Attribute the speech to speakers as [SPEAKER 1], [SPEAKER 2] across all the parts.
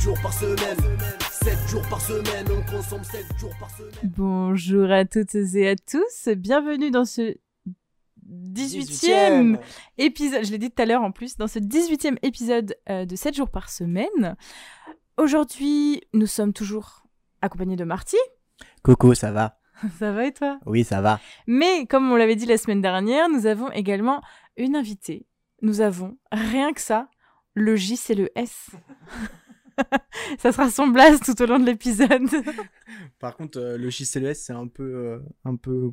[SPEAKER 1] semaine. 7 jours par semaine. 7 jours par semaine, on consomme 7 jours par semaine.
[SPEAKER 2] Bonjour à toutes et à tous, bienvenue dans ce 18e épisode, je l'ai dit tout à l'heure en plus, dans ce 18e épisode euh, de 7 jours par semaine. Aujourd'hui, nous sommes toujours accompagnés de Marty.
[SPEAKER 3] Coco, ça va?
[SPEAKER 2] Ça va et toi?
[SPEAKER 3] Oui, ça va.
[SPEAKER 2] Mais comme on l'avait dit la semaine dernière, nous avons également une invitée. Nous avons, rien que ça, le J c'est le S. ça sera son blaze tout au long de l'épisode.
[SPEAKER 3] Par contre, euh, le J c'est un peu, euh, un peu,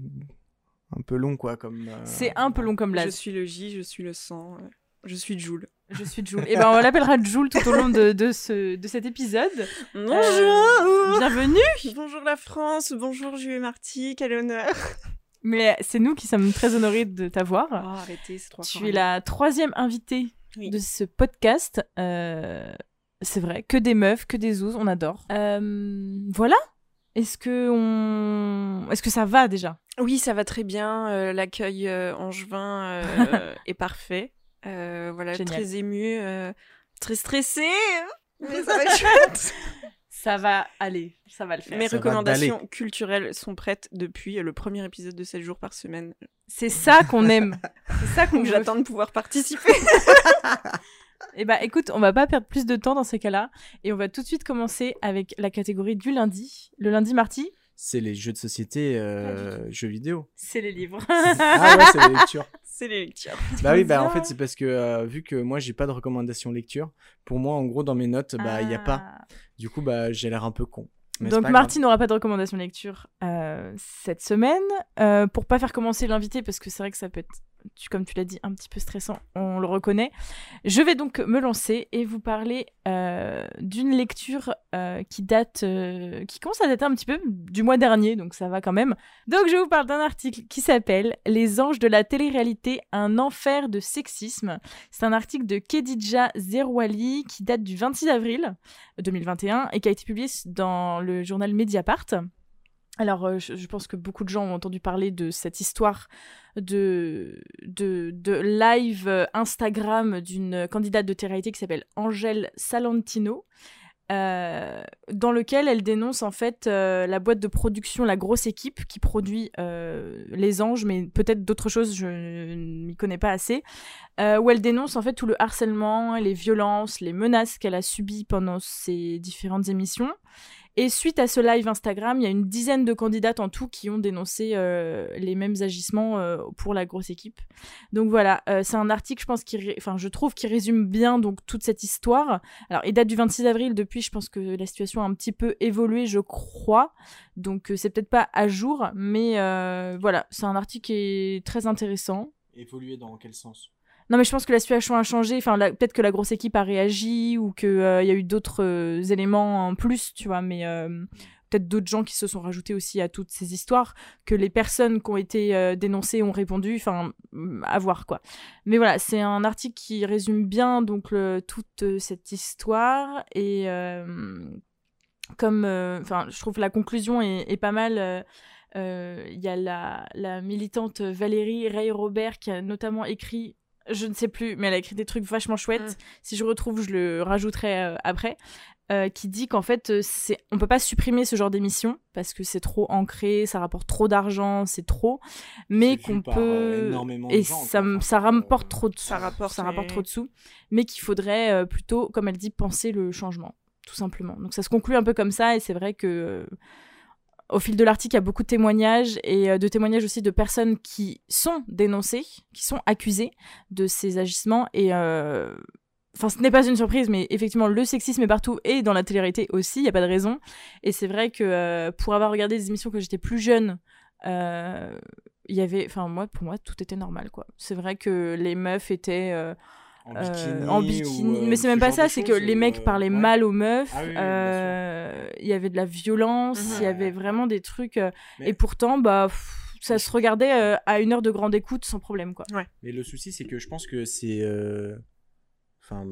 [SPEAKER 3] un peu long quoi, comme. euh,
[SPEAKER 2] C'est un peu long comme
[SPEAKER 4] Je
[SPEAKER 2] blaze.
[SPEAKER 4] suis le J, je suis le sang, euh, je suis Joule.
[SPEAKER 2] Je suis Jules. Et ben on l'appellera Jules tout au long de, de, ce, de cet épisode.
[SPEAKER 4] Bonjour
[SPEAKER 2] Euh, bienvenue
[SPEAKER 4] Bonjour la France, bonjour Jules et Marty, quel honneur
[SPEAKER 2] Mais c'est nous qui sommes très honorés de t'avoir.
[SPEAKER 4] Oh, arrêtez, c'est trop
[SPEAKER 2] tu es la troisième invitée
[SPEAKER 4] Oui.
[SPEAKER 2] de ce podcast. Euh, c'est vrai, que des meufs, que des zouzes, on adore. Euh, voilà. Est-ce que on, est-ce que ça va déjà?
[SPEAKER 4] Oui, ça va très bien, euh, l'accueil euh, angevin euh, est parfait. Euh, voilà,
[SPEAKER 2] Génial.
[SPEAKER 4] très ému, euh, très stressé, mais ça va être chouette.
[SPEAKER 2] Ça va aller, ça va le faire.
[SPEAKER 4] Mes
[SPEAKER 3] Ça
[SPEAKER 4] recommandations culturelles sont prêtes depuis le premier épisode de 7 jours par semaine.
[SPEAKER 2] C'est ça qu'on aime. C'est ça qu'on
[SPEAKER 4] j'attends de pouvoir participer.
[SPEAKER 2] Eh bah écoute, on va pas perdre plus de temps dans ces cas-là et on va tout de suite commencer avec la catégorie du lundi. Le lundi Marty,
[SPEAKER 3] C'est les jeux de société, euh, jeux vidéo.
[SPEAKER 2] c'est les livres.
[SPEAKER 3] ah ouais, c'est les lectures.
[SPEAKER 4] c'est les lectures.
[SPEAKER 3] bah oui, bah en fait, c'est parce que euh, vu que moi j'ai pas de recommandation lecture, pour moi en gros dans mes notes, bah il y a pas.
[SPEAKER 2] Ah.
[SPEAKER 3] Du coup, bah j'ai l'air un peu con. Mais
[SPEAKER 2] Donc Marty n'aura pas de recommandation lecture euh, cette semaine. Euh, pour pas faire commencer l'invité, parce que c'est vrai que ça peut être, comme tu l'as dit, un petit peu stressant, on le reconnaît. Je vais donc me lancer et vous parler euh, d'une lecture euh, qui date, euh, qui commence à dater un petit peu du mois dernier, donc ça va quand même. Donc je vous parle d'un article qui s'appelle Les anges de la télé-réalité, un enfer de sexisme. C'est un article de Kedidja Zerwali qui date du 26 avril 2021 et qui a été publié dans le journal Mediapart. Alors, euh, je, pense que beaucoup de gens ont entendu parler de cette histoire de, live euh, Instagram d'une candidate de télé-réalité qui s'appelle Angèle Salantino, euh, dans lequel elle dénonce en fait la boîte de production La Grosse Équipe qui produit Les Anges, mais peut-être d'autres choses, je ne m'y connais pas assez, où elle dénonce en fait tout le harcèlement, les violences, les menaces qu'elle a subies pendant ses différentes émissions. Et suite à ce live Instagram, il y a une dizaine de candidates en tout qui ont dénoncé euh, les mêmes agissements euh, pour la grosse équipe. Donc voilà, euh, c'est un article, je pense, qui, enfin, je trouve, qui résume bien donc toute cette histoire. Alors, il date du 26 avril. Depuis, je pense que la situation a un petit peu évolué, je crois. Donc, c'est peut-être pas à jour, mais voilà, c'est un article qui est très intéressant.
[SPEAKER 3] Évoluer dans quel sens?
[SPEAKER 2] Non, mais je pense que la situation a changé. Enfin, peut-être que la grosse équipe a réagi ou qu'il y a eu d'autres euh, éléments en plus, tu vois. Mais euh, peut-être d'autres gens qui se sont rajoutés aussi à toutes ces histoires, que les personnes qui ont été euh, dénoncées ont répondu. Enfin, à voir quoi. Mais voilà, c'est un article qui résume bien donc toute euh, cette histoire et euh, comme, euh, enfin, je trouve la conclusion est, pas mal. euh, euh, Il y a la, la militante Valérie Ray-Robert qui a notamment écrit, je ne sais plus, mais elle a écrit des trucs vachement chouettes.
[SPEAKER 4] Mm.
[SPEAKER 2] Si je retrouve, je le rajouterai euh, après. euh, qui dit qu'en fait, euh, c'est, on peut pas supprimer ce genre d'émission parce que c'est trop ancré, ça rapporte trop d'argent, c'est trop, mais qu'on peut
[SPEAKER 3] énormément de
[SPEAKER 2] et
[SPEAKER 3] gens,
[SPEAKER 2] ça,
[SPEAKER 3] quoi. euh,
[SPEAKER 2] rapporte trop de
[SPEAKER 4] ça rapporte,
[SPEAKER 2] ça rapporte trop de sous, mais qu'il faudrait euh, plutôt, comme elle dit, penser le changement, tout simplement. Donc ça se conclut un peu comme ça, et c'est vrai que euh, au fil de l'article, il y a beaucoup de témoignages et euh, de témoignages aussi de personnes qui sont dénoncées, qui sont accusées de ces agissements et euh, Enfin, ce n'est pas une surprise, mais effectivement, le sexisme est partout et dans la télé-réalité aussi, il n'y a pas de raison. Et c'est vrai que euh, pour avoir regardé des émissions quand j'étais plus jeune, il y avait. Enfin, moi, pour moi, tout était normal, quoi. C'est vrai que les meufs étaient.
[SPEAKER 3] En
[SPEAKER 2] euh,
[SPEAKER 3] bikini.
[SPEAKER 2] en
[SPEAKER 3] ou,
[SPEAKER 2] bikini.
[SPEAKER 3] euh,
[SPEAKER 2] mais c'est
[SPEAKER 3] ce
[SPEAKER 2] même pas ça, c'est que les mecs
[SPEAKER 3] euh,
[SPEAKER 2] parlaient
[SPEAKER 3] ouais.
[SPEAKER 2] mal aux meufs.
[SPEAKER 3] Ah oui, oui,
[SPEAKER 2] euh, Il y avait de la violence, il
[SPEAKER 4] Mhm.
[SPEAKER 2] y avait vraiment des trucs.
[SPEAKER 3] Mais-
[SPEAKER 2] Et pourtant, bah, pff, ça se regardait euh, à une heure de grande écoute sans problème, quoi.
[SPEAKER 3] Mais le souci, c'est que je pense que c'est. euh, Enfin,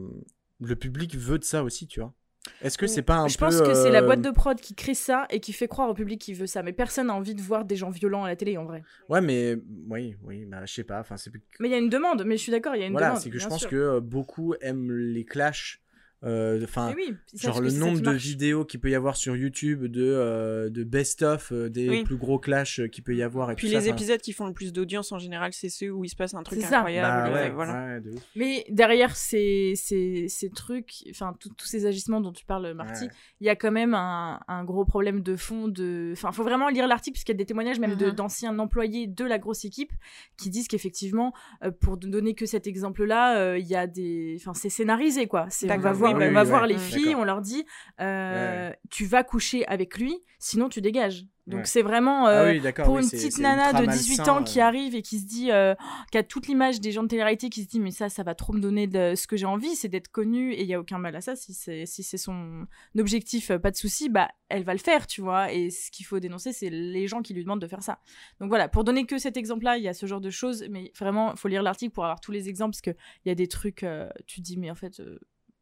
[SPEAKER 3] le public veut de ça aussi, tu vois. Est-ce que c'est pas un
[SPEAKER 2] Je
[SPEAKER 3] peu.
[SPEAKER 2] pense que c'est la
[SPEAKER 3] euh,
[SPEAKER 2] boîte de prod qui crée ça et qui fait croire au public qu'il veut ça. Mais personne n'a envie de voir des gens violents à la télé, en vrai.
[SPEAKER 3] Ouais, mais. Oui, oui, bah, je sais pas. Enfin, c'est.
[SPEAKER 2] Mais il y a une demande, mais je suis d'accord, il y a une
[SPEAKER 3] Voilà,
[SPEAKER 2] demande.
[SPEAKER 3] c'est que je pense
[SPEAKER 2] sûr.
[SPEAKER 3] que euh, beaucoup aiment les clashs euh, Enfin,
[SPEAKER 2] oui, ils
[SPEAKER 3] genre le nombre de vidéos qu'il peut y avoir sur YouTube de, euh, de best-of euh, des
[SPEAKER 4] Oui.
[SPEAKER 3] plus gros clashs qu'il peut y avoir. Et
[SPEAKER 4] Puis
[SPEAKER 3] tout
[SPEAKER 4] les
[SPEAKER 3] enfin,
[SPEAKER 4] épisodes qui font le plus d'audience en général, c'est ceux où il se passe un truc
[SPEAKER 2] C'est ça.
[SPEAKER 4] incroyable.
[SPEAKER 3] Bah
[SPEAKER 4] euh,
[SPEAKER 3] ouais,
[SPEAKER 4] voilà.
[SPEAKER 3] ouais, de ouf.
[SPEAKER 2] Mais derrière ces, ces, ces trucs, enfin tous ces agissements dont tu parles, Marty,
[SPEAKER 3] Ouais.
[SPEAKER 2] il y a quand même un, un gros problème de fond. De... Enfin, faut vraiment lire l'article puisqu'il y a des témoignages même de-
[SPEAKER 4] Mhm.
[SPEAKER 2] d'anciens employés de la grosse équipe qui disent qu'effectivement, euh, pour ne donner que cet exemple-là, euh, il y a des, enfin c'est scénarisé quoi. C'est on va
[SPEAKER 4] D'accord,
[SPEAKER 2] voir,
[SPEAKER 4] oui,
[SPEAKER 2] on
[SPEAKER 4] bah
[SPEAKER 2] va voir les filles, on leur dit, euh, tu vas coucher avec lui, sinon tu dégages. Donc
[SPEAKER 3] Ouais.
[SPEAKER 2] c'est vraiment
[SPEAKER 3] Ah
[SPEAKER 2] euh,
[SPEAKER 3] oui, d'accord.
[SPEAKER 2] pour
[SPEAKER 3] oui,
[SPEAKER 2] une petite nana de 18
[SPEAKER 3] malsain,
[SPEAKER 2] ans qui
[SPEAKER 3] euh.
[SPEAKER 2] arrive et qui se dit, euh, qui a toute l'image des gens de télé-réalité qui se dit mais ça, ça va trop me donner de ce que j'ai envie, c'est d'être connue et il y a aucun mal à ça. Si c'est si c'est son objectif, euh, pas de souci, bah elle va le faire, tu vois. Et ce qu'il faut dénoncer, c'est les gens qui lui demandent de faire ça. Donc voilà, pour donner que cet exemple-là, il y a ce genre de choses, mais vraiment, faut lire l'article pour avoir tous les exemples parce que il y a des trucs, tu te dis mais en fait.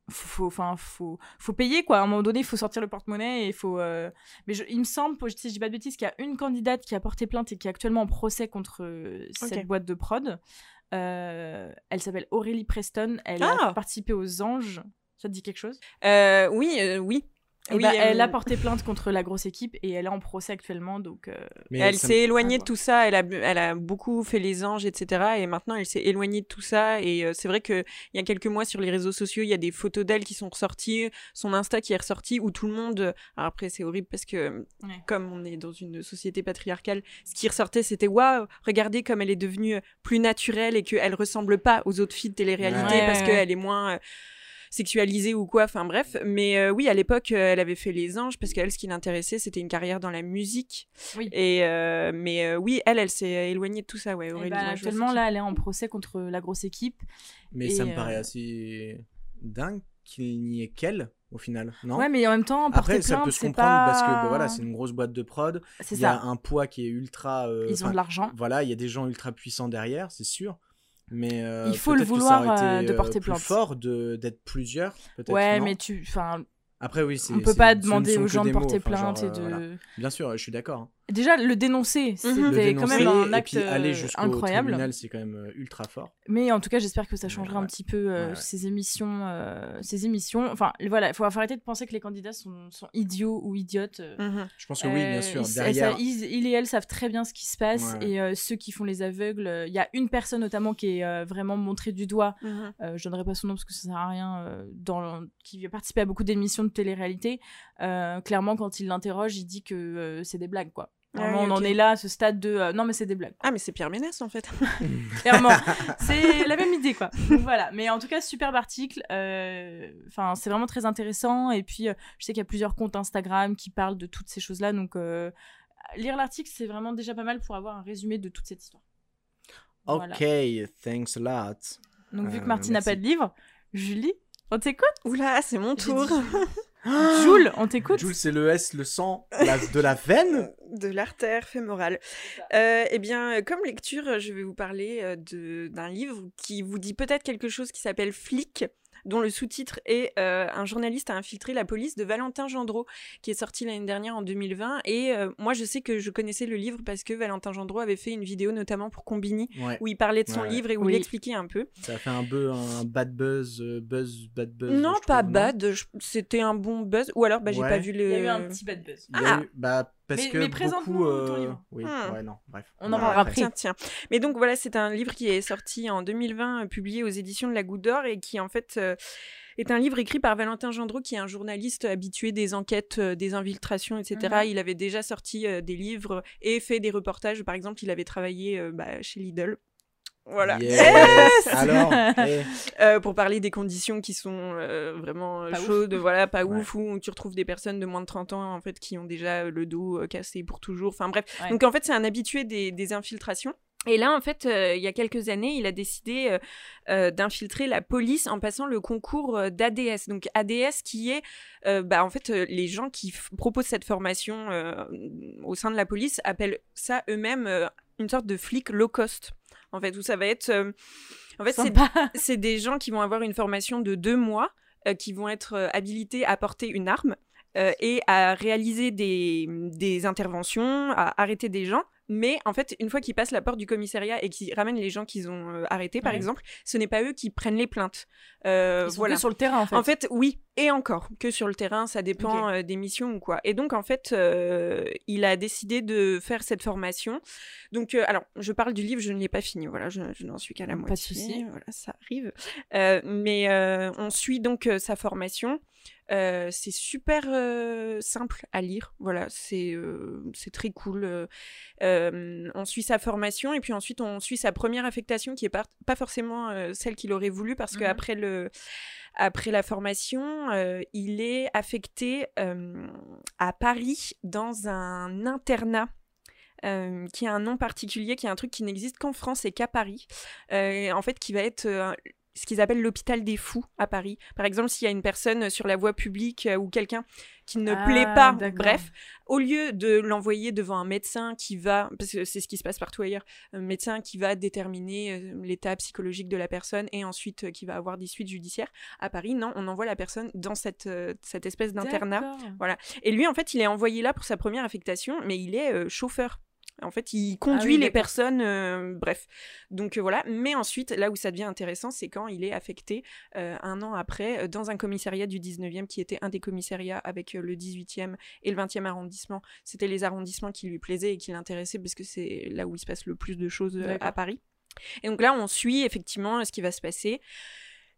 [SPEAKER 2] Faut, enfin, faut, faut payer quoi. À un moment donné, il faut sortir le porte-monnaie et il faut. euh, Mais je- il me semble, si je dis pas de bêtises, qu'il y a une candidate qui a porté plainte et qui est actuellement en procès contre euh, cette boîte de prod. Euh, elle s'appelle Aurélie Preston. Elle a
[SPEAKER 4] Ah
[SPEAKER 2] participé aux Anges. Ça te dit quelque chose?
[SPEAKER 4] Euh, oui, oui.
[SPEAKER 2] Eh
[SPEAKER 4] Oui,
[SPEAKER 2] ben,
[SPEAKER 4] elle-
[SPEAKER 2] elle a porté plainte contre la grosse équipe et elle est en procès actuellement. Donc, euh,
[SPEAKER 3] Mais
[SPEAKER 4] elle s'est éloignée
[SPEAKER 2] Ah,
[SPEAKER 4] de tout ça, elle a, elle a beaucoup fait les anges, etc. Et maintenant, elle s'est éloignée de tout ça. Et euh, c'est vrai qu'il y a quelques mois, sur les réseaux sociaux, il y a des photos d'elle qui sont ressorties, son Insta qui est ressorti, où tout le monde... Alors après, c'est horrible parce que,
[SPEAKER 2] Ouais.
[SPEAKER 4] comme on est dans une société patriarcale, ce qui ressortait, c'était « Waouh, regardez comme elle est devenue plus naturelle et qu'elle ressemble pas aux autres filles de télé-réalité
[SPEAKER 2] Ouais,
[SPEAKER 4] parce
[SPEAKER 2] ouais, ouais.
[SPEAKER 4] qu'elle est moins... euh, sexualisée ou quoi, enfin bref. Mais euh, oui, à l'époque, euh, elle avait fait les anges parce qu'elle, ce qui l'intéressait, c'était une carrière dans la musique.
[SPEAKER 2] Oui.
[SPEAKER 4] Et euh, mais euh, oui, elle, elle s'est éloignée de tout ça, ouais.
[SPEAKER 2] eh
[SPEAKER 4] Aurélie,
[SPEAKER 2] actuellement,
[SPEAKER 4] c'est
[SPEAKER 2] là, elle est en procès contre la grosse équipe.
[SPEAKER 3] Mais
[SPEAKER 2] Et,
[SPEAKER 3] ça me paraît assez dingue qu'il n'y ait qu'elle au final, non?
[SPEAKER 2] Ouais, mais en même temps,
[SPEAKER 3] Après, ça
[SPEAKER 2] plainte,
[SPEAKER 3] peut se comprendre
[SPEAKER 2] pas...
[SPEAKER 3] parce que bah, voilà, c'est une grosse boîte de prod. Il y a
[SPEAKER 2] ça.
[SPEAKER 3] un poids qui est ultra. euh,
[SPEAKER 2] Ils ont de l'argent.
[SPEAKER 3] Voilà, il y a des gens ultra puissants derrière, c'est sûr. Mais euh,
[SPEAKER 2] Il faut le vouloir,
[SPEAKER 3] été,
[SPEAKER 2] euh, de porter
[SPEAKER 3] plus
[SPEAKER 2] plainte.
[SPEAKER 3] fort de d'être plusieurs. peut-être,
[SPEAKER 2] Ouais,
[SPEAKER 3] non
[SPEAKER 2] mais tu, enfin,
[SPEAKER 3] après oui, c'est.
[SPEAKER 2] on peut pas demander aux gens de
[SPEAKER 3] des mots,
[SPEAKER 2] porter
[SPEAKER 3] enfin, genre,
[SPEAKER 2] plainte et
[SPEAKER 3] euh,
[SPEAKER 2] de.
[SPEAKER 3] voilà. Bien sûr, je suis d'accord.
[SPEAKER 2] Déjà, le dénoncer, c'était
[SPEAKER 4] Mhm.
[SPEAKER 3] Le
[SPEAKER 2] quand même un
[SPEAKER 3] et
[SPEAKER 2] acte
[SPEAKER 3] puis aller
[SPEAKER 2] euh, incroyable.
[SPEAKER 3] tribunal, c'est quand même euh, ultra fort.
[SPEAKER 2] Mais en tout cas, j'espère que ça changera
[SPEAKER 3] Ouais.
[SPEAKER 2] un petit peu euh,
[SPEAKER 3] Ouais,
[SPEAKER 2] ces émissions, euh, ces émissions. Enfin, voilà, il faut arrêter de penser que les candidats sont, sont idiots ou idiotes.
[SPEAKER 4] Mhm.
[SPEAKER 3] Je pense que oui, bien sûr.
[SPEAKER 2] ils-
[SPEAKER 3] Derrière,
[SPEAKER 2] ça- ils, ils et elles savent très bien ce qui se passe
[SPEAKER 3] Ouais.
[SPEAKER 2] et euh, ceux qui font les aveugles, euh, il y a une personne notamment qui est euh, vraiment montrée du doigt.
[SPEAKER 4] Mhm.
[SPEAKER 2] euh, je donnerai pas son nom parce que ça sert à rien. euh, dans qui a participé à beaucoup d'émissions de télé-réalité. Euh, clairement, quand il l'interroge, il dit que euh, c'est des blagues, quoi.
[SPEAKER 4] Ah
[SPEAKER 2] on en est là, à ce stade de euh, non mais c'est des blagues.
[SPEAKER 4] Ah, mais c'est Pierre Ménès en fait.
[SPEAKER 2] Clairement, c'est la même idée quoi. Donc voilà, mais en tout cas superbe article. euh, Enfin, c'est vraiment très intéressant. Et puis, euh, je sais qu'il y a plusieurs comptes Instagram qui parlent de toutes ces choses-là. Donc, euh, lire l'article, c'est vraiment déjà pas mal pour avoir un résumé de toute cette histoire. Voilà.
[SPEAKER 3] ok, thanks a lot.
[SPEAKER 2] Donc, vu que Martine n'a pas de livre, Julie, on t'écoute?
[SPEAKER 4] Oula, c'est mon tour.
[SPEAKER 2] Jules, on t'écoute.
[SPEAKER 3] Jules, c'est le S, le sang, la- de la veine.
[SPEAKER 4] de l'artère fémorale. Euh, eh bien, euh, comme lecture, je vais vous parler euh, de- d'un livre qui vous dit peut-être quelque chose qui s'appelle Flic dont le sous-titre est euh, Un journaliste a infiltré la police de Valentin Gendreau, qui est sorti l'année dernière en 2020. Et euh, moi, je sais que je connaissais le livre parce que Valentin Gendreau avait fait une vidéo notamment pour Combini,
[SPEAKER 3] Ouais.
[SPEAKER 4] où il parlait de son
[SPEAKER 3] Ouais.
[SPEAKER 4] livre et où
[SPEAKER 2] Oui.
[SPEAKER 4] il expliquait un peu.
[SPEAKER 3] Ça a fait un peu un bad buzz, euh, buzz, bad buzz.
[SPEAKER 4] non, pas
[SPEAKER 3] trouve,
[SPEAKER 4] bad, c'était un bon buzz. Ou alors, bah, j'ai
[SPEAKER 3] Ouais.
[SPEAKER 4] pas vu le...
[SPEAKER 2] Il y a eu un petit bad buzz.
[SPEAKER 3] Il y a
[SPEAKER 4] Ah.
[SPEAKER 3] eu- bah, parce
[SPEAKER 2] Mais-
[SPEAKER 3] que
[SPEAKER 2] mais
[SPEAKER 3] beaucoup,
[SPEAKER 2] ton
[SPEAKER 3] euh,
[SPEAKER 2] livre.
[SPEAKER 3] Oui,
[SPEAKER 4] Hmm.
[SPEAKER 3] ouais, non, bref.
[SPEAKER 2] On en parlera après.
[SPEAKER 4] Tiens, tiens. Mais donc voilà, c'est un livre qui est sorti en 2020, euh, publié aux éditions de la Goutte d'Or et qui en fait euh, est un livre écrit par Valentin Gendreau, qui est un journaliste habitué des enquêtes, euh, des infiltrations, etc.
[SPEAKER 2] Mhm.
[SPEAKER 4] Il avait déjà sorti euh, des livres et fait des reportages. Par exemple, il avait travaillé euh, bah, chez Lidl. Voilà.
[SPEAKER 3] Yes Alors, eh,
[SPEAKER 4] Euh, pour parler des conditions qui sont euh, vraiment euh,
[SPEAKER 2] Pas ouf.
[SPEAKER 4] chaudes, voilà, pas
[SPEAKER 3] Ouais.
[SPEAKER 4] ouf, où tu retrouves des personnes de moins de 30 ans, en fait, qui ont déjà le dos euh, cassé pour toujours. Enfin bref.
[SPEAKER 2] Ouais.
[SPEAKER 4] Donc en fait, c'est un habitué des, des infiltrations. Et là, en fait, euh, il y a quelques années, il a décidé euh, euh, d'infiltrer la police en passant le concours euh, d'ADS. Donc ADS qui est, euh, bah, en fait, euh, les gens qui proposent cette formation euh, au sein de la police appellent ça eux-mêmes euh, une sorte de flic low cost. En fait, où ça va être... euh, en fait, c'est des gens qui vont avoir une formation de deux mois, euh, qui vont être euh, habilités à porter une arme euh, et à réaliser des, des interventions, à arrêter des gens. Mais en fait, une fois qu'ils passent la porte du commissariat et qu'ils ramènent les gens qu'ils ont euh, arrêtés, par
[SPEAKER 2] Ouais.
[SPEAKER 4] exemple, ce n'est pas eux qui prennent les plaintes. Euh,
[SPEAKER 2] Ils sont
[SPEAKER 4] voilà.
[SPEAKER 2] que sur le terrain en fait.
[SPEAKER 4] En fait, oui. Et encore, que sur le terrain, ça dépend euh, des missions ou quoi. Et donc, en fait, euh, il a décidé de faire cette formation. Donc, euh, alors, je parle du livre, je ne l'ai pas fini. Voilà, je, je n'en suis qu'à la
[SPEAKER 2] Pas de
[SPEAKER 4] moitié.
[SPEAKER 2] souci.
[SPEAKER 4] Voilà, ça arrive. Euh, mais euh, on suit donc sa formation. Euh, c'est super euh, simple à lire. Voilà, c'est euh, très cool. On suit sa formation et puis ensuite on suit sa première affectation qui est pas, pas forcément celle qu'il aurait voulu parce
[SPEAKER 2] Mhm.
[SPEAKER 4] qu'après le après la formation, il est affecté à Paris dans un internat. euh, qui a un nom particulier, qui est un truc qui n'existe qu'en France et qu'à Paris, Euh, en fait qui va être euh, ce qu'ils appellent l'hôpital des fous à Paris. Par exemple, s'il y a une personne sur la voie publique euh, ou quelqu'un qui ne
[SPEAKER 2] Ah,
[SPEAKER 4] plaît pas, bref, au lieu de l'envoyer devant un médecin qui va, parce que c'est ce qui se passe partout ailleurs, un médecin qui va déterminer euh, l'état psychologique de la personne et ensuite euh, qui va avoir des suites judiciaires, à Paris, non, on envoie la personne dans cette, cette espèce d'internat.
[SPEAKER 2] D'accord.
[SPEAKER 4] Et lui, en fait, il est envoyé là pour sa première affectation, mais il est euh, chauffeur. En fait, il conduit
[SPEAKER 2] oui,
[SPEAKER 4] les personnes, euh, bref. Donc euh, voilà. Mais ensuite, là où ça devient intéressant, c'est quand il est affecté euh, un an après dans un commissariat du 19e qui était un des commissariats avec le 18e et le 20e arrondissement. C'était les arrondissements qui lui plaisaient et qui l'intéressaient parce que c'est là où il se passe le plus de choses à Paris. Et donc là, on suit effectivement ce qui va se passer.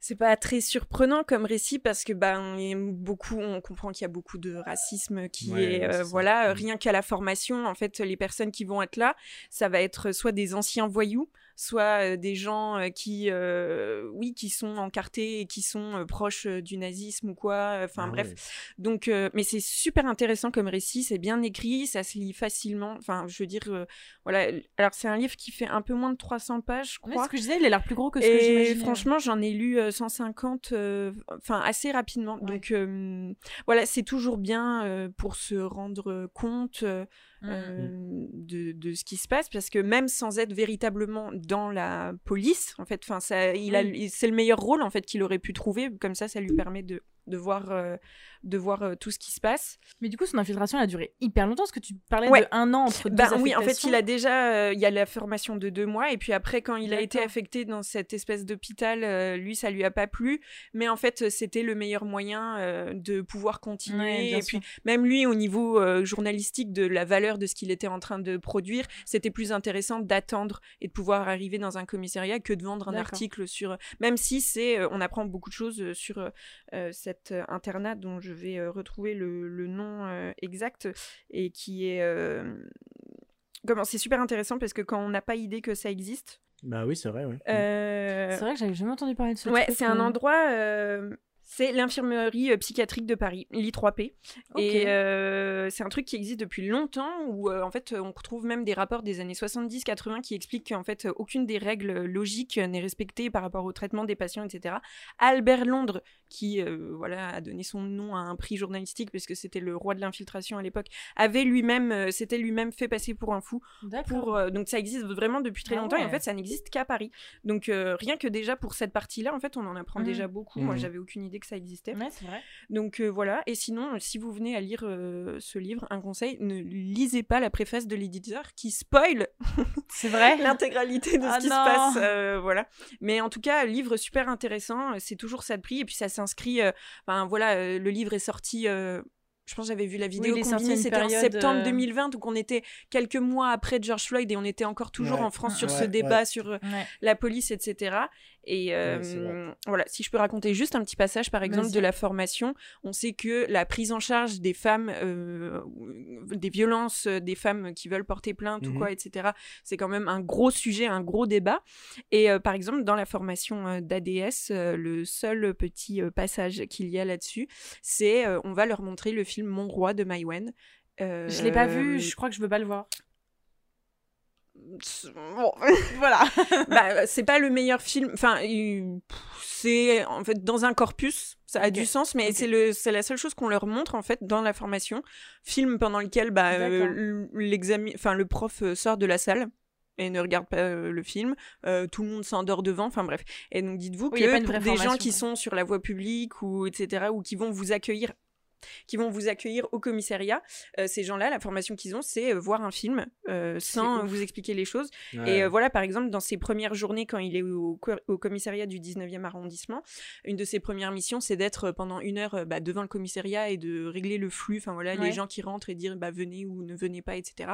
[SPEAKER 4] C'est pas très surprenant comme récit parce que ben on est beaucoup, on comprend qu'il y a beaucoup de racisme qui
[SPEAKER 3] Ouais,
[SPEAKER 4] est euh, voilà
[SPEAKER 3] Mm.
[SPEAKER 4] rien qu'à la formation en fait les personnes qui vont être là ça va être soit des anciens voyous soit des gens qui euh, oui qui sont encartés et qui sont euh, proches du nazisme ou quoi enfin
[SPEAKER 3] Ah
[SPEAKER 4] bref
[SPEAKER 3] ouais.
[SPEAKER 4] donc, euh, mais c'est super intéressant comme récit, c'est bien écrit, ça se lit facilement. Enfin, je veux dire, euh, voilà. Alors, c'est un livre qui fait un peu moins de 300 pages, je crois.
[SPEAKER 2] ce que je disais, il a l'air plus gros que ce que
[SPEAKER 4] Et
[SPEAKER 2] j'imaginais.
[SPEAKER 4] franchement, j'en ai lu euh, 150, euh, enfin assez rapidement.
[SPEAKER 2] Ouais.
[SPEAKER 4] Donc euh, voilà, c'est toujours bien euh, pour se rendre compte euh,
[SPEAKER 2] Mhm.
[SPEAKER 4] euh, de, de ce qui se passe, parce que même sans être véritablement dans la police, en fait, enfin ça, il a,
[SPEAKER 2] Oui.
[SPEAKER 4] il- c'est le meilleur rôle en fait qu'il aurait pu trouver. Comme ça, ça lui permet de de voir euh, de voir euh, tout ce qui se passe.
[SPEAKER 2] Mais du coup, son infiltration, elle a duré hyper longtemps, parce que tu parlais
[SPEAKER 4] Ouais.
[SPEAKER 2] de un an entre deux
[SPEAKER 4] Ben oui, en fait, il a déjà, euh, il y a la formation de deux mois, et puis après, quand il a été affecté dans cette espèce d'hôpital, euh, lui, ça lui a pas plu, mais en fait, c'était le meilleur moyen de pouvoir continuer.
[SPEAKER 2] Ouais,
[SPEAKER 4] et
[SPEAKER 2] sûr.
[SPEAKER 4] puis, même lui, au niveau journalistique de la valeur de ce qu'il était en train de produire, c'était plus intéressant d'attendre et de pouvoir arriver dans un commissariat que de vendre un article sur. Même si c'est, on apprend beaucoup de choses sur euh, cet internat dont je vais euh, retrouver le, le nom euh, exact et qui est. euh, Comment c'est super intéressant parce que quand on n'a pas idée que ça existe,
[SPEAKER 3] Bah oui, c'est vrai,
[SPEAKER 4] euh,
[SPEAKER 2] C'est vrai que j'avais jamais entendu parler de ce
[SPEAKER 4] ouais,
[SPEAKER 2] truc,
[SPEAKER 4] c'est un endroit. euh, c'est l'infirmerie euh, psychiatrique de Paris, l'I3P.
[SPEAKER 2] Ok.
[SPEAKER 4] Et euh, c'est un truc qui existe depuis longtemps où euh, en fait on retrouve même des rapports des années 70-80 qui expliquent qu'en fait aucune des règles logiques n'est respectée par rapport au traitement des patients, etc. Albert Londres, qui euh, voilà a donné son nom à un prix journalistique parce que c'était le roi de l'infiltration à l'époque, avait lui-même, euh, s'était lui-même fait passer pour un fou pour euh, donc ça existe vraiment depuis très
[SPEAKER 2] Ah
[SPEAKER 4] longtemps et en fait ça n'existe qu'à Paris donc euh, rien que déjà pour cette partie là en fait on en apprend
[SPEAKER 2] Mhm.
[SPEAKER 4] déjà beaucoup moi
[SPEAKER 3] Mhm.
[SPEAKER 4] j'avais aucune idée que ça existait
[SPEAKER 2] Ouais, c'est vrai.
[SPEAKER 4] donc euh, voilà et sinon euh, si vous venez à lire euh, ce livre un conseil ne lisez pas la préface de l'éditeur qui spoil
[SPEAKER 2] C'est vrai.
[SPEAKER 4] l'intégralité de ce
[SPEAKER 2] Ah
[SPEAKER 4] qui
[SPEAKER 2] non.
[SPEAKER 4] se passe voilà mais en tout cas livre super intéressant c'est toujours ça de prix et puis ça s'inscrit enfin voilà le livre est sorti je pense que j'avais vu la vidéo
[SPEAKER 2] à
[SPEAKER 4] combinée, c'était en
[SPEAKER 2] période,
[SPEAKER 4] septembre
[SPEAKER 2] euh,
[SPEAKER 4] 2020, donc on était quelques mois après George Floyd et on était encore toujours
[SPEAKER 3] Ouais.
[SPEAKER 4] en France sur
[SPEAKER 3] Ouais,
[SPEAKER 4] ce
[SPEAKER 3] ouais.
[SPEAKER 4] débat sur euh,
[SPEAKER 2] Ouais.
[SPEAKER 4] la police, etc. Et euh, voilà, si je peux raconter juste un petit passage, par exemple, de la formation, on sait que la prise en charge des femmes, euh, des violences euh, des femmes qui veulent porter plainte ou
[SPEAKER 3] Mhm.
[SPEAKER 4] quoi, etc., c'est quand même un gros sujet, un gros débat. Et euh, par exemple, dans la formation euh, d'ADS, euh, le seul petit euh, passage qu'il y a là-dessus, c'est euh, on va leur montrer le film Mon Roi de Maïwen. Euh,
[SPEAKER 2] Je l'ai pas vu, je crois que je veux pas le voir.
[SPEAKER 4] Bon,
[SPEAKER 2] Voilà.
[SPEAKER 4] bah, c'est pas le meilleur film. Enfin, c'est en fait dans un corpus, ça a du sens, mais c'est le, c'est la seule chose qu'on leur montre en fait dans la formation. Film pendant lequel bah, euh,
[SPEAKER 2] D'accord.
[SPEAKER 4] l- l'exami- enfin le prof euh, sort de la salle et ne regarde pas euh, le film. Euh, tout le monde s'endort devant. Enfin bref. Et donc dites-vous
[SPEAKER 2] Oui,
[SPEAKER 4] que pour des gens qui sont sur la voie publique ou etc. ou qui vont vous accueillir qui vont vous accueillir au commissariat. Euh, ces gens-là, la formation qu'ils ont, c'est euh, voir un film euh, sans vous expliquer les choses.
[SPEAKER 3] Ouais.
[SPEAKER 4] Et voilà, par exemple, dans ses premières journées, quand il est au, co- au commissariat du 19e arrondissement, une de ses premières missions, c'est d'être pendant une heure bah, devant le commissariat et de régler le flux, enfin voilà,
[SPEAKER 2] Ouais.
[SPEAKER 4] les gens qui rentrent et dire bah, venez ou ne venez pas, etc.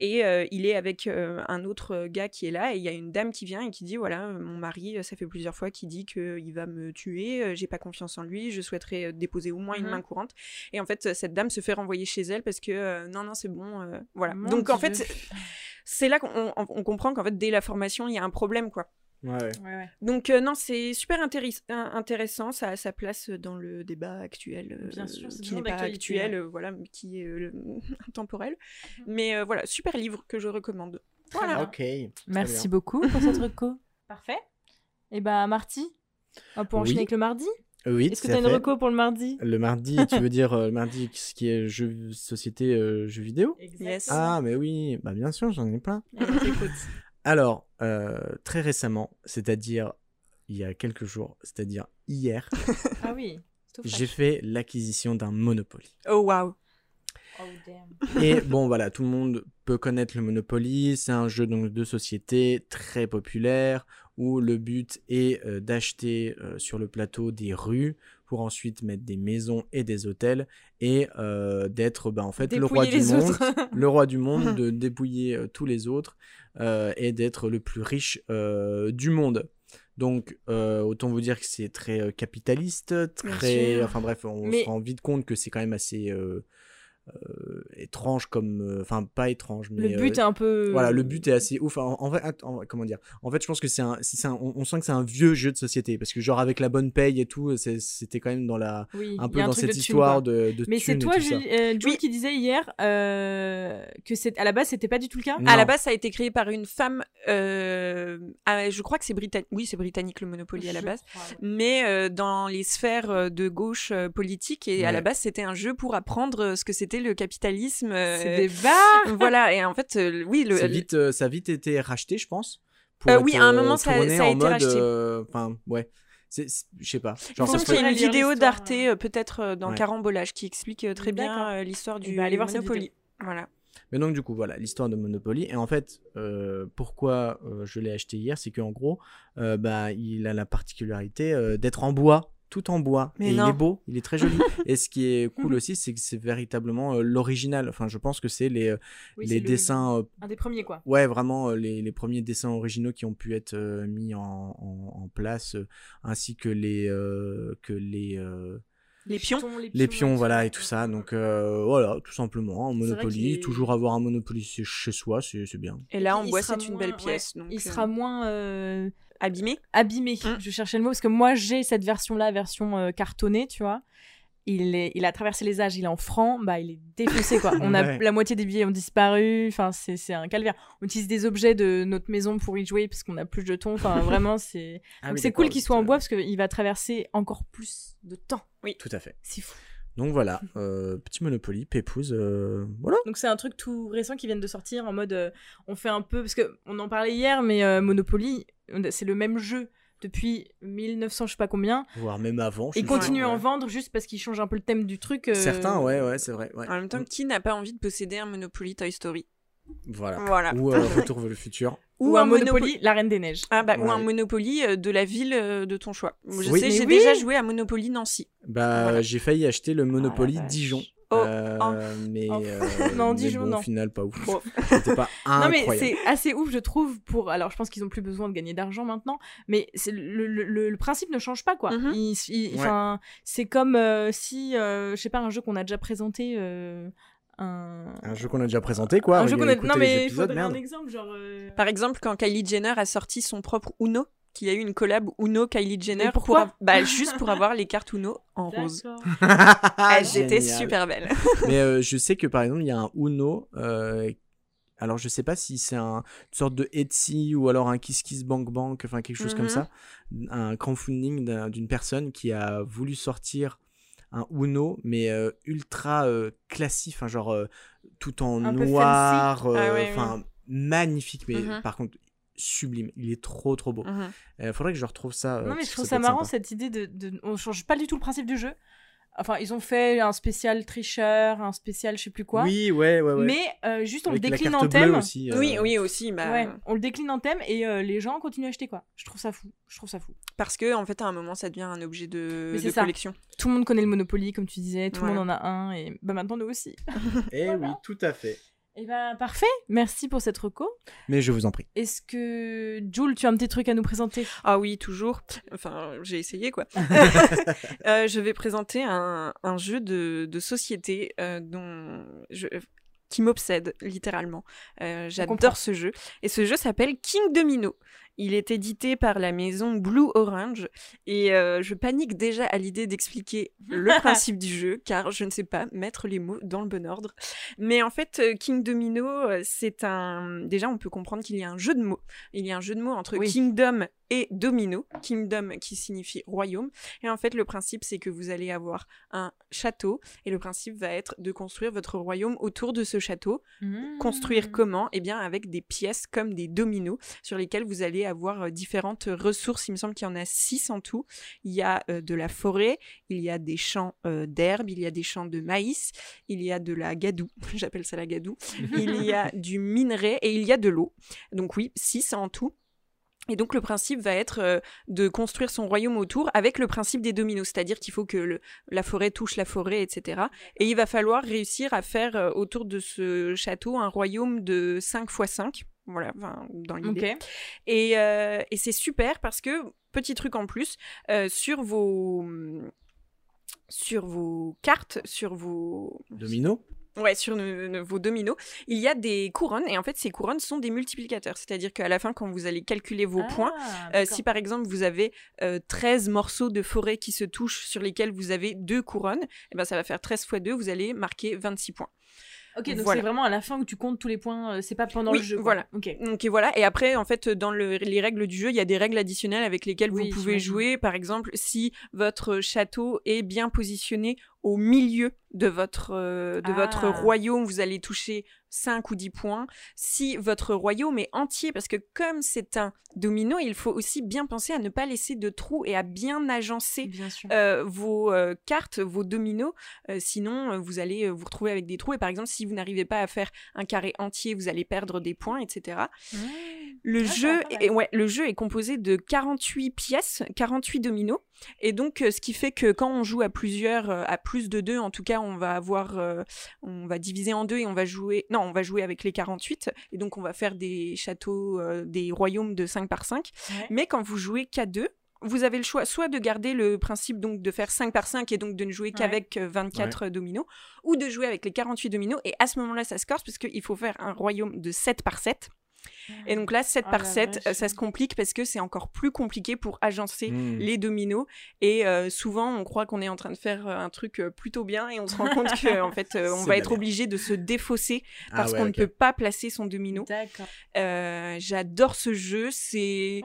[SPEAKER 4] Et il est avec un autre gars qui est là et il y a une dame qui vient et qui dit voilà, mon mari, ça fait plusieurs fois qu'il dit qu'il va me tuer, j'ai pas confiance en lui, je souhaiterais déposer au moins une
[SPEAKER 2] Mhm.
[SPEAKER 4] main courante. Et en fait, euh, cette dame se fait renvoyer chez elle parce que euh, non, non, c'est bon, euh, voilà.
[SPEAKER 2] Mon
[SPEAKER 4] Donc en fait, c'est là qu'on on- on comprend qu'en fait, dès la formation, il y a un problème, quoi.
[SPEAKER 3] Ouais, ouais.
[SPEAKER 2] Ouais, ouais.
[SPEAKER 4] Donc euh, non, c'est super intéressant, ça a sa place dans le débat actuel, euh,
[SPEAKER 2] Bien sûr,
[SPEAKER 4] qui n'est pas actuel,
[SPEAKER 2] ouais.
[SPEAKER 4] euh, voilà, qui est euh, intemporel.
[SPEAKER 2] Mhm.
[SPEAKER 4] Mais euh, voilà, super livre que je recommande.
[SPEAKER 2] Très
[SPEAKER 4] Voilà.
[SPEAKER 2] bien.
[SPEAKER 3] Ok.
[SPEAKER 2] Merci beaucoup pour cette reco. Parfait. Et bah, Marty, on peut enchaîner
[SPEAKER 3] Oui.
[SPEAKER 2] avec le mardi?
[SPEAKER 3] Oui,
[SPEAKER 2] Est-ce que
[SPEAKER 3] tout
[SPEAKER 2] t'as
[SPEAKER 3] à
[SPEAKER 2] une reco pour le mardi?
[SPEAKER 3] Le mardi, tu veux dire euh, le mardi, ce qui est jeu société, euh, jeux vidéo?
[SPEAKER 4] Yes.
[SPEAKER 3] Ah, mais oui, bah bien sûr, j'en ai plein.
[SPEAKER 2] Allez, on t'écoute.
[SPEAKER 3] Alors, euh, très récemment, c'est-à-dire il y a quelques jours, c'est-à-dire hier,
[SPEAKER 2] Ah oui.
[SPEAKER 3] j'ai fait l'acquisition d'un Monopoly.
[SPEAKER 4] Oh waouh.
[SPEAKER 2] Oh damn.
[SPEAKER 3] Et bon, voilà, tout le monde peut connaître le Monopoly. C'est un jeu donc, de société très populaire où le but est euh, d'acheter euh, sur le plateau des rues pour ensuite mettre des maisons et des hôtels et euh, d'être bah, en fait le roi du monde. le roi du monde, de dépouiller tous les autres et d'être le plus riche du monde. Donc, euh, autant vous dire que c'est très euh, capitaliste, très. Enfin bref, on
[SPEAKER 2] Mais-
[SPEAKER 3] se rend vite compte que c'est quand même assez euh, euh, étrange comme. euh, Enfin, pas étrange, mais.
[SPEAKER 2] Le but
[SPEAKER 3] euh,
[SPEAKER 2] est un peu.
[SPEAKER 3] Voilà, le but est assez ouf. En, attends, comment dire? En fait, je pense que c'est un, c'est un- on, on sent que c'est un vieux jeu de société parce que genre avec la bonne paye et tout, c'est- c'était quand même dans la,
[SPEAKER 2] Oui,
[SPEAKER 3] un peu dans cette
[SPEAKER 2] de thune,
[SPEAKER 3] histoire
[SPEAKER 2] quoi.
[SPEAKER 3] de, de
[SPEAKER 2] Mais c'est toi. Julie, euh, Julie,
[SPEAKER 4] Oui.
[SPEAKER 2] qui disait hier euh, que c'est à la base c'était pas du tout le cas?
[SPEAKER 3] Non.
[SPEAKER 4] À la base, ça a été créé par une femme. euh, ah, je crois que c'est britannique. Oui, c'est britannique le Monopoly à la base.
[SPEAKER 2] crois, ouais.
[SPEAKER 4] mais euh, dans les sphères de gauche politique et à la base c'était un jeu pour apprendre ce que c'était le capitalisme euh,
[SPEAKER 2] C'est des barres.
[SPEAKER 4] voilà et en fait euh, oui le,
[SPEAKER 3] vite, euh, ça a vite été racheté, je pense. pour
[SPEAKER 4] Euh,
[SPEAKER 3] être,
[SPEAKER 4] oui, à un moment, ça- a
[SPEAKER 3] en
[SPEAKER 4] été
[SPEAKER 3] mode,
[SPEAKER 4] racheté.
[SPEAKER 3] euh, Enfin, ouais. Je sais pas.
[SPEAKER 4] il
[SPEAKER 3] Genre,
[SPEAKER 4] qu'il y a une vidéo d'Arte
[SPEAKER 2] hein.
[SPEAKER 4] euh, peut-être euh, dans
[SPEAKER 3] Ouais.
[SPEAKER 4] Carambolage qui explique euh, très bien euh, l'histoire du
[SPEAKER 2] Eh ben, voir cette
[SPEAKER 4] Monopoly voilà
[SPEAKER 3] Mais donc, du coup, voilà, l'histoire de Monopoly. Et en fait, euh, pourquoi euh, je l'ai acheté hier, c'est qu'en gros, euh, bah, il a la particularité euh, d'être en bois, tout en bois.
[SPEAKER 4] Mais
[SPEAKER 3] et
[SPEAKER 4] non.
[SPEAKER 3] il est beau, il est très joli. et ce qui est cool aussi, c'est que c'est véritablement euh, l'original. Enfin, je pense que c'est les, euh,
[SPEAKER 2] Oui,
[SPEAKER 3] les dessins. euh,
[SPEAKER 2] Un des premiers quoi.
[SPEAKER 3] Ouais, vraiment euh, les, les premiers dessins originaux qui ont pu être euh, mis en, en- en place, euh, ainsi que les euh, que les euh,
[SPEAKER 4] les pions
[SPEAKER 2] jetons,
[SPEAKER 3] les pions, voilà et tout ça. Donc euh, voilà, tout simplement,
[SPEAKER 2] C'est vrai
[SPEAKER 3] Monopoly, toujours avoir un Monopoly chez soi, c'est c'est bien.
[SPEAKER 4] et là en bois c'est une
[SPEAKER 2] moins-
[SPEAKER 4] belle
[SPEAKER 2] ouais,
[SPEAKER 4] pièce donc
[SPEAKER 2] Il
[SPEAKER 4] euh,
[SPEAKER 2] sera moins euh,
[SPEAKER 4] abîmé
[SPEAKER 2] abîmé.
[SPEAKER 4] Mm.
[SPEAKER 2] Je cherchais le mot parce que moi j'ai cette version là, version euh, cartonnée, tu vois. Il, est, il a traversé les âges, il est en franc, bah il est défoncé quoi. On a
[SPEAKER 3] Ouais.
[SPEAKER 2] la moitié des billets ont disparu, enfin c'est c'est un calvaire. On utilise des objets de notre maison pour y jouer parce qu'on a plus de jetons, enfin vraiment c'est.
[SPEAKER 3] Ah
[SPEAKER 2] Donc
[SPEAKER 3] oui,
[SPEAKER 2] c'est cool qu'il soit en
[SPEAKER 3] êtes,
[SPEAKER 2] bois parce qu'il va traverser encore plus de temps.
[SPEAKER 3] euh, Tout à fait.
[SPEAKER 2] C'est fou.
[SPEAKER 3] Donc voilà, euh, petit Monopoly, Pépouze, euh, voilà.
[SPEAKER 2] Donc c'est un truc tout récent qui vient de sortir en mode euh, on fait un peu parce que on en parlait hier mais euh, Monopoly on- c'est le même jeu depuis 1900 je sais pas combien
[SPEAKER 3] Voire même avant.
[SPEAKER 2] et
[SPEAKER 3] suis
[SPEAKER 2] continue
[SPEAKER 3] sûr,
[SPEAKER 2] à en
[SPEAKER 3] ouais.
[SPEAKER 2] vendre juste parce qu'ils changent un peu le thème du truc. euh,
[SPEAKER 3] Certains, ouais, ouais, c'est vrai. ouais.
[SPEAKER 4] en même temps qui n'a pas envie de posséder un Monopoly Toy Story?
[SPEAKER 3] Voilà.
[SPEAKER 4] voilà
[SPEAKER 3] Ou euh, Retour vers le futur.
[SPEAKER 2] Ou, un Monopoly, la Reine des Neiges.
[SPEAKER 4] ah bah ou un Monopoly euh, de la ville euh, de ton choix je
[SPEAKER 3] Oui.
[SPEAKER 4] sais j'ai
[SPEAKER 2] oui.
[SPEAKER 4] déjà joué à Monopoly Nancy
[SPEAKER 3] Bah,
[SPEAKER 4] Voilà.
[SPEAKER 3] j'ai failli acheter le Monopoly
[SPEAKER 2] vache.
[SPEAKER 3] Dijon.
[SPEAKER 4] Oh,
[SPEAKER 3] Euh, mais,
[SPEAKER 2] oh.
[SPEAKER 3] euh,
[SPEAKER 2] Non,
[SPEAKER 3] mais bon,
[SPEAKER 2] non.
[SPEAKER 3] Au final, pas ouf. C'était pas
[SPEAKER 2] Non mais
[SPEAKER 3] incroyable.
[SPEAKER 2] c'est assez ouf je trouve pour alors je pense qu'ils ont plus besoin de gagner d'argent maintenant mais c'est le, le, le- le principe ne change pas quoi.
[SPEAKER 4] Mhm.
[SPEAKER 2] Il- il-
[SPEAKER 3] Ouais.
[SPEAKER 2] enfin, c'est comme euh, si euh, je sais pas un jeu qu'on a déjà présenté euh, un
[SPEAKER 3] Un jeu qu'on a déjà présenté, quoi.
[SPEAKER 2] un jeu qu'on a non mais il faudrait un
[SPEAKER 3] merde.
[SPEAKER 2] exemple genre euh,
[SPEAKER 4] Par exemple, quand Kylie Jenner a sorti son propre Uno, qu'il y a eu une collab Uno Kylie Jenner pour bah, juste pour avoir les cartes Uno en rose. Étaient
[SPEAKER 3] Génial.
[SPEAKER 4] super belles.
[SPEAKER 3] Mais euh, je sais que par exemple, il y a un Uno. euh, alors, je sais pas si c'est un, une sorte de Etsy ou alors un Kiss Kiss Bank Bank, enfin quelque chose comme
[SPEAKER 4] Mhm.
[SPEAKER 3] ça. Un crowdfunding d'un- d'une personne qui a voulu sortir un Uno, mais euh, ultra euh, classique, enfin, genre euh, tout en
[SPEAKER 2] Un
[SPEAKER 3] noir, euh,
[SPEAKER 4] Ah
[SPEAKER 3] enfin magnifique, mais
[SPEAKER 4] Mhm.
[SPEAKER 3] par contre sublime. Il est trop trop beau.
[SPEAKER 4] Mhm.
[SPEAKER 3] Il faudrait que je retrouve ça. euh,
[SPEAKER 2] Non mais je trouve
[SPEAKER 3] ça
[SPEAKER 2] marrant
[SPEAKER 3] sympa.
[SPEAKER 2] cette idée de, de on change pas du tout le principe du jeu. Enfin, ils ont fait un spécial tricheur, un spécial je sais plus quoi.
[SPEAKER 3] Oui, ouais, ouais, ouais.
[SPEAKER 2] Mais euh, juste on
[SPEAKER 3] Avec
[SPEAKER 2] le
[SPEAKER 3] la
[SPEAKER 2] décline
[SPEAKER 3] carte
[SPEAKER 2] en
[SPEAKER 3] bleue
[SPEAKER 2] thème.
[SPEAKER 3] aussi. euh,
[SPEAKER 4] Oui, oui aussi. Bah,
[SPEAKER 2] Ouais, on le décline en thème et euh, les gens continuent à acheter quoi. Je trouve ça fou. Je trouve ça fou.
[SPEAKER 4] Parce que en fait, à un moment, ça devient un objet de, collection.
[SPEAKER 2] Tout le monde connaît le Monopoly, comme tu disais. Tout le
[SPEAKER 4] Ouais.
[SPEAKER 2] monde en a un et bah maintenant nous aussi.
[SPEAKER 3] Eh oui, tout à fait.
[SPEAKER 2] Et ben parfait. Merci pour cette reco.
[SPEAKER 3] Mais je vous en prie.
[SPEAKER 2] Est-ce que Jules, tu as un petit truc à nous présenter?
[SPEAKER 4] Ah oui, toujours. Enfin, j'ai essayé quoi. Euh, je vais présenter un, un jeu de, de société euh, dont je, qui m'obsède littéralement. Euh. J'adore ce jeu. Et ce jeu s'appelle King Domino. Il est édité par la maison Blue Orange et euh, je panique déjà à l'idée d'expliquer le principe du jeu car je ne sais pas mettre les mots dans le bon ordre. Mais en fait, euh, King Domino, euh, c'est un. Déjà, on peut comprendre qu'il y a un jeu de mots. Il y a un jeu de mots entre
[SPEAKER 2] Oui.
[SPEAKER 4] Kingdom et Domino. Kingdom qui signifie royaume. Et en fait, le principe, c'est que vous allez avoir un château et le principe va être de construire votre royaume autour de ce château.
[SPEAKER 2] Mmh.
[SPEAKER 4] Construire comment? Eh bien, avec des pièces comme des dominos sur lesquels vous allez avoir euh, différentes ressources. Il me semble qu'il y en a six en tout. Il y a euh, de la forêt, il y a des champs euh, d'herbe, il y a des champs de maïs, il y a de la gadoue, j'appelle ça la gadoue, il y a du minerai et il y a de l'eau. Donc oui, six en tout. Et donc le principe va être euh, de construire son royaume autour avec le principe des dominos, c'est-à-dire qu'il faut que le- la forêt touche la forêt, etc. Et il va falloir réussir à faire euh, autour de ce château un royaume de 5 x 5. Voilà, enfin, dans l'idée.
[SPEAKER 2] Ok.
[SPEAKER 4] Et, euh, et c'est super parce que, petit truc en plus, euh, sur vos sur vos cartes, sur vos
[SPEAKER 3] Domino
[SPEAKER 4] Ouais, sur vos dominos, il y a des couronnes et en fait ces couronnes sont des multiplicateurs, c'est-à-dire qu'à la fin quand vous allez calculer vos
[SPEAKER 2] Ah,
[SPEAKER 4] points, euh, si par exemple vous avez euh, 13 morceaux de forêt qui se touchent sur lesquels vous avez deux couronnes, eh ben ça va faire 13 x 2, vous allez marquer 26 points.
[SPEAKER 2] Ok, donc
[SPEAKER 4] Voilà.
[SPEAKER 2] c'est vraiment à la fin où tu comptes tous les points. euh, C'est pas pendant
[SPEAKER 4] Oui,
[SPEAKER 2] le jeu. quoi.
[SPEAKER 4] voilà.
[SPEAKER 2] Ok.
[SPEAKER 4] Donc et voilà, et après en fait dans le- les règles du jeu, il y a des règles additionnelles avec lesquelles
[SPEAKER 2] Oui,
[SPEAKER 4] vous pouvez jouer. Par exemple, si votre château est bien positionné au milieu de votre euh, de votre
[SPEAKER 2] Ah.
[SPEAKER 4] royaume, vous allez toucher 5 ou 10 points. Si votre royaume est entier parce que comme c'est un domino, il faut aussi bien penser à ne pas laisser de trous et à bien agencer
[SPEAKER 2] Bien
[SPEAKER 4] euh, vos euh, cartes, vos dominos. Euh, sinon, vous allez vous retrouver avec des trous. Et par exemple, si vous n'arrivez pas à faire un carré entier, vous allez perdre des points, etc.
[SPEAKER 2] Mmh.
[SPEAKER 4] Le,
[SPEAKER 2] Ah,
[SPEAKER 4] jeu est, ouais, le jeu est composé de 48 pièces, 48 dominos. Et donc, euh, ce qui fait que quand on joue à plusieurs, euh, à plus de deux, en tout cas, on va avoir, euh, on va diviser en deux et on va jouer, non, on va jouer avec les 48. Et donc, on va faire des châteaux, euh, des royaumes de 5 par 5.
[SPEAKER 2] Ouais.
[SPEAKER 4] Mais quand vous jouez qu'à deux, vous avez le choix soit de garder le principe donc de faire 5 par 5 et donc de ne jouer qu'avec euh, 24 dominos, ou de jouer avec les 48 dominos. Et à ce moment-là, ça se corse parce qu'il faut faire un royaume de 7 par 7. Et donc là, 7
[SPEAKER 2] Ah
[SPEAKER 4] par
[SPEAKER 2] la
[SPEAKER 4] 7,
[SPEAKER 2] vache.
[SPEAKER 4] euh, ça se complique parce que c'est encore plus compliqué pour agencer
[SPEAKER 3] Hmm.
[SPEAKER 4] les dominos. Et euh, souvent, on croit qu'on est en train de faire euh, un truc plutôt bien et on se rend compte qu'en fait, euh, on va être obligé de se défausser
[SPEAKER 3] Ah
[SPEAKER 4] parce
[SPEAKER 3] ouais,
[SPEAKER 4] qu'on ne peut pas placer son domino.
[SPEAKER 2] D'accord.
[SPEAKER 4] Euh, J'adore ce jeu, c'est...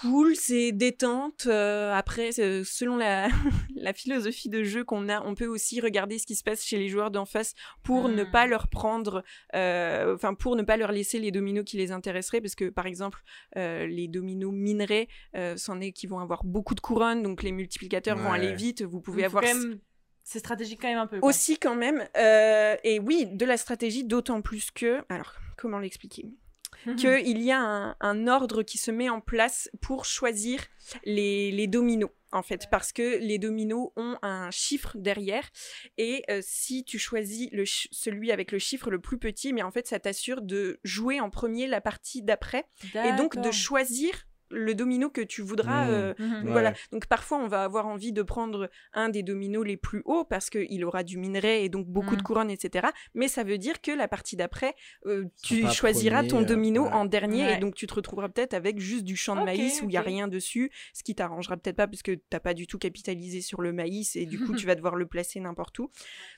[SPEAKER 4] Cool, c'est détente. euh, après, selon la, la philosophie de jeu qu'on a, on peut aussi regarder ce qui se passe chez les joueurs d'en face pour ne
[SPEAKER 2] Hmm.
[SPEAKER 4] pas leur prendre, euh, enfin pour ne pas leur laisser les dominos qui les intéresseraient, parce que par exemple, euh, les dominos minerais, euh, c'en est qui vont avoir beaucoup de couronnes, donc les multiplicateurs vont aller vite. Vous pouvez
[SPEAKER 2] Donc,
[SPEAKER 4] avoir
[SPEAKER 2] quand même- C'est stratégique quand même un peu. quoi.
[SPEAKER 4] aussi quand même, euh, et oui, de la stratégie, d'autant plus que, alors comment l'expliquer? Qu'il y a un, un ordre qui se met en place pour choisir les, les dominos, en fait, parce que les dominos ont un chiffre derrière, et euh, si tu choisis le celui avec le chiffre le plus petit, mais en fait, ça t'assure de jouer en premier la partie d'après, et donc de choisir le domino que tu voudras
[SPEAKER 3] Mmh.
[SPEAKER 4] euh.
[SPEAKER 3] Ouais.
[SPEAKER 4] voilà. Donc parfois on va avoir envie de prendre un des dominos les plus hauts parce qu'il aura du minerai et donc beaucoup de couronnes, etc. Mais ça veut dire que la partie d'après, euh, tu choisiras
[SPEAKER 3] premier,
[SPEAKER 4] ton
[SPEAKER 3] euh,
[SPEAKER 4] domino
[SPEAKER 3] ouais.
[SPEAKER 4] en dernier
[SPEAKER 2] Ouais.
[SPEAKER 4] et donc tu te retrouveras peut-être avec juste du champ de maïs où il y a rien dessus, ce qui t'arrangera peut-être pas parce que t'as pas du tout capitalisé sur le maïs et du coup tu vas devoir le placer n'importe où.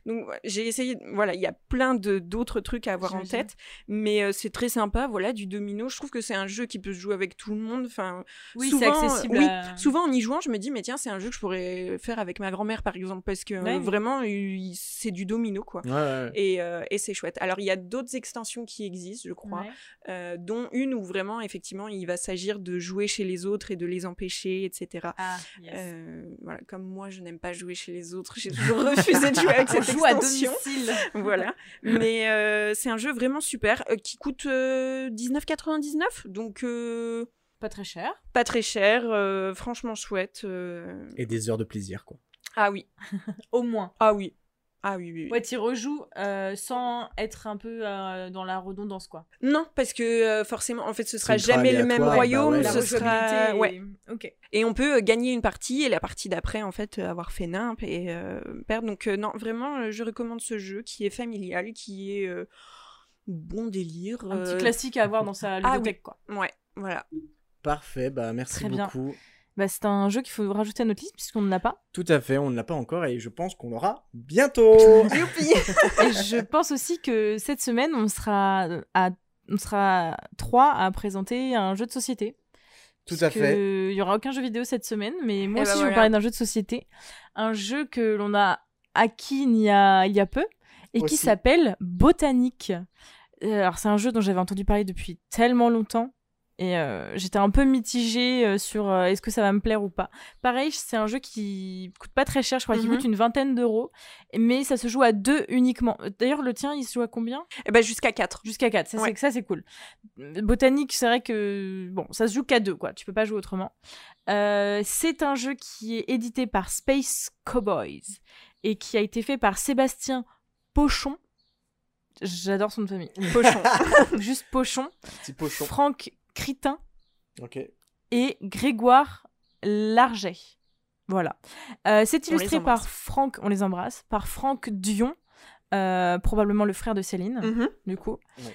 [SPEAKER 4] Donc j'ai essayé, voilà, il y a plein de d'autres trucs à avoir en tête, mais euh, c'est très sympa, voilà, du domino. Je trouve que c'est un jeu qui peut se jouer avec tout le monde. Enfin,
[SPEAKER 2] Oui,
[SPEAKER 4] souvent,
[SPEAKER 2] c'est accessible.
[SPEAKER 4] oui,
[SPEAKER 2] à-
[SPEAKER 4] souvent en y jouant, je me dis mais tiens, c'est un jeu que je pourrais faire avec ma grand-mère par exemple parce que
[SPEAKER 2] Ouais,
[SPEAKER 4] vraiment c'est du domino quoi.
[SPEAKER 3] Ouais, ouais.
[SPEAKER 4] Et, euh, et c'est chouette. Alors, il y a d'autres extensions qui existent, je crois,
[SPEAKER 2] Ouais.
[SPEAKER 4] euh, dont une où vraiment, effectivement, il va s'agir de jouer chez les autres et de les empêcher, etc.
[SPEAKER 2] Ah, yes.
[SPEAKER 4] Euh, voilà, comme moi, je n'aime pas jouer chez les autres, j'ai toujours refusé de jouer avec cette
[SPEAKER 2] joue à
[SPEAKER 4] extension.
[SPEAKER 2] domicile.
[SPEAKER 4] voilà. Mais euh, c'est un jeu vraiment super euh, qui coûte euh, 19,99, donc euh,
[SPEAKER 2] Pas très cher.
[SPEAKER 4] pas très cher, euh, franchement chouette. euh.
[SPEAKER 3] Et des heures de plaisir, quoi.
[SPEAKER 4] Ah oui,
[SPEAKER 2] Au moins.
[SPEAKER 4] ah oui, ah oui, oui. oui.
[SPEAKER 2] Ouais, tu rejoues euh, sans être un peu euh, dans la redondance, quoi.
[SPEAKER 4] Non, parce que euh, forcément, en fait, ce sera
[SPEAKER 3] ultra
[SPEAKER 4] jamais le même
[SPEAKER 3] aléatoire, bah
[SPEAKER 4] royaume,
[SPEAKER 3] ouais,
[SPEAKER 2] la
[SPEAKER 4] ce sera...
[SPEAKER 2] rejouabilité.
[SPEAKER 4] ouais.
[SPEAKER 2] est- Ok.
[SPEAKER 4] Et on peut euh, gagner une partie et la partie d'après, en fait, euh, avoir fait nimp et euh, perdre. Donc, euh, non, vraiment, euh, je recommande ce jeu qui est familial, qui est euh, bon délire.
[SPEAKER 2] Un petit classique à avoir dans sa
[SPEAKER 4] ah
[SPEAKER 2] ludothèque, quoi.
[SPEAKER 4] Ouais, voilà.
[SPEAKER 3] Parfait, bah merci
[SPEAKER 2] Très bien.
[SPEAKER 3] beaucoup.
[SPEAKER 2] Bah, c'est un jeu qu'il faut rajouter à notre liste puisqu'on ne l'a pas.
[SPEAKER 3] Tout à fait, on ne l'a pas encore et je pense qu'on l'aura bientôt.
[SPEAKER 4] Youpi
[SPEAKER 2] Et je pense aussi que cette semaine, on sera à, on sera trois à présenter un jeu de société.
[SPEAKER 3] Tout à fait.
[SPEAKER 2] Il y aura aucun jeu vidéo cette semaine, mais moi
[SPEAKER 4] Eh
[SPEAKER 2] aussi
[SPEAKER 4] ben
[SPEAKER 2] je vais
[SPEAKER 4] voilà.
[SPEAKER 2] vous parler d'un jeu de société, un jeu que l'on a acquis il y a, il y a peu et qui s'appelle Botanique. Euh, Alors c'est un jeu dont j'avais entendu parler depuis tellement longtemps et euh, j'étais un peu mitigée euh, sur euh, est-ce que ça va me plaire ou pas. Pareil, c'est un jeu qui coûte pas très cher, je crois qu'il
[SPEAKER 4] Mhm.
[SPEAKER 2] coûte une vingtaine d'euros, mais ça se joue à deux uniquement. D'ailleurs, le tien, il se joue à combien?
[SPEAKER 4] Et ben jusqu'à 4.
[SPEAKER 2] Jusqu'à 4, ça
[SPEAKER 4] Ouais.
[SPEAKER 2] c'est ça c'est cool. Botanique, c'est vrai que bon, ça se joue qu'à deux quoi, tu peux pas jouer autrement. Euh, c'est un jeu qui est édité par Space Cowboys et qui a été fait par Sébastien Pochon. J'adore son nom de famille. Pochon. Juste Pochon.
[SPEAKER 3] Petit pochon.
[SPEAKER 2] Franck Critin et Grégoire Larget. Voilà. Euh, c'est illustré par. Franck, on les embrasse, par Franck Dion, euh, probablement le frère de Céline,
[SPEAKER 4] Mhm.
[SPEAKER 2] du coup.
[SPEAKER 3] Ouais.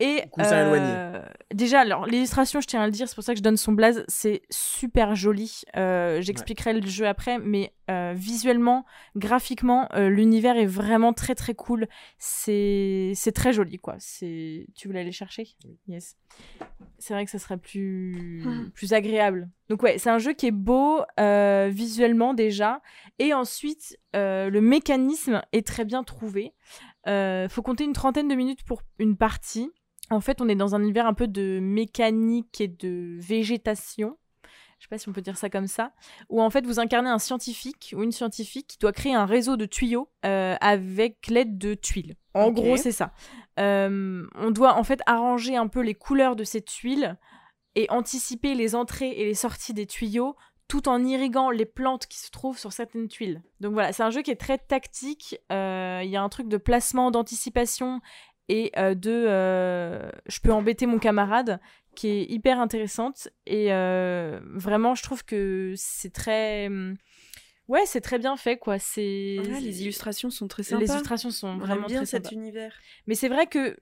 [SPEAKER 2] Et euh, déjà, alors l'illustration, je tiens à le dire, c'est pour ça que je donne son blaze, c'est super joli. Euh, J'expliquerai le jeu après, mais euh, visuellement, graphiquement, euh, l'univers est vraiment très très cool. C'est c'est très joli, quoi. C'est tu voulais aller chercher?
[SPEAKER 3] Oui.
[SPEAKER 2] Yes. C'est vrai que ça serait plus plus agréable. Donc ouais, c'est un jeu qui est beau euh, visuellement déjà, et ensuite euh, le mécanisme est très bien trouvé. Euh, faut compter une trentaine de minutes pour une partie. En fait, on est dans un univers un peu de mécanique et de végétation. Je sais pas si on peut dire ça comme ça. Où en fait, vous incarnez un scientifique ou une scientifique qui doit créer un réseau de tuyaux euh, avec l'aide de tuiles. En gros, c'est ça. Euh, on doit en fait arranger un peu les couleurs de ces tuiles et anticiper les entrées et les sorties des tuyaux tout en irriguant les plantes qui se trouvent sur certaines tuiles. Donc voilà, c'est un jeu qui est très tactique. Euh, Il y a un truc de placement, d'anticipation et euh, de euh, je peux embêter mon camarade qui est hyper intéressante. Et euh, vraiment, je trouve que c'est très. hum, Ouais, c'est très bien fait, quoi. C'est.
[SPEAKER 4] Les illustrations sont très sympas.
[SPEAKER 2] Les illustrations sont
[SPEAKER 4] On
[SPEAKER 2] vraiment
[SPEAKER 4] aime bien
[SPEAKER 2] très
[SPEAKER 4] cet
[SPEAKER 2] sympas.
[SPEAKER 4] univers.
[SPEAKER 2] Mais c'est vrai que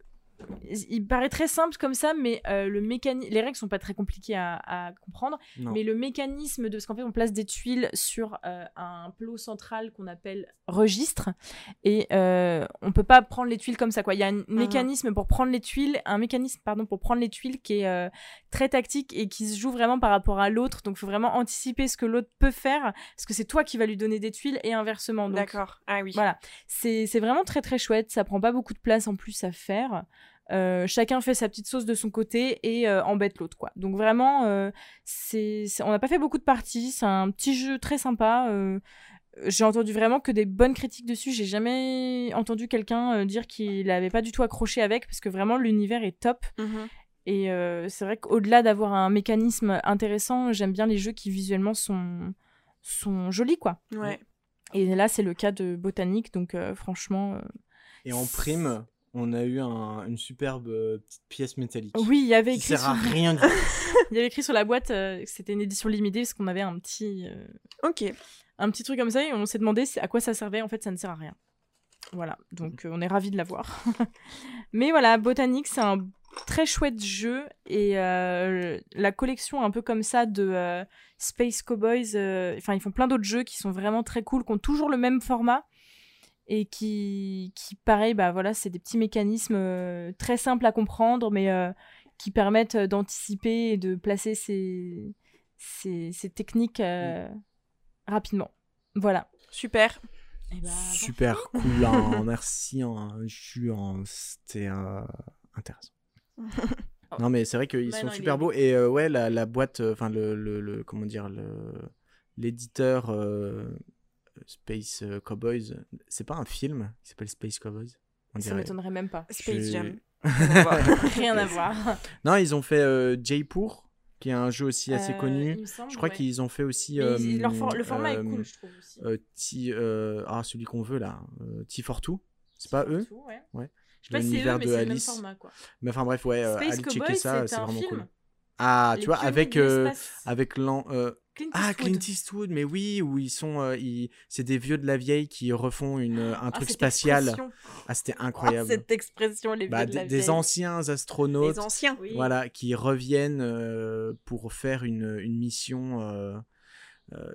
[SPEAKER 2] il paraît très simple comme ça, mais euh, le mécani- les règles sont pas très compliquées à, à comprendre.
[SPEAKER 3] Non.
[SPEAKER 2] Mais le mécanisme de ce qu'en fait on place des tuiles sur euh, un plot central qu'on appelle registre et euh, on peut pas prendre les tuiles comme ça quoi. Il y a un mécanisme pour prendre les tuiles, un mécanisme pardon pour prendre les tuiles qui est euh, très tactique et qui se joue vraiment par rapport à l'autre. Donc il faut vraiment anticiper ce que l'autre peut faire parce que c'est toi qui vas lui donner des tuiles et inversement.
[SPEAKER 4] D'accord. Ah oui.
[SPEAKER 2] voilà, c'est c'est vraiment très très chouette. Ça prend pas beaucoup de place en plus à faire. Euh, chacun fait sa petite sauce de son côté et euh, embête l'autre quoi. Donc vraiment, euh, c'est on n'a pas fait beaucoup de parties. C'est un petit jeu très sympa. euh, j'ai entendu vraiment que des bonnes critiques dessus. J'ai jamais entendu quelqu'un euh, dire qu'il n'avait pas du tout accroché avec parce que vraiment l'univers est top.
[SPEAKER 4] Mhm.
[SPEAKER 2] Et euh, c'est vrai qu'au-delà d'avoir un mécanisme intéressant, j'aime bien les jeux qui visuellement sont sont jolis quoi.
[SPEAKER 4] Ouais.
[SPEAKER 2] Et là c'est le cas de Botanique donc euh, franchement. euh,
[SPEAKER 3] Et en prime, on a eu un- une superbe euh, petite pièce métallique.
[SPEAKER 2] Oui, il y avait
[SPEAKER 3] Qui
[SPEAKER 2] écrit,
[SPEAKER 3] sert à
[SPEAKER 2] sur...
[SPEAKER 3] rien
[SPEAKER 2] il y avait écrit sur la boîte euh, que c'était une édition limitée parce qu'on avait un petit, euh,
[SPEAKER 4] Ok.
[SPEAKER 2] un petit truc comme ça et on s'est demandé c'est- à quoi ça servait. En fait, ça ne sert à rien. Voilà, donc euh, on est ravis de l'avoir. Mais voilà, Botanique, c'est un très chouette jeu et euh, la collection un peu comme ça de euh, Space Cowboys, euh, enfin ils font plein d'autres jeux qui sont vraiment très cool, qui ont toujours le même format et qui, qui pareil, bah voilà, c'est des petits mécanismes euh, très simples à comprendre mais euh, qui permettent euh, d'anticiper et de placer ces, ces, ces techniques euh, rapidement. Voilà.
[SPEAKER 4] Super.
[SPEAKER 2] Eh ben,
[SPEAKER 3] Super cool, hein, merci, hein, je suis en- c'était euh, intéressant. non mais c'est vrai qu'ils
[SPEAKER 2] Bah
[SPEAKER 3] sont
[SPEAKER 2] non,
[SPEAKER 3] super beaux et euh, ouais la, la boîte, euh, enfin le, le, le- comment dire le l'éditeur euh, Space euh, Cowboys, c'est pas un film qui s'appelle Space Cowboys? On
[SPEAKER 2] ça m'étonnerait même pas.
[SPEAKER 4] Space
[SPEAKER 3] Je-
[SPEAKER 4] Jam.
[SPEAKER 2] Rien à voir.
[SPEAKER 3] non ils ont fait euh, Jaipur qui est un jeu aussi assez
[SPEAKER 2] Euh,
[SPEAKER 3] connu.
[SPEAKER 2] semble,
[SPEAKER 3] Je crois
[SPEAKER 2] ouais.
[SPEAKER 3] qu'ils ont fait aussi.
[SPEAKER 2] Mais
[SPEAKER 3] euh,
[SPEAKER 2] ils- leur for- le format
[SPEAKER 3] euh,
[SPEAKER 2] est cool, je trouve aussi.
[SPEAKER 3] euh, T, euh, ah, celui qu'on veut là, euh, T42. C'est pas eux?
[SPEAKER 2] Tout, ouais.
[SPEAKER 3] Ouais.
[SPEAKER 2] Je sais pas si c'est eux, mais
[SPEAKER 3] de
[SPEAKER 2] c'est le même
[SPEAKER 3] Alice.
[SPEAKER 2] format, quoi.
[SPEAKER 3] Mais enfin bref, ouais, euh,
[SPEAKER 2] Space
[SPEAKER 3] allez checker ça,
[SPEAKER 2] c'est
[SPEAKER 3] vraiment
[SPEAKER 2] film.
[SPEAKER 3] cool. Ah,
[SPEAKER 2] Les
[SPEAKER 3] tu vois, avec euh, avec l'an.
[SPEAKER 2] Clint
[SPEAKER 3] Ah. Clint Eastwood, mais oui, où ils sont, euh, ils- c'est des vieux de la vieille qui refont une, un
[SPEAKER 2] Ah,
[SPEAKER 3] truc spatial.
[SPEAKER 2] expression.
[SPEAKER 3] Ah, c'était
[SPEAKER 2] Ah,
[SPEAKER 3] incroyable.
[SPEAKER 2] cette expression, les
[SPEAKER 3] Bah,
[SPEAKER 2] vieux de la
[SPEAKER 3] des, des
[SPEAKER 2] vieille.
[SPEAKER 3] anciens astronautes,
[SPEAKER 4] Les anciens.
[SPEAKER 2] Oui.
[SPEAKER 3] voilà, qui reviennent euh, pour faire une, une mission, euh,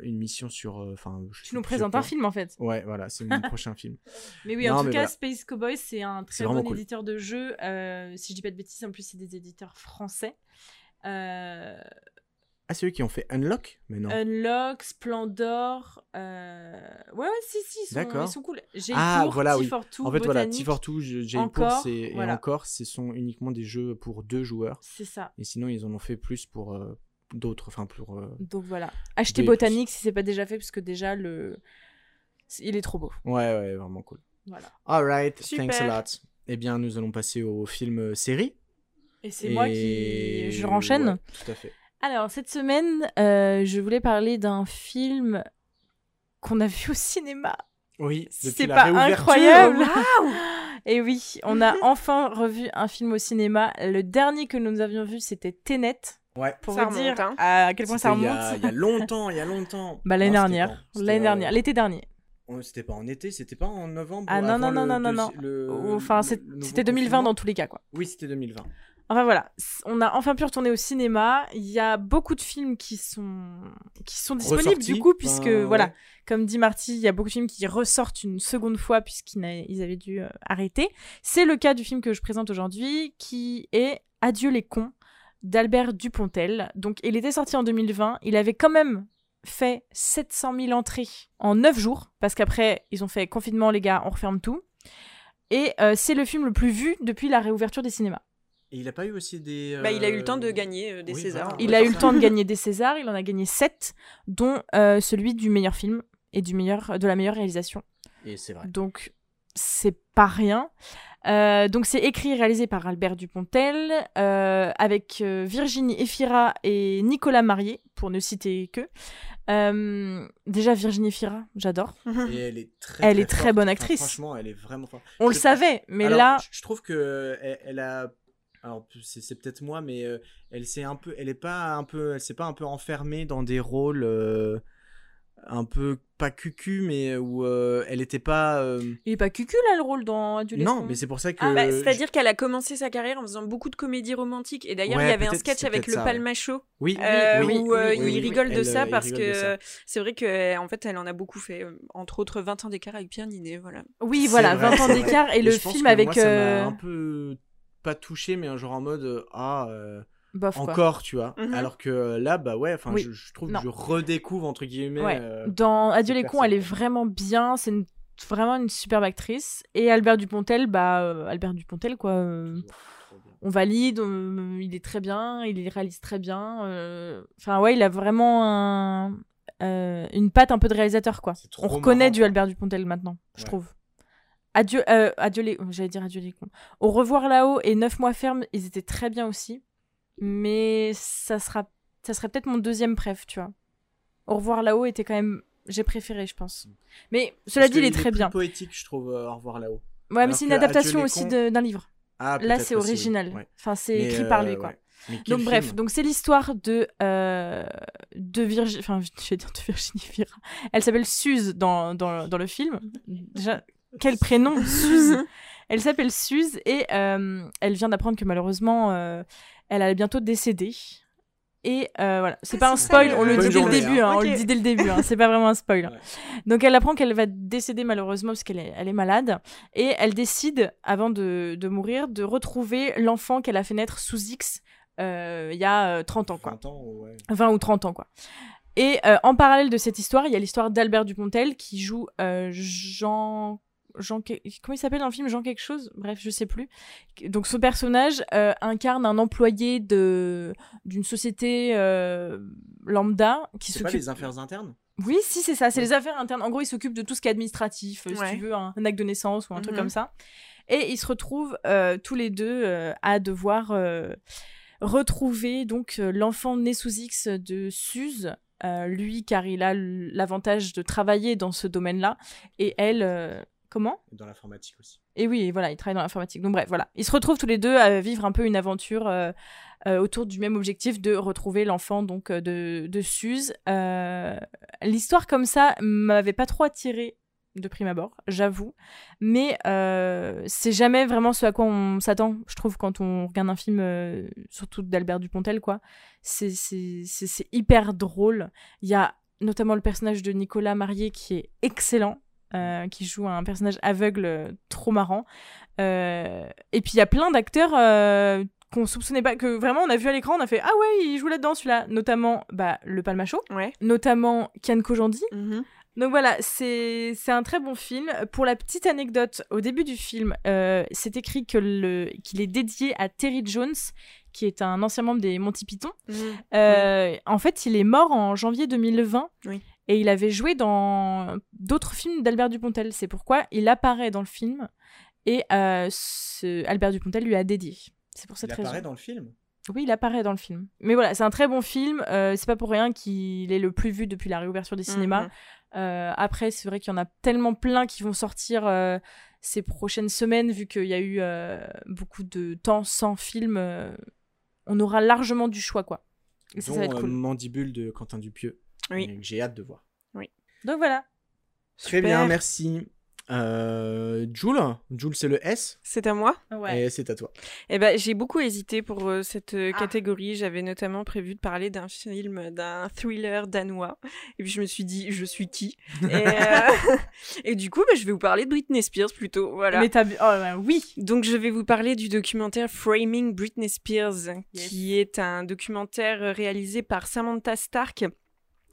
[SPEAKER 3] une mission sur, enfin,
[SPEAKER 2] Tu nous présentes un film, en fait.
[SPEAKER 3] Ouais, voilà, c'est mon prochain film.
[SPEAKER 2] Mais oui,
[SPEAKER 3] Non,
[SPEAKER 2] en tout cas,
[SPEAKER 3] voilà.
[SPEAKER 2] Space Cowboy, c'est un très bon
[SPEAKER 3] cool.
[SPEAKER 2] éditeur de jeux. Si je dis pas de bêtises, en plus, c'est des éditeurs français. Euh,
[SPEAKER 3] Ah, c'est eux qui ont fait Unlock Mais non.
[SPEAKER 2] Unlock, Splendor. euh, Ouais, ouais, si, si, ils sont, ils sont cool. J'ai
[SPEAKER 3] Ah,
[SPEAKER 2] pour,
[SPEAKER 3] voilà, oui.
[SPEAKER 2] T42,
[SPEAKER 3] en fait, voilà,
[SPEAKER 2] Botanique,
[SPEAKER 3] T42, J- Jaipur,
[SPEAKER 2] Encore,
[SPEAKER 3] c'est et
[SPEAKER 2] voilà.
[SPEAKER 3] encore, ce sont uniquement des jeux pour deux joueurs.
[SPEAKER 2] C'est ça.
[SPEAKER 3] Et sinon, ils en ont fait plus pour euh, d'autres, enfin pour. euh,
[SPEAKER 2] Donc voilà. Achetez
[SPEAKER 3] et
[SPEAKER 2] Botanique si c'est pas déjà fait, parce que déjà, le... il est trop beau.
[SPEAKER 3] Ouais, ouais, vraiment cool.
[SPEAKER 2] Voilà.
[SPEAKER 3] Alright, thanks a lot. Eh bien, nous allons passer au film euh, série.
[SPEAKER 2] Et c'est moi qui.
[SPEAKER 3] Et-
[SPEAKER 2] Je renchaîne.
[SPEAKER 3] Ouais, tout à fait.
[SPEAKER 2] Alors, cette semaine, euh, je voulais parler d'un film qu'on a vu au cinéma.
[SPEAKER 3] Oui,
[SPEAKER 2] c'est pas incroyable Et oui, on a enfin revu un film au cinéma. Le dernier que nous avions vu, c'était Tenet.
[SPEAKER 3] Ouais.
[SPEAKER 2] Pour
[SPEAKER 4] Ça
[SPEAKER 2] vous
[SPEAKER 4] remonte,
[SPEAKER 2] dire
[SPEAKER 4] hein.
[SPEAKER 2] à quel point ça
[SPEAKER 3] C'était il y
[SPEAKER 2] remonte.
[SPEAKER 3] y, a longtemps, il y a longtemps.
[SPEAKER 2] Bah, l'année
[SPEAKER 3] Non,
[SPEAKER 2] dernière. L'année dernière. L'été dernier.
[SPEAKER 3] on- C'était pas en été, c'était pas en novembre.
[SPEAKER 2] Ah non, non, non,
[SPEAKER 3] le
[SPEAKER 2] non, non,
[SPEAKER 3] le-
[SPEAKER 2] Enfin, c'était 2020
[SPEAKER 3] confinement.
[SPEAKER 2] dans tous les cas, quoi.
[SPEAKER 3] Oui, c'était 2020.
[SPEAKER 2] Enfin voilà, on a enfin pu retourner au cinéma. Il y a beaucoup de films qui sont qui sont disponibles
[SPEAKER 3] Ressortis,
[SPEAKER 2] du coup, puisque
[SPEAKER 3] ben,
[SPEAKER 2] voilà,
[SPEAKER 3] ouais.
[SPEAKER 2] comme dit Marty, il y a beaucoup de films qui ressortent une seconde fois puisqu'ils avaient dû euh, arrêter. C'est le cas du film que je présente aujourd'hui, qui est Adieu les cons d'Albert Dupontel. Donc, il était sorti en 2020. Il avait quand même fait 700 000 entrées en 9 jours, parce qu'après, ils ont fait confinement, les gars, on referme tout. Et euh, c'est le film le plus vu depuis la réouverture des cinémas.
[SPEAKER 3] Et il a pas eu aussi des.
[SPEAKER 4] Bah, il a eu le
[SPEAKER 3] euh,
[SPEAKER 4] temps de gagner euh, des
[SPEAKER 3] oui,
[SPEAKER 4] Césars.
[SPEAKER 3] voilà.
[SPEAKER 2] Il
[SPEAKER 3] Ouais,
[SPEAKER 2] a eu le temps de gagner des Césars, il en a gagné 7, dont euh, celui du meilleur film et du meilleur, de la meilleure réalisation.
[SPEAKER 3] Et c'est vrai.
[SPEAKER 2] Donc, c'est pas rien. Euh, donc, c'est écrit et réalisé par Albert Dupontel, euh, avec euh, Virginie Efira et Nicolas Marié, pour ne citer que. Euh, déjà, Virginie Efira, j'adore.
[SPEAKER 3] Et elle est très.
[SPEAKER 2] Elle est très
[SPEAKER 3] forte.
[SPEAKER 2] bonne
[SPEAKER 3] Enfin,
[SPEAKER 2] actrice.
[SPEAKER 3] franchement, elle est vraiment forte.
[SPEAKER 2] On le savait, mais
[SPEAKER 3] Alors,
[SPEAKER 2] là,
[SPEAKER 3] je- je trouve que elle, elle a. Alors c'est c'est peut-être moi, mais euh, elle s'est un peu, elle est pas un peu, elle s'est pas un peu enfermée dans des rôles euh, un peu pas cucu, mais où euh, elle était pas. euh,
[SPEAKER 2] il est pas cucul là le rôle dans
[SPEAKER 3] Non, mais c'est pour ça que.
[SPEAKER 4] Ah, bah, C'est-à-dire qu'elle a commencé sa carrière en faisant beaucoup de comédies romantiques. Et d'ailleurs,
[SPEAKER 3] Ouais,
[SPEAKER 4] il y avait un sketch avec le
[SPEAKER 3] ça, ouais.
[SPEAKER 4] Palmacho
[SPEAKER 3] Oui,
[SPEAKER 4] euh,
[SPEAKER 3] oui,
[SPEAKER 4] où euh,
[SPEAKER 3] oui,
[SPEAKER 4] il rigole de
[SPEAKER 3] Elle,
[SPEAKER 4] ça parce que c'est vrai que en fait, elle en a beaucoup fait. Entre autres, 20 ans d'écart avec Pierre Ninet. Voilà.
[SPEAKER 2] Oui,
[SPEAKER 3] C'est
[SPEAKER 2] voilà,
[SPEAKER 3] vrai,
[SPEAKER 2] 20 ans d'écart et, le film avec.
[SPEAKER 3] moi, ça m'a un peu pas touché, mais un genre en mode euh, ah. euh,
[SPEAKER 2] bof, quoi.
[SPEAKER 3] encore, tu vois.
[SPEAKER 4] Mhm.
[SPEAKER 3] Alors que euh, là, bah ouais, enfin,
[SPEAKER 2] Oui.
[SPEAKER 3] je, je trouve
[SPEAKER 2] Non.
[SPEAKER 3] que je redécouvre entre guillemets.
[SPEAKER 2] Ouais.
[SPEAKER 3] euh,
[SPEAKER 2] Dans Adieu les cons, elle est vraiment bien. C'est une- vraiment une superbe actrice. Et Albert Dupontel, bah, euh, Albert Dupontel, quoi. euh, on valide, on- il est très bien, il réalise très bien. euh, Enfin, ouais, il a vraiment un- euh, une patte un peu de réalisateur, quoi. On reconnaît
[SPEAKER 3] marrant,
[SPEAKER 2] du
[SPEAKER 3] quoi.
[SPEAKER 2] Albert Dupontel maintenant, je trouve. Adieu, euh, adieu les, j'allais dire adieu les cons. Au revoir là-haut et Neuf mois ferme, ils étaient très bien aussi. Mais ça sera, ça serait peut-être mon deuxième préf, tu vois. Au revoir là-haut était quand même, j'ai préféré, je pense. Mais cela
[SPEAKER 3] Parce
[SPEAKER 2] dit, il est très bien.
[SPEAKER 3] poétique, je trouve, euh, Au revoir là-haut.
[SPEAKER 2] Ouais, mais c'est une adaptation aussi
[SPEAKER 3] cons-
[SPEAKER 2] d'un livre.
[SPEAKER 3] Ah,
[SPEAKER 2] Là, c'est original.
[SPEAKER 3] Ouais.
[SPEAKER 2] Enfin, c'est écrit par
[SPEAKER 3] euh,
[SPEAKER 2] lui, quoi.
[SPEAKER 3] ouais. Mais quel
[SPEAKER 2] Donc bref, donc c'est l'histoire de euh, de Virginie, enfin je vais dire de Virginie Fira. Elle s'appelle Suze dans, dans, dans le film. Déjà, quel prénom? Suze. Elle s'appelle Suze et euh, elle vient d'apprendre que malheureusement euh, elle allait bientôt décéder. Et euh, voilà, c'est
[SPEAKER 4] Ah,
[SPEAKER 2] pas un spoil, on le dit dès le début,
[SPEAKER 3] hein.
[SPEAKER 2] hein, on le dit dès le début, hein, c'est pas vraiment un spoil.
[SPEAKER 3] Ouais.
[SPEAKER 2] Donc elle apprend qu'elle va décéder malheureusement parce qu'elle est, elle est malade et elle décide, avant de, de mourir, de retrouver l'enfant qu'elle a fait naître sous X euh, il y a euh, 30 ans, quoi.
[SPEAKER 3] 20 ans, ouais.
[SPEAKER 2] 20 ou 30 ans, quoi. Et euh, en parallèle de cette histoire, il y a l'histoire d'Albert Dupontel qui joue euh, Jean. Jean. que- Comment il s'appelle dans le film? Jean quelque chose? Bref, je sais plus. Donc, ce personnage euh, incarne un employé de d'une société euh, lambda qui
[SPEAKER 3] C'est pas
[SPEAKER 2] s'occupe.
[SPEAKER 3] les affaires internes?
[SPEAKER 2] Oui, si, c'est ça. C'est
[SPEAKER 3] Ouais.
[SPEAKER 2] les affaires internes. En gros, il s'occupe de tout ce qui est administratif, euh, si
[SPEAKER 4] Ouais.
[SPEAKER 2] tu veux, un, un acte de naissance ou un truc
[SPEAKER 4] Mhm.
[SPEAKER 2] comme ça. Et ils se retrouvent euh, tous les deux euh, à devoir euh, retrouver donc euh, l'enfant né sous X de Suze. euh, lui, car il a l'avantage de travailler dans ce domaine-là, et elle, euh, comment?
[SPEAKER 3] Dans l'informatique aussi.
[SPEAKER 2] et oui, voilà, ils travaillent dans l'informatique. Donc bref, voilà. Ils se retrouvent tous les deux à vivre un peu une aventure euh, euh, autour du même objectif de retrouver l'enfant donc euh, de, de Suze. Euh, L'histoire comme ça m'avait pas trop attiré de prime abord, j'avoue. Mais c'est jamais vraiment ce à quoi on s'attend, je trouve, quand on regarde un film, surtout d'Albert Dupontel, quoi. C'est hyper drôle. Il y a notamment le personnage de Nicolas Marié qui est excellent. Euh, qui joue un personnage aveugle euh, trop marrant. Euh, et puis il y a plein d'acteurs euh, qu'on soupçonnait pas, que vraiment on a vu à l'écran, on a fait Ah ouais, il joue là-dedans celui-là. Notamment bah, le Palmacho,
[SPEAKER 4] Ouais.
[SPEAKER 2] notamment Kian Kojandi.
[SPEAKER 4] Mhm.
[SPEAKER 2] Donc voilà, c'est un très bon film. Pour la petite anecdote, au début du film, c'est écrit qu'il est dédié à Terry Jones, qui est un ancien membre des Monty Python. Euh, En fait, il est mort en janvier 2020
[SPEAKER 4] Oui.
[SPEAKER 2] Et il avait joué dans d'autres films d'Albert Dupontel. C'est pourquoi il apparaît dans le film et euh, ce- Albert Dupontel lui a dédié. C'est pour cette
[SPEAKER 3] Il
[SPEAKER 2] raison.
[SPEAKER 3] apparaît dans le film?
[SPEAKER 2] Oui, il apparaît dans le film. Mais voilà, c'est un très bon film. Euh, c'est pas pour rien qu'il est le plus vu depuis la réouverture des cinémas.
[SPEAKER 4] Mhm.
[SPEAKER 2] Euh, après, c'est vrai qu'il y en a tellement plein qui vont sortir euh, ces prochaines semaines, vu qu'il y a eu euh, beaucoup de temps sans film. euh, on aura largement du choix, quoi. Et ça, ça va
[SPEAKER 3] dont
[SPEAKER 2] être
[SPEAKER 3] euh,
[SPEAKER 2] cool.
[SPEAKER 3] Mandibule de Quentin Dupieux.
[SPEAKER 4] Oui.
[SPEAKER 3] Et que J'ai hâte de voir.
[SPEAKER 2] Donc voilà.
[SPEAKER 3] Très bien, merci. Euh, Jules, Jules c'est le S
[SPEAKER 4] C'est à moi
[SPEAKER 3] et c'est à toi.
[SPEAKER 4] Eh ben, j'ai beaucoup hésité pour euh, cette euh,
[SPEAKER 2] Ah.
[SPEAKER 4] catégorie. J'avais notamment prévu de parler d'un film, d'un thriller danois. Et puis je me suis dit, je suis qui? Et, euh, et du coup, bah, je vais vous parler de Britney Spears plutôt. Voilà.
[SPEAKER 2] Mais t'as bu- Oh, bah, oui.
[SPEAKER 4] Donc je vais vous parler du documentaire Framing Britney Spears,
[SPEAKER 2] Yes.
[SPEAKER 4] qui est un documentaire réalisé par Samantha Stark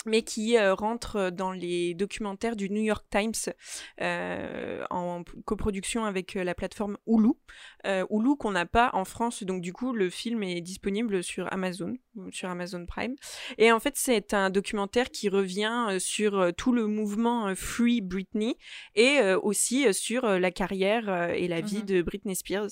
[SPEAKER 4] mais qui euh, rentre dans les documentaires du New York Times euh, en coproduction avec euh, la plateforme Hulu. Euh, Hulu qu'on n'a pas en France, donc du coup le film est disponible sur Amazon, sur Amazon Prime. Et en fait c'est un documentaire qui revient euh, sur euh, tout le mouvement euh, Free Britney et euh, aussi euh, sur euh, la carrière euh, et la vie
[SPEAKER 2] Mhm.
[SPEAKER 4] de Britney Spears.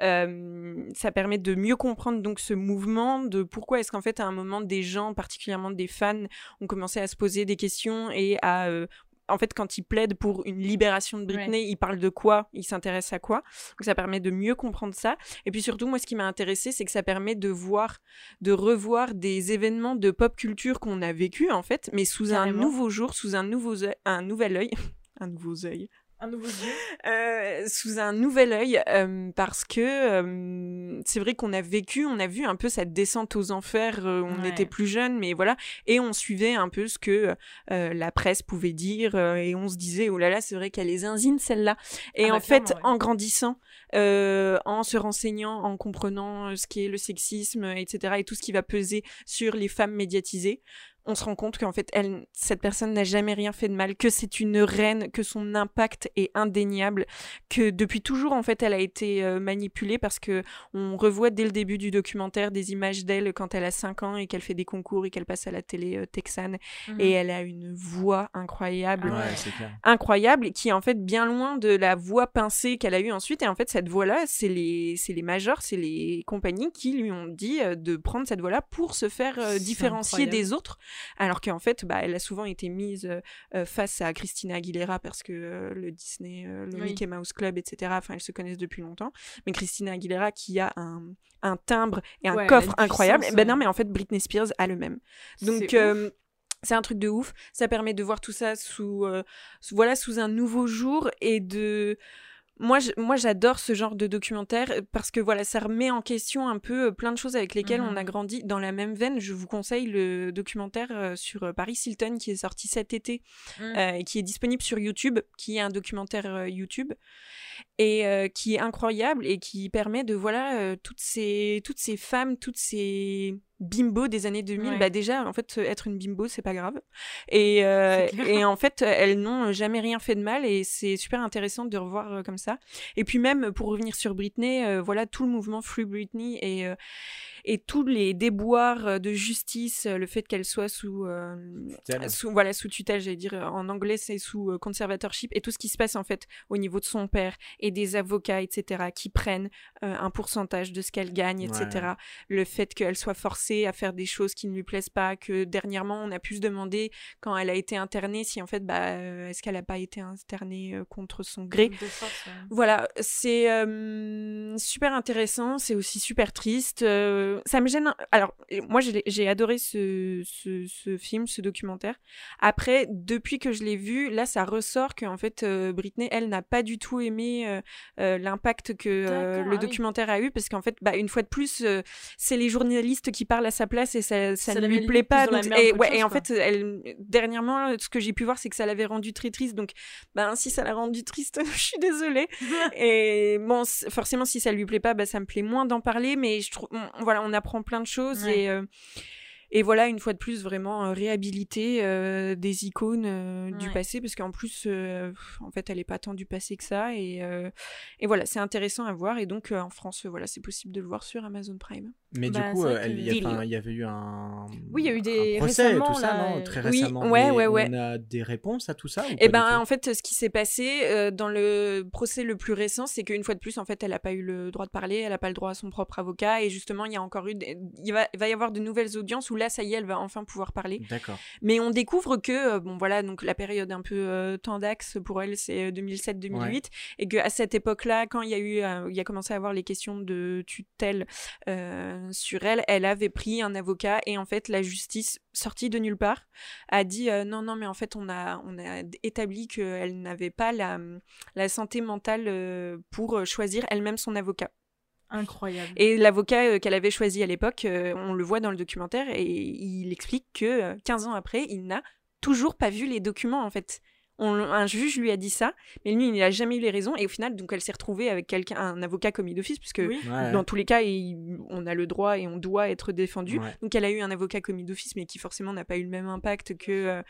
[SPEAKER 4] Euh, ça permet de mieux comprendre donc ce mouvement, de pourquoi est-ce qu'en fait à un moment des gens, particulièrement des fans, ont commencé à se poser des questions et à euh, en fait, quand ils plaident pour une libération de Britney, ils parlent de quoi? Ils s'intéressent à quoi? Donc ça permet de mieux comprendre ça. Et puis surtout, moi, ce qui m'a intéressé, c'est que ça permet de voir, de revoir des événements de pop culture qu'on a vécu en fait, mais sous
[SPEAKER 2] Carrément.
[SPEAKER 4] un nouveau jour, sous un nouveau un nouvel œil, un nouveau œil,
[SPEAKER 2] Un nouveau
[SPEAKER 4] euh, sous un nouvel œil euh, parce que euh, c'est vrai qu'on a vécu, on a vu un peu cette descente aux enfers. euh, on
[SPEAKER 2] Ouais.
[SPEAKER 4] était plus jeunes, mais voilà, et on suivait un peu ce que euh, la presse pouvait dire euh, et on se disait oh là là, c'est vrai qu'elle est zinzine celle-là. Et
[SPEAKER 2] Ah bah,
[SPEAKER 4] en fait,
[SPEAKER 2] ouais.
[SPEAKER 4] en grandissant, euh, en se renseignant, en comprenant ce qu'est le sexisme, etc., et tout ce qui va peser sur les femmes médiatisées, on se rend compte qu'en fait, elle, cette personne n'a jamais rien fait de mal, que c'est une reine, que son impact est indéniable, que depuis toujours, en fait, elle a été euh, manipulée parce que on revoit dès le début du documentaire des images d'elle quand elle a 5 ans et qu'elle fait des concours et qu'elle passe à la télé euh, texane
[SPEAKER 2] Mhm.
[SPEAKER 4] et elle a une voix incroyable
[SPEAKER 2] Ah ouais.
[SPEAKER 3] Clair.
[SPEAKER 4] incroyable qui est en fait bien loin de la voix pincée qu'elle a eue ensuite et en fait cette voix là c'est les les majors c'est les compagnies qui lui ont dit euh, de prendre cette voix là pour se faire euh, différencier
[SPEAKER 2] incroyable.
[SPEAKER 4] des autres alors qu'en fait bah elle a souvent été mise euh, euh, face à Christina Aguilera parce que euh, le Disney euh, le
[SPEAKER 2] Oui.
[SPEAKER 4] Mickey Mouse Club etc enfin elles se connaissent depuis longtemps. Mais Christina Aguilera qui a un un timbre et un
[SPEAKER 2] Ouais,
[SPEAKER 4] coffre incroyable.
[SPEAKER 2] puissance,
[SPEAKER 4] ben non mais en fait Britney Spears a le même. Donc
[SPEAKER 2] C'est
[SPEAKER 4] c'est un truc de ouf. Ça permet de voir tout ça sous, euh, sous- voilà, sous un nouveau jour et de moi, j'adore ce genre de documentaire euh, parce que voilà, ça remet en question un peu euh, plein de choses avec lesquelles
[SPEAKER 2] Mhm.
[SPEAKER 4] on a grandi. Dans la même veine, je vous conseille le documentaire euh, sur Paris Hilton qui est sorti cet été
[SPEAKER 2] Mhm.
[SPEAKER 4] euh, et qui est disponible sur YouTube, qui est un documentaire YouTube et euh, qui est incroyable et qui permet de voilà euh, toutes ces toutes ces femmes, toutes ces bimbos des années 2000
[SPEAKER 2] Ouais.
[SPEAKER 4] bah déjà en fait être une bimbo c'est pas grave. Et euh, et en fait elles n'ont jamais rien fait de mal et c'est super intéressant de revoir euh, comme ça. Et puis même pour revenir sur Britney euh, voilà tout le mouvement Free Britney et et tous les déboires euh, de justice euh, le fait qu'elle soit sous euh,
[SPEAKER 3] Tutelle.
[SPEAKER 4] sous voilà sous tutelle j'allais dire euh, en anglais c'est sous euh, conservatorship et tout ce qui se passe en fait au niveau de son père et des avocats etc qui prennent euh, un pourcentage de ce qu'elle gagne etc
[SPEAKER 3] Ouais.
[SPEAKER 4] le fait qu'elle soit forcée à faire des choses qui ne lui plaisent pas que dernièrement on a pu se demander quand elle a été internée si en fait bah euh, est-ce qu'elle n'a pas été internée euh, contre son gré?
[SPEAKER 2] De force, ouais.
[SPEAKER 4] voilà, c'est euh, super intéressant, c'est aussi super triste. euh, ça me gêne. un- Alors, moi, j'ai adoré ce, ce, ce film, ce documentaire. Après, depuis que je l'ai vu, là, ça ressort que en fait, euh, Britney, elle, n'a pas du tout aimé euh, euh, l'impact que euh, le
[SPEAKER 2] ah oui.
[SPEAKER 4] documentaire a eu, parce qu'en fait, bah, une fois de plus, c'est les journalistes qui parlent à sa place et ça, ça,
[SPEAKER 2] Ça
[SPEAKER 4] ne lui plaît pas. donc- et, ouais,
[SPEAKER 2] chose,
[SPEAKER 4] et en fait, elle, dernièrement, ce que j'ai pu voir, c'est que ça l'avait rendue très triste. Donc, ben, si ça l'a rendue triste, je suis désolée. Et bon, forcément, si ça lui plaît pas, bah, ça me plaît moins d'en parler, mais je trouve, voilà, on apprend plein de choses
[SPEAKER 2] Ouais.
[SPEAKER 4] et. euh, et voilà, une fois de plus, vraiment euh, réhabiliter euh, des icônes euh, du passé, parce qu'en plus, euh, en fait, elle est pas tant du passé que ça. Et, et voilà, c'est intéressant à voir. Et donc, en France, voilà, c'est possible de le voir sur Amazon Prime.
[SPEAKER 3] Mais
[SPEAKER 2] Bah,
[SPEAKER 3] du coup,
[SPEAKER 2] c'est vrai
[SPEAKER 3] euh, il y, avait eu un.
[SPEAKER 2] Oui, il y a eu des-
[SPEAKER 3] un procès,
[SPEAKER 2] récemment,
[SPEAKER 3] tout ça,
[SPEAKER 2] là,
[SPEAKER 3] non
[SPEAKER 2] euh,
[SPEAKER 3] Très
[SPEAKER 4] oui,
[SPEAKER 3] récemment.
[SPEAKER 4] ouais,
[SPEAKER 3] mais
[SPEAKER 4] ouais, ouais.
[SPEAKER 3] On a des réponses à tout ça du
[SPEAKER 4] ben, en fait, ce qui s'est passé euh, dans le procès le plus récent, c'est qu'une fois de plus, en fait, elle n'a pas eu le droit de parler, elle n'a pas le droit à son propre avocat, et justement, il y a encore eu, des- il va, il va y avoir de nouvelles audiences où là, ça y est, elle va enfin pouvoir parler.
[SPEAKER 3] D'accord.
[SPEAKER 4] Mais on découvre que, euh, bon voilà, donc la période un peu euh, temps d'axe pour elle, c'est euh, 2007-2008, et que à cette époque-là, quand il y a eu, euh, il y a commencé à avoir les questions de tutelle euh, sur elle, elle avait pris un avocat et en fait la justice sortie de nulle part a dit euh, non non mais en fait on a on a établi qu'elle n'avait pas la la santé mentale euh, pour choisir elle-même son avocat.
[SPEAKER 2] Incroyable.
[SPEAKER 4] Et l'avocat qu'elle avait choisi à l'époque, on le voit dans le documentaire, et il explique que euh, 15 ans après, il n'a toujours pas vu les documents, en fait. On- un juge lui a dit ça, mais lui, il n'a jamais eu les raisons, et au final, donc, elle s'est retrouvée avec quelqu'un, un avocat commis d'office, puisque
[SPEAKER 2] Oui.
[SPEAKER 3] Ouais.
[SPEAKER 4] dans tous les cas, il- on a le droit et on doit être défendu.
[SPEAKER 3] Ouais.
[SPEAKER 4] Donc, elle a eu un avocat commis d'office, mais qui forcément n'a pas eu le même impact que. euh,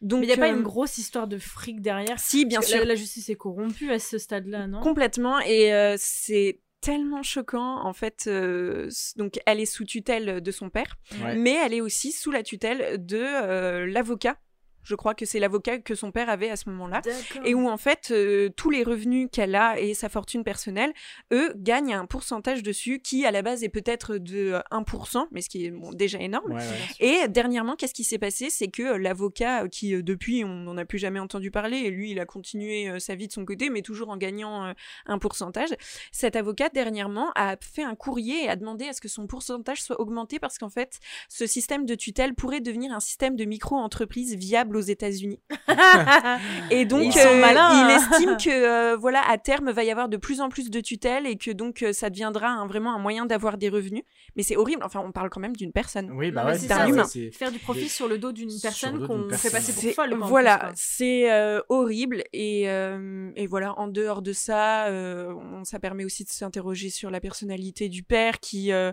[SPEAKER 4] donc,
[SPEAKER 2] Mais il n'y a pas
[SPEAKER 4] euh,
[SPEAKER 2] une grosse histoire de fric derrière?
[SPEAKER 4] Si, bien sûr.
[SPEAKER 2] La, la justice est corrompue à ce stade-là, non?
[SPEAKER 4] Complètement. Et euh, c'est tellement choquant. En fait, euh, donc elle est sous tutelle de son père,
[SPEAKER 3] Ouais.
[SPEAKER 4] mais elle est aussi sous la tutelle de euh, l'avocat. Je crois que c'est l'avocat que son père avait à ce moment-là. Et où en fait euh, tous les revenus qu'elle a et sa fortune personnelle, eux gagnent un pourcentage dessus qui à la base est peut-être de euh, 1%, mais ce qui est bon, déjà énorme.
[SPEAKER 3] Ouais, ouais.
[SPEAKER 4] Et dernièrement, qu'est-ce qui s'est passé? C'est que euh, l'avocat, euh, qui euh, depuis, on n'en a plus jamais entendu parler, et lui, il a continué euh, sa vie de son côté, mais toujours en gagnant euh, un pourcentage. Cet avocat, dernièrement, a fait un courrier et a demandé à ce que son pourcentage soit augmenté parce qu'en fait, ce système de tutelle pourrait devenir un système de micro-entreprise viable aux États-Unis. Et donc,
[SPEAKER 2] Ils sont
[SPEAKER 4] euh,
[SPEAKER 2] malins,
[SPEAKER 4] il estime que euh, voilà, à terme, va y avoir de plus en plus de tutelles et que donc euh, ça deviendra un- vraiment un moyen d'avoir des revenus. Mais c'est horrible. Enfin, on parle quand même d'une personne.
[SPEAKER 3] Oui, bah ouais,
[SPEAKER 2] c'est
[SPEAKER 4] ça, humain.
[SPEAKER 3] ouais,
[SPEAKER 2] Faire du profit sur le dos d'une personne qu'on fait passer pour folle.
[SPEAKER 4] voilà, c'est euh, horrible et, euh, et voilà. En dehors de ça, euh, on- ça permet aussi de s'interroger sur la personnalité du père qui, euh,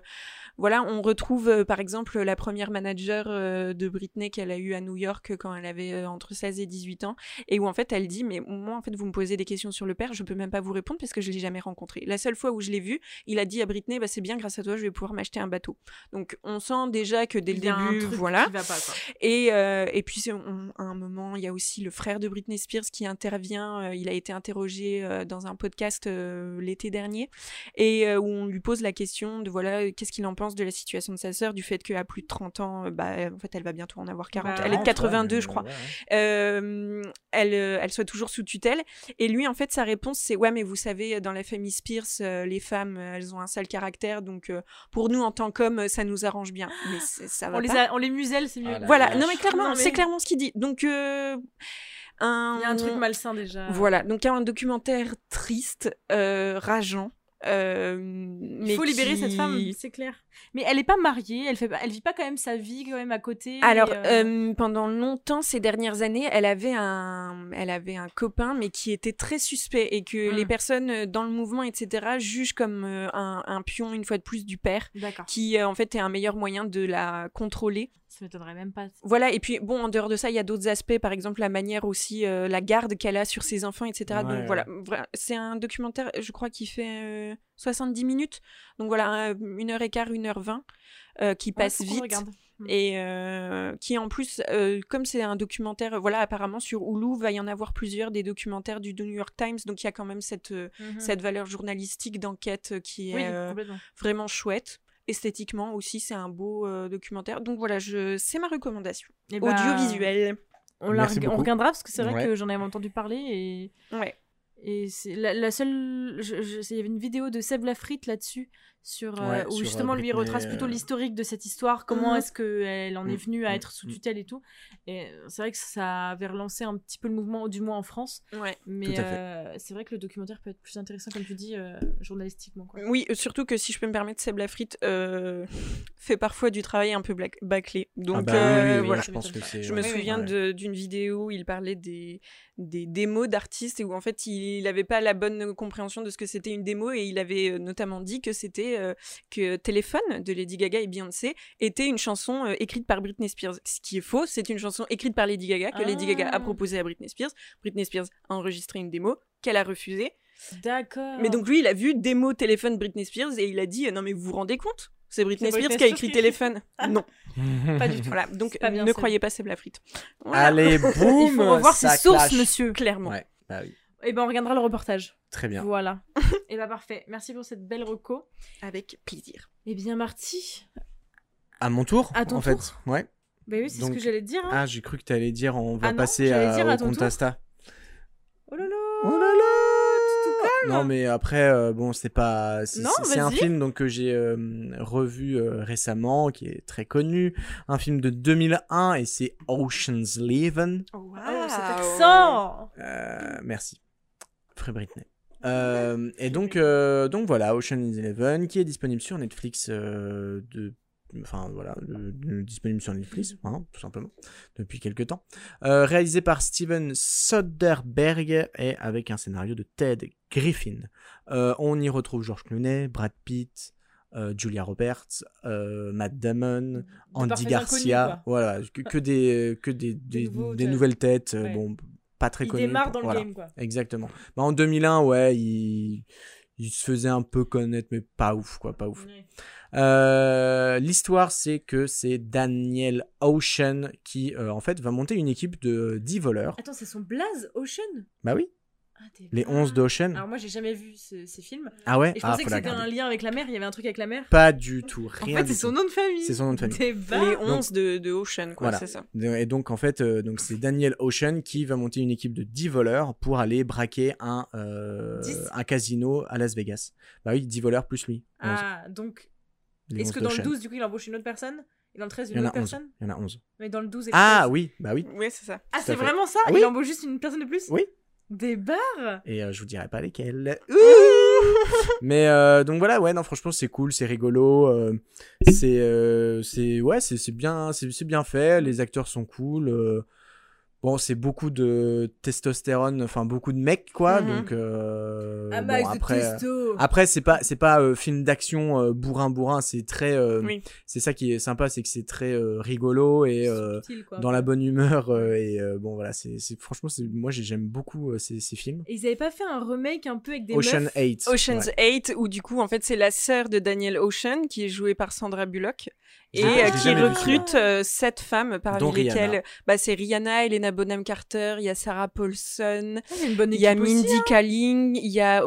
[SPEAKER 4] voilà, on retrouve euh, par exemple la première manager euh, de Britney qu'elle a eue à New York quand elle avait euh, entre 16 et 18 ans et où en fait elle dit mais moi en fait vous me posez des questions sur le père, je peux même pas vous répondre parce que je l'ai jamais rencontré. La seule fois où je l'ai vu, il a dit à Britney bah c'est bien grâce à toi je vais pouvoir m'acheter un bateau. Donc on sent déjà que dès le début voilà.
[SPEAKER 2] qui va pas, quoi.
[SPEAKER 4] Et, euh, et puis, on- à un moment, il y a aussi le frère de Britney Spears qui intervient. euh, il a été interrogé euh, dans un podcast euh, l'été dernier et euh, où on lui pose la question de voilà, euh, qu'est-ce qu'il en pense de la situation de sa sœur, du fait qu'à plus de 30 ans, euh, bah, en fait, elle va bientôt en avoir 40.
[SPEAKER 2] Bah,
[SPEAKER 4] elle est de
[SPEAKER 3] 40,
[SPEAKER 4] 82,
[SPEAKER 3] ouais,
[SPEAKER 4] je crois.
[SPEAKER 3] ouais, ouais.
[SPEAKER 4] Euh, elle, euh, elle soit toujours sous tutelle. Et lui, en fait, sa réponse, c'est ouais, mais vous savez, dans la famille Spears, euh, les femmes, elles ont un sale caractère, donc euh, pour nous, en tant qu'hommes, ça nous arrange bien. Mais c'est- ça va
[SPEAKER 2] On les, a- on les muselle, c'est mieux.
[SPEAKER 3] Ah,
[SPEAKER 4] Voilà, non mais clairement,
[SPEAKER 2] mais-
[SPEAKER 4] c'est clairement ce qu'il dit. Donc, euh, un...
[SPEAKER 2] Il y a un truc malsain déjà.
[SPEAKER 4] Voilà, donc un documentaire triste, euh, rageant. Euh,
[SPEAKER 2] Il faut libérer
[SPEAKER 4] qui-
[SPEAKER 2] cette femme, c'est clair. Mais elle est pas mariée, elle fait, elle vit pas quand même sa vie quand même à côté.
[SPEAKER 4] Alors,
[SPEAKER 2] euh,
[SPEAKER 4] euh, pendant longtemps, ces dernières années, elle avait un, elle avait un copain, mais qui était très suspect et que les personnes euh, dans le mouvement, etc., jugent comme euh, un, un pion, une fois de plus, du père, qui en fait est un meilleur moyen de la contrôler.
[SPEAKER 2] Ça m'étonnerait même pas.
[SPEAKER 4] Voilà, et puis bon, en dehors de ça, il y a d'autres aspects, par exemple la manière aussi, euh, la garde qu'elle a sur ses enfants, etc.
[SPEAKER 3] Ouais,
[SPEAKER 4] Donc
[SPEAKER 3] ouais.
[SPEAKER 4] voilà, c'est un documentaire, je crois, qui fait euh, 70 minutes. Donc voilà, un- une heure et quart, une heure vingt, euh, qui passe vite.
[SPEAKER 2] regarde.
[SPEAKER 4] Et euh, qui en plus, euh, comme c'est un documentaire, euh, voilà, apparemment sur Hulu, va y en avoir plusieurs des documentaires du New York Times, donc il y a quand même cette, euh,
[SPEAKER 2] Mhm.
[SPEAKER 4] cette valeur journalistique d'enquête euh, qui est
[SPEAKER 2] Oui,
[SPEAKER 4] euh, vraiment chouette. Esthétiquement aussi, c'est un beau euh, documentaire. Donc voilà, je... c'est ma recommandation.
[SPEAKER 2] Eh ben,
[SPEAKER 4] Audiovisuel.
[SPEAKER 2] On, la reg- on regardera parce que c'est vrai
[SPEAKER 3] Ouais.
[SPEAKER 2] que j'en avais entendu parler et,
[SPEAKER 4] Ouais.
[SPEAKER 2] et c'est la, la seule. Il y avait une vidéo de Seb Lafrite là-dessus. Sur, euh, où
[SPEAKER 3] sur,
[SPEAKER 2] justement
[SPEAKER 3] euh,
[SPEAKER 2] lui retrace
[SPEAKER 3] Britney,
[SPEAKER 2] plutôt
[SPEAKER 3] euh,
[SPEAKER 2] l'historique de cette histoire, comment
[SPEAKER 4] Mhm.
[SPEAKER 2] est-ce qu'elle en est
[SPEAKER 3] Mm,
[SPEAKER 2] venue à
[SPEAKER 3] mm,
[SPEAKER 2] être sous
[SPEAKER 3] mm.
[SPEAKER 2] tutelle et tout. Et euh, c'est vrai que ça avait relancé un petit peu le mouvement, du moins en France.
[SPEAKER 4] Ouais.
[SPEAKER 2] Mais euh, c'est vrai que le documentaire peut être plus intéressant, comme tu dis, euh, journalistiquement. Quoi.
[SPEAKER 4] Oui, euh, surtout que si je peux me permettre, Seb Lafrite euh, fait parfois du travail un peu black- bâclé. Donc
[SPEAKER 3] Ah bah
[SPEAKER 4] euh,
[SPEAKER 3] oui, oui, oui,
[SPEAKER 4] voilà.
[SPEAKER 3] je pense que c'est.
[SPEAKER 4] Je me souviens
[SPEAKER 3] ouais.
[SPEAKER 4] d'une vidéo où il parlait des, des démos d'artistes et où en fait il n'avait pas la bonne compréhension de ce que c'était une démo et il avait euh, notamment dit que c'était euh, que Téléphone de Lady Gaga et Beyoncé était une chanson euh, écrite par Britney Spears. Ce qui est faux, c'est une chanson écrite par Lady Gaga que Lady Gaga a
[SPEAKER 2] Ah.
[SPEAKER 4] proposée à Britney Spears. Britney Spears a enregistré une démo qu'elle a refusée.
[SPEAKER 2] D'accord.
[SPEAKER 4] Mais donc lui, il a vu démo téléphone Britney Spears et il a dit non mais vous vous rendez compte? C'est Britney
[SPEAKER 2] C'est
[SPEAKER 4] Spears qui a écrit téléphone. non.
[SPEAKER 2] Pas du tout.
[SPEAKER 4] Voilà, donc
[SPEAKER 2] C'est pas bien
[SPEAKER 4] ne croyez pas Seb Lafrite. Voilà.
[SPEAKER 3] Allez, boum
[SPEAKER 2] Il faut revoir ses sources,
[SPEAKER 3] clash.
[SPEAKER 2] monsieur.
[SPEAKER 4] Clairement.
[SPEAKER 3] Ouais, bah oui.
[SPEAKER 2] Et ben on regardera le reportage.
[SPEAKER 3] Très bien.
[SPEAKER 2] Voilà. Et ben parfait. Merci pour cette belle reco.
[SPEAKER 4] Avec plaisir.
[SPEAKER 2] Eh bien Marty,
[SPEAKER 3] À mon tour,
[SPEAKER 2] À ton
[SPEAKER 3] en
[SPEAKER 2] tour.
[SPEAKER 3] fait. Ouais.
[SPEAKER 2] bah oui, c'est ce que j'allais te dire. hein.
[SPEAKER 3] Ah, j'ai cru que t'allais dire on va
[SPEAKER 2] Ah non,
[SPEAKER 3] passer à,
[SPEAKER 2] dire à
[SPEAKER 3] au. Contasta.
[SPEAKER 2] Oh là là.
[SPEAKER 3] Oh là là Non mais après euh, bon c'est pas c'est
[SPEAKER 2] Non,
[SPEAKER 3] c'est- c'est un film donc que j'ai euh, revu euh, récemment qui est très connu un film de 2001 et c'est Ocean's Eleven
[SPEAKER 2] Oh, cet accent
[SPEAKER 3] Euh, merci Free Britney Euh, et donc euh, donc voilà Ocean's Eleven qui est disponible sur Netflix euh, de enfin voilà le- le- disponible sur Netflix hein, tout simplement depuis quelques temps Euh, réalisé par Steven Soderbergh et avec un scénario de Ted Griffin Euh, on y retrouve George Clooney Brad Pitt euh, Julia Roberts euh, Matt Damon Andy Garcia voilà que, que des que des, des,
[SPEAKER 2] nouveaux
[SPEAKER 3] des
[SPEAKER 2] têtes.
[SPEAKER 3] nouvelles têtes
[SPEAKER 2] Ouais.
[SPEAKER 3] bon pas très
[SPEAKER 2] Il
[SPEAKER 3] connues
[SPEAKER 2] démarre dans
[SPEAKER 3] voilà.
[SPEAKER 2] le game quoi.
[SPEAKER 3] Exactement. Bah, en 2001, ouais, il... il se faisait un peu connaître, mais pas ouf, quoi, pas ouf.
[SPEAKER 2] Ouais.
[SPEAKER 3] Euh, L'histoire, c'est que c'est Daniel Ocean qui, euh, en fait, va monter une équipe de 10 voleurs.
[SPEAKER 2] Attends, c'est son blaze Ocean?
[SPEAKER 3] Bah oui,
[SPEAKER 2] ah,
[SPEAKER 3] les
[SPEAKER 2] bas.
[SPEAKER 3] 11 d'Ocean.
[SPEAKER 2] Alors moi j'ai jamais vu ce- ces films.
[SPEAKER 3] Ah ouais
[SPEAKER 2] Et je
[SPEAKER 3] Ah,
[SPEAKER 2] pensais que c'était un lien avec la mer, il y avait un truc avec la mer.
[SPEAKER 3] Pas du tout,
[SPEAKER 2] En
[SPEAKER 3] rien
[SPEAKER 2] fait
[SPEAKER 3] du
[SPEAKER 2] c'est son nom de famille.
[SPEAKER 3] C'est son nom de famille.
[SPEAKER 4] Les 11 de, de Ocean, quoi,
[SPEAKER 3] Voilà.
[SPEAKER 4] c'est ça.
[SPEAKER 3] Et donc, en fait, euh, donc c'est Daniel Ocean qui va monter une équipe de 10 voleurs pour aller braquer un, euh,
[SPEAKER 2] 10?
[SPEAKER 3] un casino à Las Vegas. Bah oui, 10 voleurs plus lui. 11.
[SPEAKER 2] Ah, donc est-ce
[SPEAKER 3] 11
[SPEAKER 2] que dans le
[SPEAKER 3] d'Ocean.
[SPEAKER 2] 12 du coup il embauche une autre personne? Et dans le 13
[SPEAKER 3] Il y
[SPEAKER 2] une
[SPEAKER 3] en
[SPEAKER 2] autre
[SPEAKER 3] a 11.
[SPEAKER 2] personne?
[SPEAKER 3] Il y en a 11.
[SPEAKER 2] Mais dans le 12 et le
[SPEAKER 3] Ah
[SPEAKER 2] 13
[SPEAKER 3] oui, bah oui.
[SPEAKER 4] Oui, c'est ça.
[SPEAKER 2] Ah c'est
[SPEAKER 3] fait.
[SPEAKER 2] vraiment ça?
[SPEAKER 3] Oui.
[SPEAKER 2] Il embauche juste une personne de plus?
[SPEAKER 3] Oui.
[SPEAKER 2] Des barres
[SPEAKER 3] Et euh, je vous dirai pas lesquels. Mais euh, donc voilà, ouais, non, franchement, c'est cool, c'est rigolo. euh, c'est, euh, c'est, ouais, c'est, c'est bien, c'est, c'est bien fait. Les acteurs sont cool. Bon, c'est beaucoup de testostérone, enfin beaucoup de mecs, quoi.
[SPEAKER 4] Mhm.
[SPEAKER 3] Donc euh,
[SPEAKER 2] Ah
[SPEAKER 3] bon,
[SPEAKER 2] Max
[SPEAKER 3] après. euh, Après, c'est pas, c'est pas euh, film d'action euh, bourrin bourrin. C'est très, euh,
[SPEAKER 4] Oui.
[SPEAKER 3] c'est ça qui est sympa, c'est que c'est très euh, rigolo et euh,
[SPEAKER 2] Subtil, quoi.
[SPEAKER 3] dans la bonne humeur. euh, et euh, bon, voilà, c'est, franchement, c'est, moi, j'ai- j'aime beaucoup euh, ces, ces films.
[SPEAKER 2] Et ils avaient pas fait un remake un peu avec des
[SPEAKER 3] Ocean
[SPEAKER 2] meufs
[SPEAKER 3] 8.
[SPEAKER 4] Ocean's
[SPEAKER 3] ouais.
[SPEAKER 4] 8, où du coup, en fait, c'est la sœur de Daniel Ocean, qui est jouée par Sandra Bullock, et
[SPEAKER 3] Ah,
[SPEAKER 4] euh, qui recrute euh, sept femmes, parmi
[SPEAKER 3] Dont Rihanna.
[SPEAKER 4] lesquelles bah, c'est Rihanna, Elena Bonham Carter, il y a Sarah Paulson,
[SPEAKER 2] Ah, il y a une bonne
[SPEAKER 4] il y a
[SPEAKER 2] équipe aussi,
[SPEAKER 4] Mindy
[SPEAKER 2] hein.
[SPEAKER 4] Kaling, il y a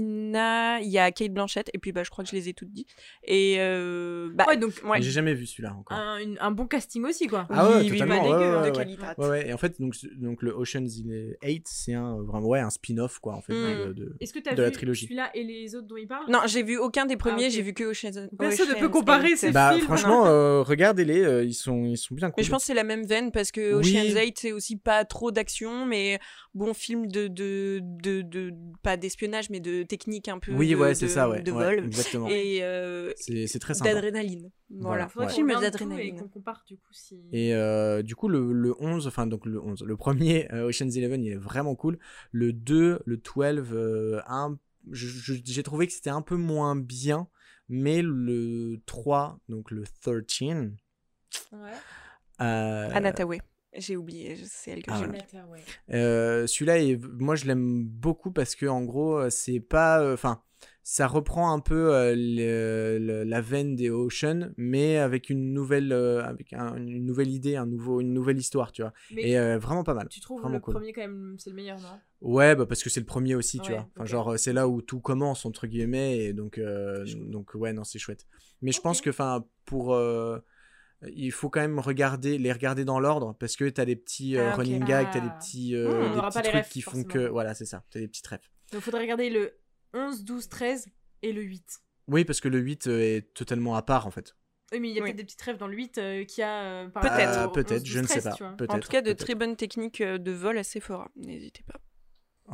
[SPEAKER 4] Aquafina, il y a Kate Blanchett, et puis bah, je crois que je les ai toutes dit. Et euh, bah,
[SPEAKER 2] Ouais, donc
[SPEAKER 4] ouais.
[SPEAKER 3] Mais J'ai jamais vu celui-là encore.
[SPEAKER 2] un, une- un bon casting aussi quoi.
[SPEAKER 3] Ah ouais,
[SPEAKER 4] oui, oui,
[SPEAKER 3] totalement,
[SPEAKER 4] pas
[SPEAKER 3] ouais, ouais,
[SPEAKER 4] de
[SPEAKER 3] ouais.
[SPEAKER 4] qualité.
[SPEAKER 3] Ouais, et en fait, donc, donc le Ocean's 8, c'est un, euh, vraiment, ouais, un spin-off, quoi, en fait,
[SPEAKER 4] Mm.
[SPEAKER 3] de, de-
[SPEAKER 2] Est-ce que t'as
[SPEAKER 3] de la
[SPEAKER 2] vu
[SPEAKER 3] trilogie.
[SPEAKER 2] celui-là et les autres dont il parle?
[SPEAKER 4] Non, j'ai vu aucun des premiers,
[SPEAKER 2] ok.
[SPEAKER 4] j'ai vu que Ocean's
[SPEAKER 2] Personne ne peut comparer ces
[SPEAKER 3] Bah,
[SPEAKER 2] films.
[SPEAKER 3] franchement, euh, regardez-les, euh, ils sont, ils sont bien cool.
[SPEAKER 4] Mais je pense que c'est la même veine parce que
[SPEAKER 3] Oui.
[SPEAKER 4] Ocean's 8 c'est aussi pas trop d'action, mais bon film de de, de, de- pas d'espionnage mais de technique un peu.
[SPEAKER 3] Oui,
[SPEAKER 4] de-
[SPEAKER 3] ouais, c'est
[SPEAKER 4] de-
[SPEAKER 3] ça, ouais.
[SPEAKER 4] De
[SPEAKER 3] ouais,
[SPEAKER 4] vol
[SPEAKER 3] exactement.
[SPEAKER 4] et euh,
[SPEAKER 3] C'est c'est très sympa.
[SPEAKER 4] d'adrénaline. Voilà.
[SPEAKER 3] Voilà, ouais.
[SPEAKER 2] qu'on
[SPEAKER 4] Film
[SPEAKER 2] regarde tout Et
[SPEAKER 4] d'adrénaline.
[SPEAKER 2] qu'on compare du coup si.
[SPEAKER 3] Et euh, du coup, le, le 11, enfin, donc le 11, le premier euh, Ocean's Eleven, il est vraiment cool. Le 2, le 12, euh, un- je- je- j'ai trouvé que c'était un peu moins bien. Mais le 3, donc le 13,
[SPEAKER 2] Ouais.
[SPEAKER 3] euh,
[SPEAKER 4] Anataway. J'ai oublié, c'est elle que
[SPEAKER 3] Ah,
[SPEAKER 4] j'ai
[SPEAKER 3] voilà.
[SPEAKER 4] oublié.
[SPEAKER 2] ouais.
[SPEAKER 3] Euh, celui-là, est- moi, je l'aime beaucoup parce que, en gros, euh, c'est pas. euh, Enfin, ça reprend un peu euh, le- le- la veine des Ocean, mais avec une nouvelle, euh, avec un- une nouvelle idée, un nouveau, une nouvelle histoire, tu vois.
[SPEAKER 2] Mais
[SPEAKER 3] Et euh, vraiment pas mal.
[SPEAKER 2] tu trouves le
[SPEAKER 3] cool.
[SPEAKER 2] premier quand même c'est le meilleur, non?
[SPEAKER 3] Ouais, bah parce que c'est le premier aussi, tu
[SPEAKER 2] Ouais,
[SPEAKER 3] vois. Enfin, genre, euh, c'est là où tout commence, entre guillemets, et donc, euh, donc ouais, non, c'est chouette. Mais je pense que, enfin, pour. euh, il faut quand même regarder, les regarder dans l'ordre parce que t'as des petits euh,
[SPEAKER 4] Ah,
[SPEAKER 3] running gags, t'as des
[SPEAKER 2] Ah.
[SPEAKER 3] petits, euh,
[SPEAKER 4] Mmh,
[SPEAKER 3] des petits trucs
[SPEAKER 2] refs,
[SPEAKER 3] qui font
[SPEAKER 2] forcément.
[SPEAKER 3] que. Voilà, c'est ça, t'as des petits trèfles.
[SPEAKER 2] Donc faudrait regarder le 11, 12, 13 et le 8.
[SPEAKER 3] Oui, parce que le 8 euh, est totalement à part en fait.
[SPEAKER 2] Oui, mais il y a
[SPEAKER 4] Oui.
[SPEAKER 2] peut-être des petits rêves dans le 8 euh, qui a euh,
[SPEAKER 4] Peut-être.
[SPEAKER 3] Euh,
[SPEAKER 2] au
[SPEAKER 3] peut-être,
[SPEAKER 2] 11,
[SPEAKER 3] je ne sais
[SPEAKER 2] 13,
[SPEAKER 3] pas.
[SPEAKER 4] En tout cas, de très bonnes techniques de vol à Sephora. N'hésitez pas.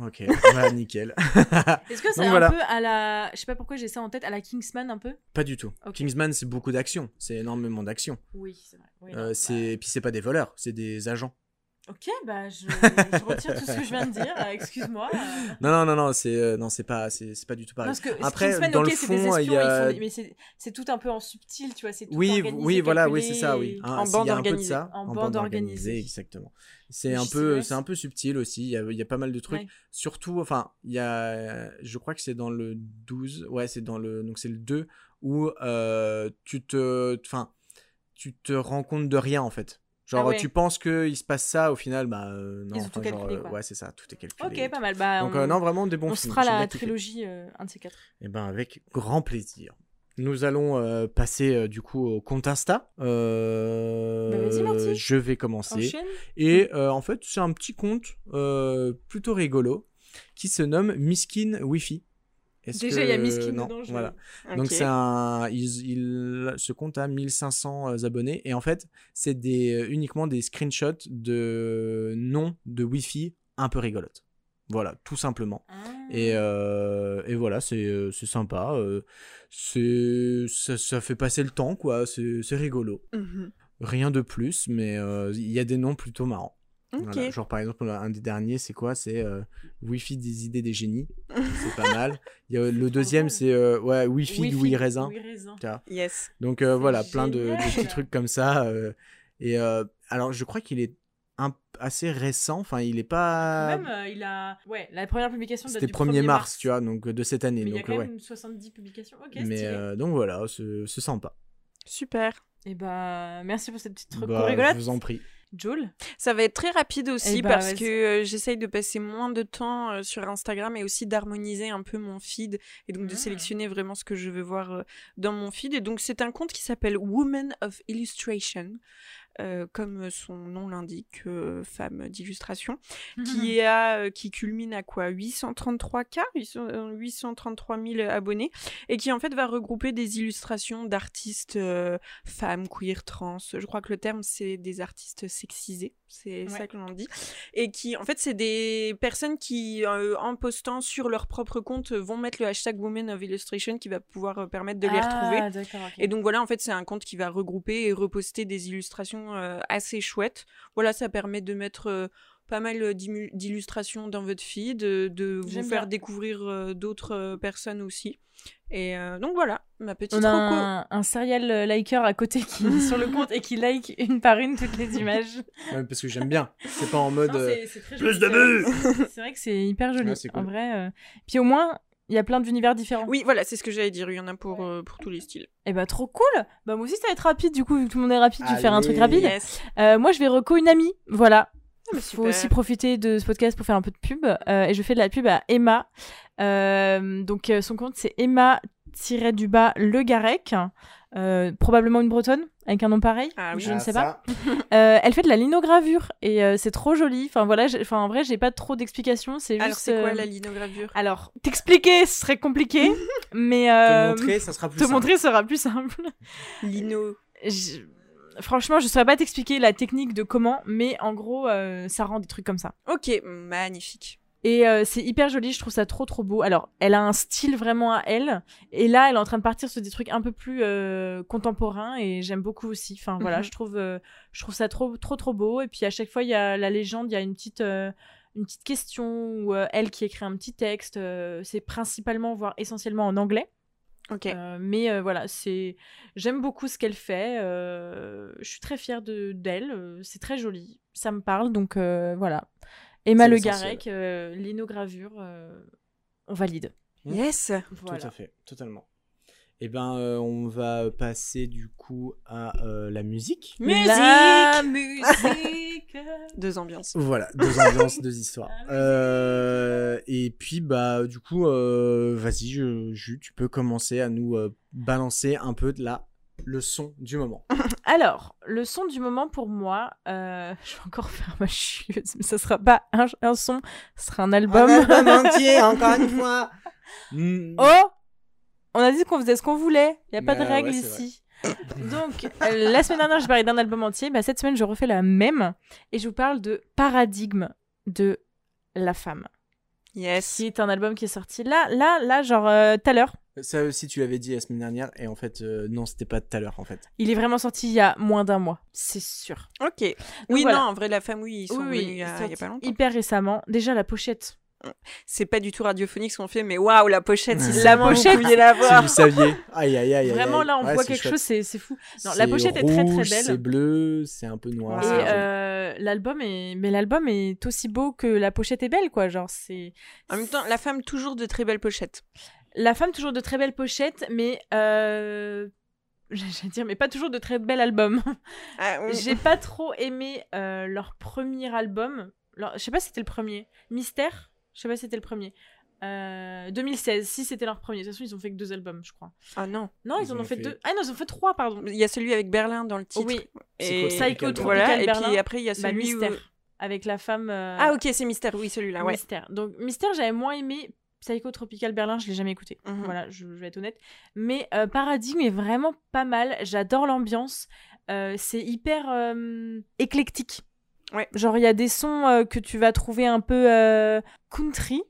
[SPEAKER 3] Ok, bah, nickel.
[SPEAKER 2] Est-ce que c'est un
[SPEAKER 3] voilà.
[SPEAKER 2] peu à la. Je sais pas pourquoi j'ai ça en tête, à la Kingsman un peu?
[SPEAKER 3] Pas du tout. Kingsman, c'est beaucoup d'action. C'est énormément d'action.
[SPEAKER 2] Oui, c'est vrai. Oui,
[SPEAKER 3] Euh,
[SPEAKER 2] bah,
[SPEAKER 3] Et puis c'est pas des voleurs, c'est des agents.
[SPEAKER 2] Ok, bah je, je retire tout ce que je viens de dire, euh, excuse-moi.
[SPEAKER 3] Non, non, non, non, c'est, euh, non, c'est pas, c'est, c'est pas du tout pareil.
[SPEAKER 2] Non, parce que
[SPEAKER 3] Après,
[SPEAKER 2] Kingsman,
[SPEAKER 3] dans
[SPEAKER 2] ok,
[SPEAKER 3] le
[SPEAKER 2] c'est des
[SPEAKER 3] fond, il y
[SPEAKER 2] espions,
[SPEAKER 3] a-
[SPEAKER 2] ils font des- mais c'est, c'est tout un peu en subtil, tu vois, c'est tout
[SPEAKER 3] Oui,
[SPEAKER 2] organisé,
[SPEAKER 3] oui, voilà, oui, c'est ça, oui. Hein,
[SPEAKER 4] En bande organisée.
[SPEAKER 3] ça,
[SPEAKER 2] En
[SPEAKER 3] en
[SPEAKER 2] bande
[SPEAKER 3] bande organisée,
[SPEAKER 2] organisée.
[SPEAKER 3] exactement. C'est un peu, c'est un peu subtil aussi. Il y a, il y a pas mal de trucs.
[SPEAKER 2] Ouais.
[SPEAKER 3] Surtout, enfin, il y a, je crois que c'est dans le 12, ouais, c'est dans le, donc c'est le 2 où euh, tu te, enfin, tu te rends compte de rien en fait. Genre,
[SPEAKER 2] Ah ouais.
[SPEAKER 3] tu penses qu'il se passe ça, au final, bah euh, non.
[SPEAKER 2] Ils ont tout
[SPEAKER 3] enfin, genre,
[SPEAKER 2] calculé,
[SPEAKER 3] euh. Ouais, c'est ça, tout est calculé.
[SPEAKER 2] Ok, pas mal. Bah,
[SPEAKER 3] Donc
[SPEAKER 2] on,
[SPEAKER 3] euh, non, vraiment des bons
[SPEAKER 2] on
[SPEAKER 3] films.
[SPEAKER 2] fera
[SPEAKER 3] j'ai
[SPEAKER 2] la trilogie un de ces quatre.
[SPEAKER 3] Eh ben avec grand plaisir. Nous allons passer du coup au compte Insta.
[SPEAKER 2] Bah.
[SPEAKER 3] Je vais commencer.
[SPEAKER 2] Enchaîne.
[SPEAKER 3] Et en fait, c'est un petit compte plutôt rigolo qui se nomme Miskin Wi-Fi. Est-ce
[SPEAKER 2] Déjà,
[SPEAKER 3] que-
[SPEAKER 2] il y a Miskin
[SPEAKER 3] non,
[SPEAKER 2] dedans. je-
[SPEAKER 3] Voilà. Donc c'est un, il, il- ce compte a 1500 euh, abonnés et en fait c'est des euh, uniquement des screenshots de noms de Wi-Fi un peu rigolotes. Voilà, tout simplement.
[SPEAKER 2] Ah.
[SPEAKER 3] Et, euh, et voilà, c'est c'est sympa. euh, c'est ça, ça fait passer le temps, quoi. C'est c'est rigolo.
[SPEAKER 4] Mhm.
[SPEAKER 3] Rien de plus, mais euh, il y a des noms plutôt marrants. Voilà, Genre par exemple, un des derniers, c'est quoi? C'est euh, Wi-Fi des idées des génies. c'est pas mal. Il y a, le deuxième, c'est euh, ouais, Wi-Fi,
[SPEAKER 2] Wi-Fi,
[SPEAKER 3] Raisin.
[SPEAKER 2] Louis Raisin.
[SPEAKER 4] Yes.
[SPEAKER 3] Donc euh, voilà, plein de, petits trucs comme ça. euh, et euh, alors, je crois qu'il est un, assez récent. Enfin, il est pas.
[SPEAKER 2] Même, euh, il a. Ouais, la première publication
[SPEAKER 3] C'était
[SPEAKER 2] du
[SPEAKER 3] 1er
[SPEAKER 2] 1er
[SPEAKER 3] mars, tu vois, donc de cette année.
[SPEAKER 2] Mais il y a
[SPEAKER 3] donc
[SPEAKER 2] quand
[SPEAKER 3] ouais.
[SPEAKER 2] même 70 publications. Ok,
[SPEAKER 3] Mais euh, donc voilà, c'est c'est sympa.
[SPEAKER 4] Super.
[SPEAKER 2] Et bah, merci pour cette petite
[SPEAKER 3] Bah,
[SPEAKER 2] rigolote.
[SPEAKER 3] je vous en prie.
[SPEAKER 2] Joel
[SPEAKER 4] Ça va être très rapide aussi
[SPEAKER 2] Eh bah,
[SPEAKER 4] parce que euh, j'essaye de passer moins de temps euh, sur Instagram et aussi d'harmoniser un peu mon feed et donc de
[SPEAKER 2] Ah.
[SPEAKER 4] sélectionner vraiment ce que je veux voir euh, dans mon feed. Et donc c'est un compte qui s'appelle Woman of Illustration. Euh, comme son nom l'indique, euh, femme d'illustration,
[SPEAKER 2] Mhm.
[SPEAKER 4] qui, a, euh, qui culmine à quoi 833K 800, euh, 833 000 abonnés, et qui en fait va regrouper des illustrations d'artistes femmes, queer, trans. Je crois que le terme c'est des artistes sexisés, c'est
[SPEAKER 2] Ouais.
[SPEAKER 4] ça que l'on dit. Et qui en fait c'est des personnes qui euh, en postant sur leur propre compte vont mettre le hashtag Women of Illustration qui va pouvoir euh, permettre de les retrouver.
[SPEAKER 2] Ah, ok.
[SPEAKER 4] Et donc voilà, en fait, c'est un compte qui va regrouper et reposter des illustrations euh, assez chouettes. Voilà, ça permet de mettre pas mal euh, d'illu- d'illustrations dans votre feed, de, de vous faire
[SPEAKER 2] bien.
[SPEAKER 4] découvrir euh, d'autres euh, personnes aussi. Et euh, donc voilà, ma petite
[SPEAKER 2] On a
[SPEAKER 4] reco.
[SPEAKER 2] un, un serial euh, liker à côté qui est sur le compte et qui like une par une toutes les images.
[SPEAKER 3] Ouais, parce que j'aime bien. C'est pas en mode.
[SPEAKER 2] Non,
[SPEAKER 3] euh,
[SPEAKER 2] c'est- c'est très
[SPEAKER 3] plus
[SPEAKER 2] joli,
[SPEAKER 3] de
[SPEAKER 2] c'est vrai. C'est vrai que c'est hyper joli.
[SPEAKER 3] Ouais, c'est cool.
[SPEAKER 2] En vrai. euh. Puis au moins, il y a plein d'univers différents.
[SPEAKER 4] Oui, voilà, c'est ce que j'allais dire. Il y en a pour, euh, pour tous les styles.
[SPEAKER 2] Et bah trop cool. Bah moi aussi ça va être rapide du coup vu que tout le monde est rapide, je vais faire un truc
[SPEAKER 3] Allez.
[SPEAKER 2] rapide.
[SPEAKER 4] Yes.
[SPEAKER 2] Euh, moi je vais reco une amie, voilà.
[SPEAKER 4] Ah, bah,
[SPEAKER 2] faut aussi profiter de ce podcast pour faire un peu de pub. Euh, et je fais de la pub à Emma. Euh, donc euh, son compte c'est Emma du bas Le Garec. Euh, probablement une bretonne avec un nom pareil.
[SPEAKER 4] Ah oui.
[SPEAKER 2] Je ne
[SPEAKER 3] ah,
[SPEAKER 2] sais
[SPEAKER 3] ça.
[SPEAKER 2] pas. Euh, elle fait de la linogravure et euh, c'est trop joli. Enfin voilà, enfin en vrai j'ai pas trop d'explications. C'est juste.
[SPEAKER 4] Alors, c'est quoi la linogravure?
[SPEAKER 2] Alors t'expliquer ce serait compliqué, mais
[SPEAKER 3] Te montrer, ça sera plus
[SPEAKER 2] te
[SPEAKER 3] simple.
[SPEAKER 2] montrer sera plus simple.
[SPEAKER 4] Lino.
[SPEAKER 2] je- franchement, je saurais pas t'expliquer la technique de comment, mais en gros, euh, ça rend des trucs comme ça.
[SPEAKER 4] Ok, magnifique.
[SPEAKER 2] Et euh, c'est hyper joli, je trouve ça trop trop beau. Alors, elle a un style vraiment à elle, et là, elle est en train de partir sur des trucs un peu plus euh, contemporains, et j'aime beaucoup aussi. Enfin voilà,
[SPEAKER 4] Mhm.
[SPEAKER 2] je trouve, euh, je trouve ça trop trop trop beau. Et puis à chaque fois, il y a la légende, il y a une petite une petite question ou elle qui écrit un petit texte. c'est principalement, voire essentiellement en anglais. Euh, mais euh, voilà, c'est j'aime beaucoup ce qu'elle fait. euh, Je suis très fière de d'elle. C'est très joli, ça me parle. Donc euh, voilà. Emma Le. Garec, euh, linogravure, euh, on valide.
[SPEAKER 4] Yes.
[SPEAKER 2] Voilà.
[SPEAKER 3] Tout à fait, totalement. Eh ben, euh, on va passer du coup à euh, la musique.
[SPEAKER 2] La musique.
[SPEAKER 4] Deux ambiances.
[SPEAKER 3] Voilà, deux ambiances, deux histoires. Euh, et puis, bah, du coup, euh, vas-y, je- tu peux commencer à nous euh, balancer un peu de la le son du moment.
[SPEAKER 2] Alors, le son du moment pour moi, euh, je vais encore faire ma chieuse, mais ça sera pas un, un son, ce sera un album.
[SPEAKER 3] entier, encore une fois. Mm.
[SPEAKER 2] Oh On a dit qu'on faisait ce qu'on voulait. Il n'y a pas de
[SPEAKER 3] Bah,
[SPEAKER 2] règles
[SPEAKER 3] ouais,
[SPEAKER 2] ici. Donc, euh, la semaine dernière, je parlais d'un album entier. Bah, cette semaine, je refais la même. Et je vous parle de Paradigme de La Femme.
[SPEAKER 4] Yes.
[SPEAKER 2] Qui est un album qui est sorti là, là, là, genre euh, tout à l'heure.
[SPEAKER 3] Ça aussi, tu l'avais dit la semaine dernière, et en fait, euh, non, c'était pas tout à l'heure, en fait.
[SPEAKER 2] Il est vraiment sorti il y a moins d'un mois. C'est sûr.
[SPEAKER 4] Ok. Oui,
[SPEAKER 2] voilà.
[SPEAKER 4] non, en vrai, la femme, oui, ils sont
[SPEAKER 2] Oui, oui,
[SPEAKER 4] venus il y a, il y a pas longtemps.
[SPEAKER 2] Hyper récemment. Déjà, la pochette.
[SPEAKER 4] C'est pas du tout radiophonique ce qu'on fait, mais waouh, la pochette, si
[SPEAKER 3] La
[SPEAKER 2] pochette,
[SPEAKER 4] vous pouviez la
[SPEAKER 3] Si
[SPEAKER 4] voir.
[SPEAKER 3] vous saviez. Aïe, aïe, aïe, aïe.
[SPEAKER 2] Vraiment, là, on
[SPEAKER 3] Ouais,
[SPEAKER 2] voit quelque
[SPEAKER 3] chouette.
[SPEAKER 2] chose, c'est c'est fou. Non, la pochette est très, très belle.
[SPEAKER 3] C'est bleu, c'est un peu noir.
[SPEAKER 4] Et,
[SPEAKER 2] euh, l'album est, mais l'album est aussi beau que la pochette est belle, quoi. Genre, c'est.
[SPEAKER 4] En même temps, la femme, toujours de très belles pochettes.
[SPEAKER 2] La femme, toujours de très belles pochettes, mais. Euh... J'allais dire, mais pas toujours de très bel album.
[SPEAKER 4] Ah, oui.
[SPEAKER 2] J'ai pas trop aimé euh, leur premier album. Leur- Je sais pas si c'était le premier. Mystère? Je sais pas si c'était le premier. Euh, 2016, si c'était leur premier. De toute façon, ils ont fait que deux albums, je crois.
[SPEAKER 4] Ah non.
[SPEAKER 2] Non, ils,
[SPEAKER 3] Ils
[SPEAKER 2] en ont fait,
[SPEAKER 3] fait-
[SPEAKER 2] deux. Ah non, ils ont fait trois, pardon.
[SPEAKER 4] Il y a celui avec Berlin dans le titre.
[SPEAKER 2] Oui.
[SPEAKER 3] C'est
[SPEAKER 4] Et
[SPEAKER 2] Psycho
[SPEAKER 4] voilà. Et puis après, il y a
[SPEAKER 2] Bah,
[SPEAKER 4] celui où...
[SPEAKER 2] Mystère. Avec la femme. euh,
[SPEAKER 4] Ah ok, c'est Mystère, oui, celui-là, ouais.
[SPEAKER 2] Mystère. Donc Mystère, j'avais moins aimé. Psycho Tropical Berlin, je l'ai jamais écouté.
[SPEAKER 4] Mhm.
[SPEAKER 2] Voilà, je, je vais être honnête. Mais euh, Paradigme est vraiment pas mal. J'adore l'ambiance. Euh, c'est hyper euh, éclectique.
[SPEAKER 4] Ouais.
[SPEAKER 2] Genre, il y a des sons euh, que tu vas trouver un peu euh, country,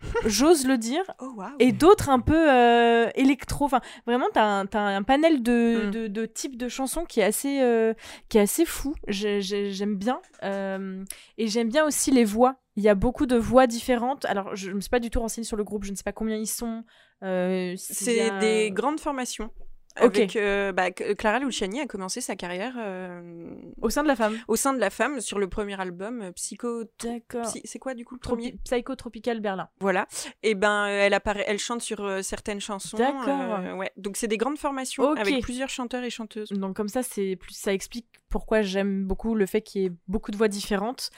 [SPEAKER 2] j'ose le dire,
[SPEAKER 4] Oh
[SPEAKER 2] et d'autres un peu euh, électro. Enfin, vraiment, t'as un, t'as un panel de,
[SPEAKER 4] Mm.
[SPEAKER 2] de, de types de chansons qui est assez, euh, qui est assez fou. J'ai- j'ai- J'aime bien. Et j'aime bien aussi les voix. Il y a beaucoup de voix différentes. Alors, je ne me suis pas du tout renseignée sur le groupe. Je ne sais pas combien ils sont.
[SPEAKER 4] C'est
[SPEAKER 2] a-
[SPEAKER 4] des grandes formations.
[SPEAKER 2] Ok.
[SPEAKER 4] Avec, euh, bah, Clara Luciani a commencé sa carrière euh,
[SPEAKER 2] Au sein de la femme.
[SPEAKER 4] au sein de la femme sur le premier album euh, Psycho.
[SPEAKER 2] D'accord.
[SPEAKER 4] Psy- C'est quoi du coup le
[SPEAKER 2] Tropi-
[SPEAKER 4] premier?
[SPEAKER 2] Psycho Tropical Berlin.
[SPEAKER 4] Voilà. Et ben euh, elle apparaît, elle chante sur euh, certaines chansons.
[SPEAKER 2] D'accord.
[SPEAKER 4] euh, ouais. Donc c'est des grandes formations
[SPEAKER 2] Ok.
[SPEAKER 4] avec plusieurs chanteurs et chanteuses.
[SPEAKER 2] Donc comme ça, c'est plus, ça explique pourquoi j'aime beaucoup le fait qu'il y ait beaucoup de voix différentes.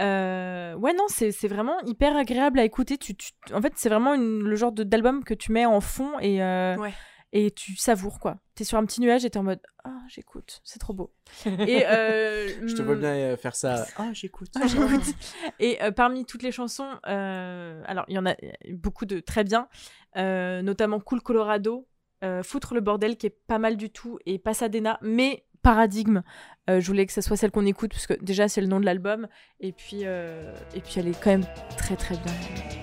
[SPEAKER 2] Euh, ouais, non, c'est vraiment hyper agréable à écouter. Tu, tu- en fait, c'est vraiment une- le genre de- d'album que tu mets en fond et, euh,
[SPEAKER 4] Ouais.
[SPEAKER 2] Et tu savoures, quoi. T'es sur un petit nuage et t'es en mode « Ah, j'écoute, c'est trop beau. » Et euh,
[SPEAKER 3] Je te vois
[SPEAKER 2] mm,
[SPEAKER 3] bien euh, faire ça. Ah, j'écoute.
[SPEAKER 2] ah, j'écoute. Et euh, parmi toutes les chansons, euh, alors il y en a beaucoup de très bien, euh, notamment Cool Colorado, euh, Foutre le bordel qui est pas mal du tout, et Pasadena, mais Paradigme. euh, je voulais que ça soit celle qu'on écoute parce que déjà c'est le nom de l'album, et puis euh, et puis elle est quand même très très bien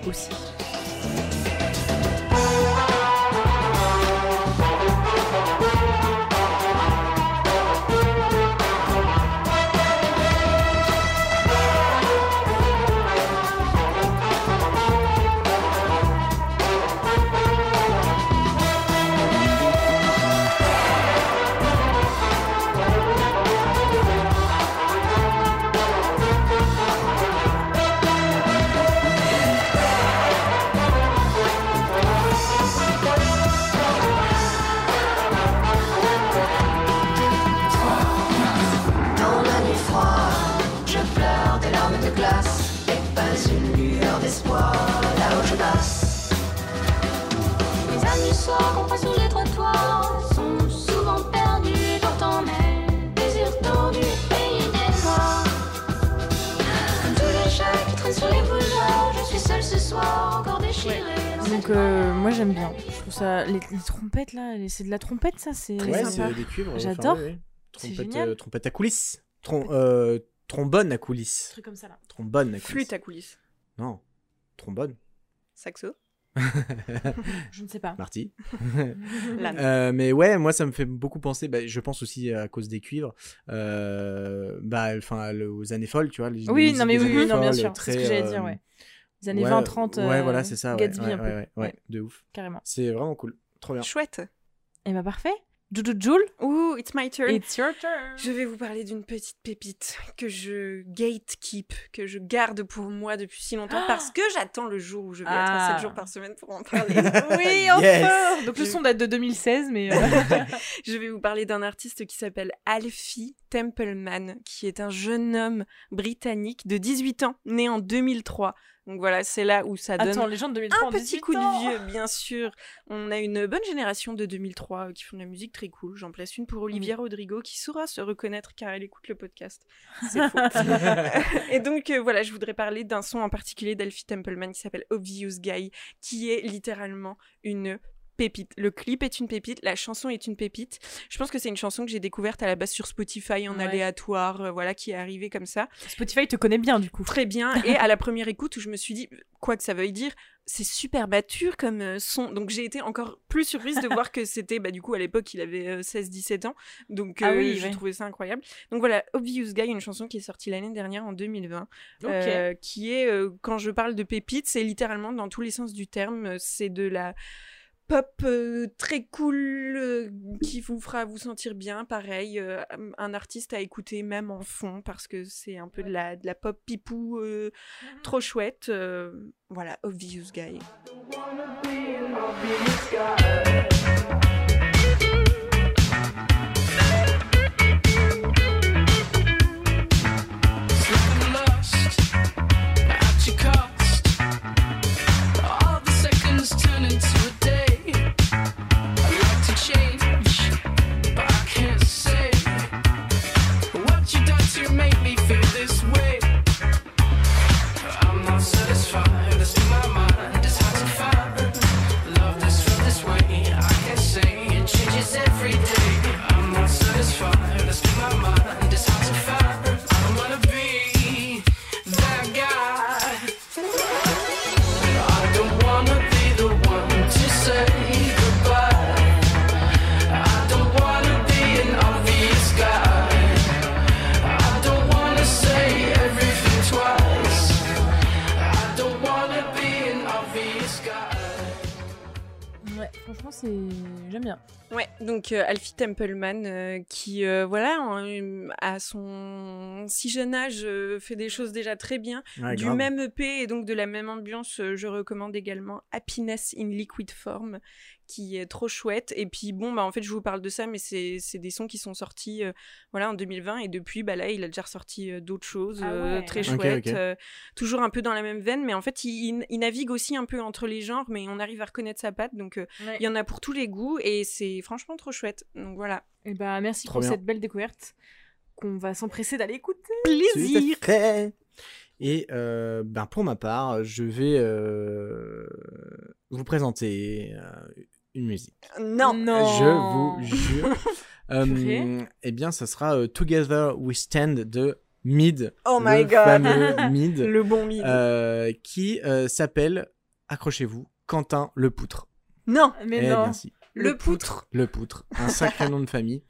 [SPEAKER 2] aussi. Donc euh, moi j'aime bien. Je trouve ça les, les trompettes là, les- c'est de la trompette ça, c'est
[SPEAKER 3] Ouais,
[SPEAKER 4] sympa.
[SPEAKER 3] c'est des cuivres.
[SPEAKER 2] J'adore.
[SPEAKER 3] trompette, euh, trompette à coulisses. Trom- euh, trombone à coulisses.
[SPEAKER 2] Un truc comme ça là.
[SPEAKER 3] Trombone à coulisses.
[SPEAKER 4] Flûte à coulisses.
[SPEAKER 3] Non, trombone.
[SPEAKER 4] Saxo.
[SPEAKER 2] Je ne sais pas.
[SPEAKER 3] Marty. Euh, mais ouais, moi ça me fait beaucoup penser. bah, je pense aussi à cause des cuivres. euh, bah, enfin, aux années folles, tu vois. les-
[SPEAKER 2] Oui,
[SPEAKER 3] les
[SPEAKER 2] non, mais oui, non, bien sûr. C'est ce que
[SPEAKER 3] très,
[SPEAKER 2] j'allais
[SPEAKER 3] euh,
[SPEAKER 2] dire, ouais. Les années
[SPEAKER 3] ouais,
[SPEAKER 2] 20, 30.
[SPEAKER 3] Ouais,
[SPEAKER 2] euh,
[SPEAKER 3] voilà, c'est ça.
[SPEAKER 2] Gatsby
[SPEAKER 3] ouais,
[SPEAKER 2] un peu.
[SPEAKER 3] ouais, ouais, ouais,
[SPEAKER 2] Ouais.
[SPEAKER 3] de ouf.
[SPEAKER 2] Carrément.
[SPEAKER 3] C'est vraiment cool. Trop bien.
[SPEAKER 4] Chouette.
[SPEAKER 2] Et bah parfait. Joujou Joule.
[SPEAKER 4] Ouh, it's my turn.
[SPEAKER 2] It's your turn.
[SPEAKER 4] Je vais vous parler d'une petite pépite que je gatekeep, que je garde pour moi depuis si longtemps parce que j'attends le jour où je vais être
[SPEAKER 2] Ah.
[SPEAKER 4] 7 jours par semaine pour en parler.
[SPEAKER 2] Oui,
[SPEAKER 3] Yes.
[SPEAKER 2] enfin Donc le son date de 2016, mais... euh,
[SPEAKER 4] je vais vous parler d'un artiste qui s'appelle Alfie Templeman, qui est un jeune homme britannique de 18 ans, né en 2003. Donc voilà, c'est là où ça donne
[SPEAKER 2] Attends, les gens de 2003
[SPEAKER 4] un petit
[SPEAKER 2] 18
[SPEAKER 4] coup de vieux, bien sûr. On a une bonne génération de 2003 qui font de la musique très cool. J'en place une pour Olivia Rodrigo qui saura se reconnaître car elle écoute le podcast. C'est faux. Et donc euh, voilà, je voudrais parler d'un son en particulier d'Alfie Templeman qui s'appelle Obvious Guy, qui est littéralement une pépite. Le clip est une pépite, la chanson est une pépite. Je pense que c'est une chanson que j'ai découverte à la base sur Spotify en
[SPEAKER 2] Ouais.
[SPEAKER 4] aléatoire, euh, voilà, qui est arrivée comme ça.
[SPEAKER 2] Spotify te connaît bien, du coup.
[SPEAKER 4] Très bien. Et à la première écoute où je me suis dit, quoi que ça veuille dire, c'est super mature comme euh, son. Donc j'ai été encore plus surprise de voir que c'était, bah, du coup, à l'époque, il avait euh, 16-17 ans. Donc
[SPEAKER 2] Ah
[SPEAKER 4] euh,
[SPEAKER 2] oui,
[SPEAKER 4] j'ai
[SPEAKER 2] ouais.
[SPEAKER 4] trouvé ça incroyable. Donc voilà, Obvious Guy, une chanson qui est sortie l'année dernière en 2020.
[SPEAKER 2] Ok.
[SPEAKER 4] euh, qui est, euh, quand je parle de pépites, c'est littéralement dans tous les sens du terme. euh, C'est de la pop euh, très cool euh, qui vous fera vous sentir bien. Pareil, euh, un artiste à écouter même en fond parce que c'est un peu de la, de la pop pipou trop chouette. voilà, Obvious Guy.
[SPEAKER 2] Bien.
[SPEAKER 4] Ouais, donc euh, Alfie Templeman euh, qui, euh, voilà, en- à son si jeune âge, euh, fait des choses déjà très bien.
[SPEAKER 3] Ouais,
[SPEAKER 4] du
[SPEAKER 3] grave.
[SPEAKER 4] même EP et donc de la même ambiance, euh, je recommande également Happiness in Liquid Form, qui est trop chouette. Et puis bon, bah en fait, je vous parle de ça, mais c'est c'est des sons qui sont sortis, euh, voilà, en 2020 et depuis, bah là, il a déjà ressorti euh, d'autres choses
[SPEAKER 2] Ah
[SPEAKER 4] euh, très chouettes, euh, toujours un peu dans la même veine, mais en fait, il, il- il navigue aussi un peu entre les genres, mais on arrive à reconnaître sa patte, donc euh, il y en a pour tous les goûts et c'est franchement trop chouette. Donc voilà.
[SPEAKER 2] Et bah, merci
[SPEAKER 3] Trop
[SPEAKER 2] pour
[SPEAKER 3] bien.
[SPEAKER 2] cette belle découverte qu'on va s'empresser d'aller écouter.
[SPEAKER 4] Plaisir.
[SPEAKER 3] Et euh, ben pour ma part, je vais euh, vous présenter euh, une musique.
[SPEAKER 4] Non.
[SPEAKER 2] Non.
[SPEAKER 3] Je vous jure. Euh, eh bien, ça sera euh, Together We Stand de Mid.
[SPEAKER 4] Oh my
[SPEAKER 3] le
[SPEAKER 4] God.
[SPEAKER 3] fameux Mid.
[SPEAKER 4] Le bon mid.
[SPEAKER 3] euh, qui euh, s'appelle, accrochez-vous, Quentin Le Poutre.
[SPEAKER 4] Non.
[SPEAKER 2] Mais
[SPEAKER 3] Eh
[SPEAKER 2] non.
[SPEAKER 3] bien si.
[SPEAKER 4] Le poutre.
[SPEAKER 3] Le Poutre, un sacré nom de famille.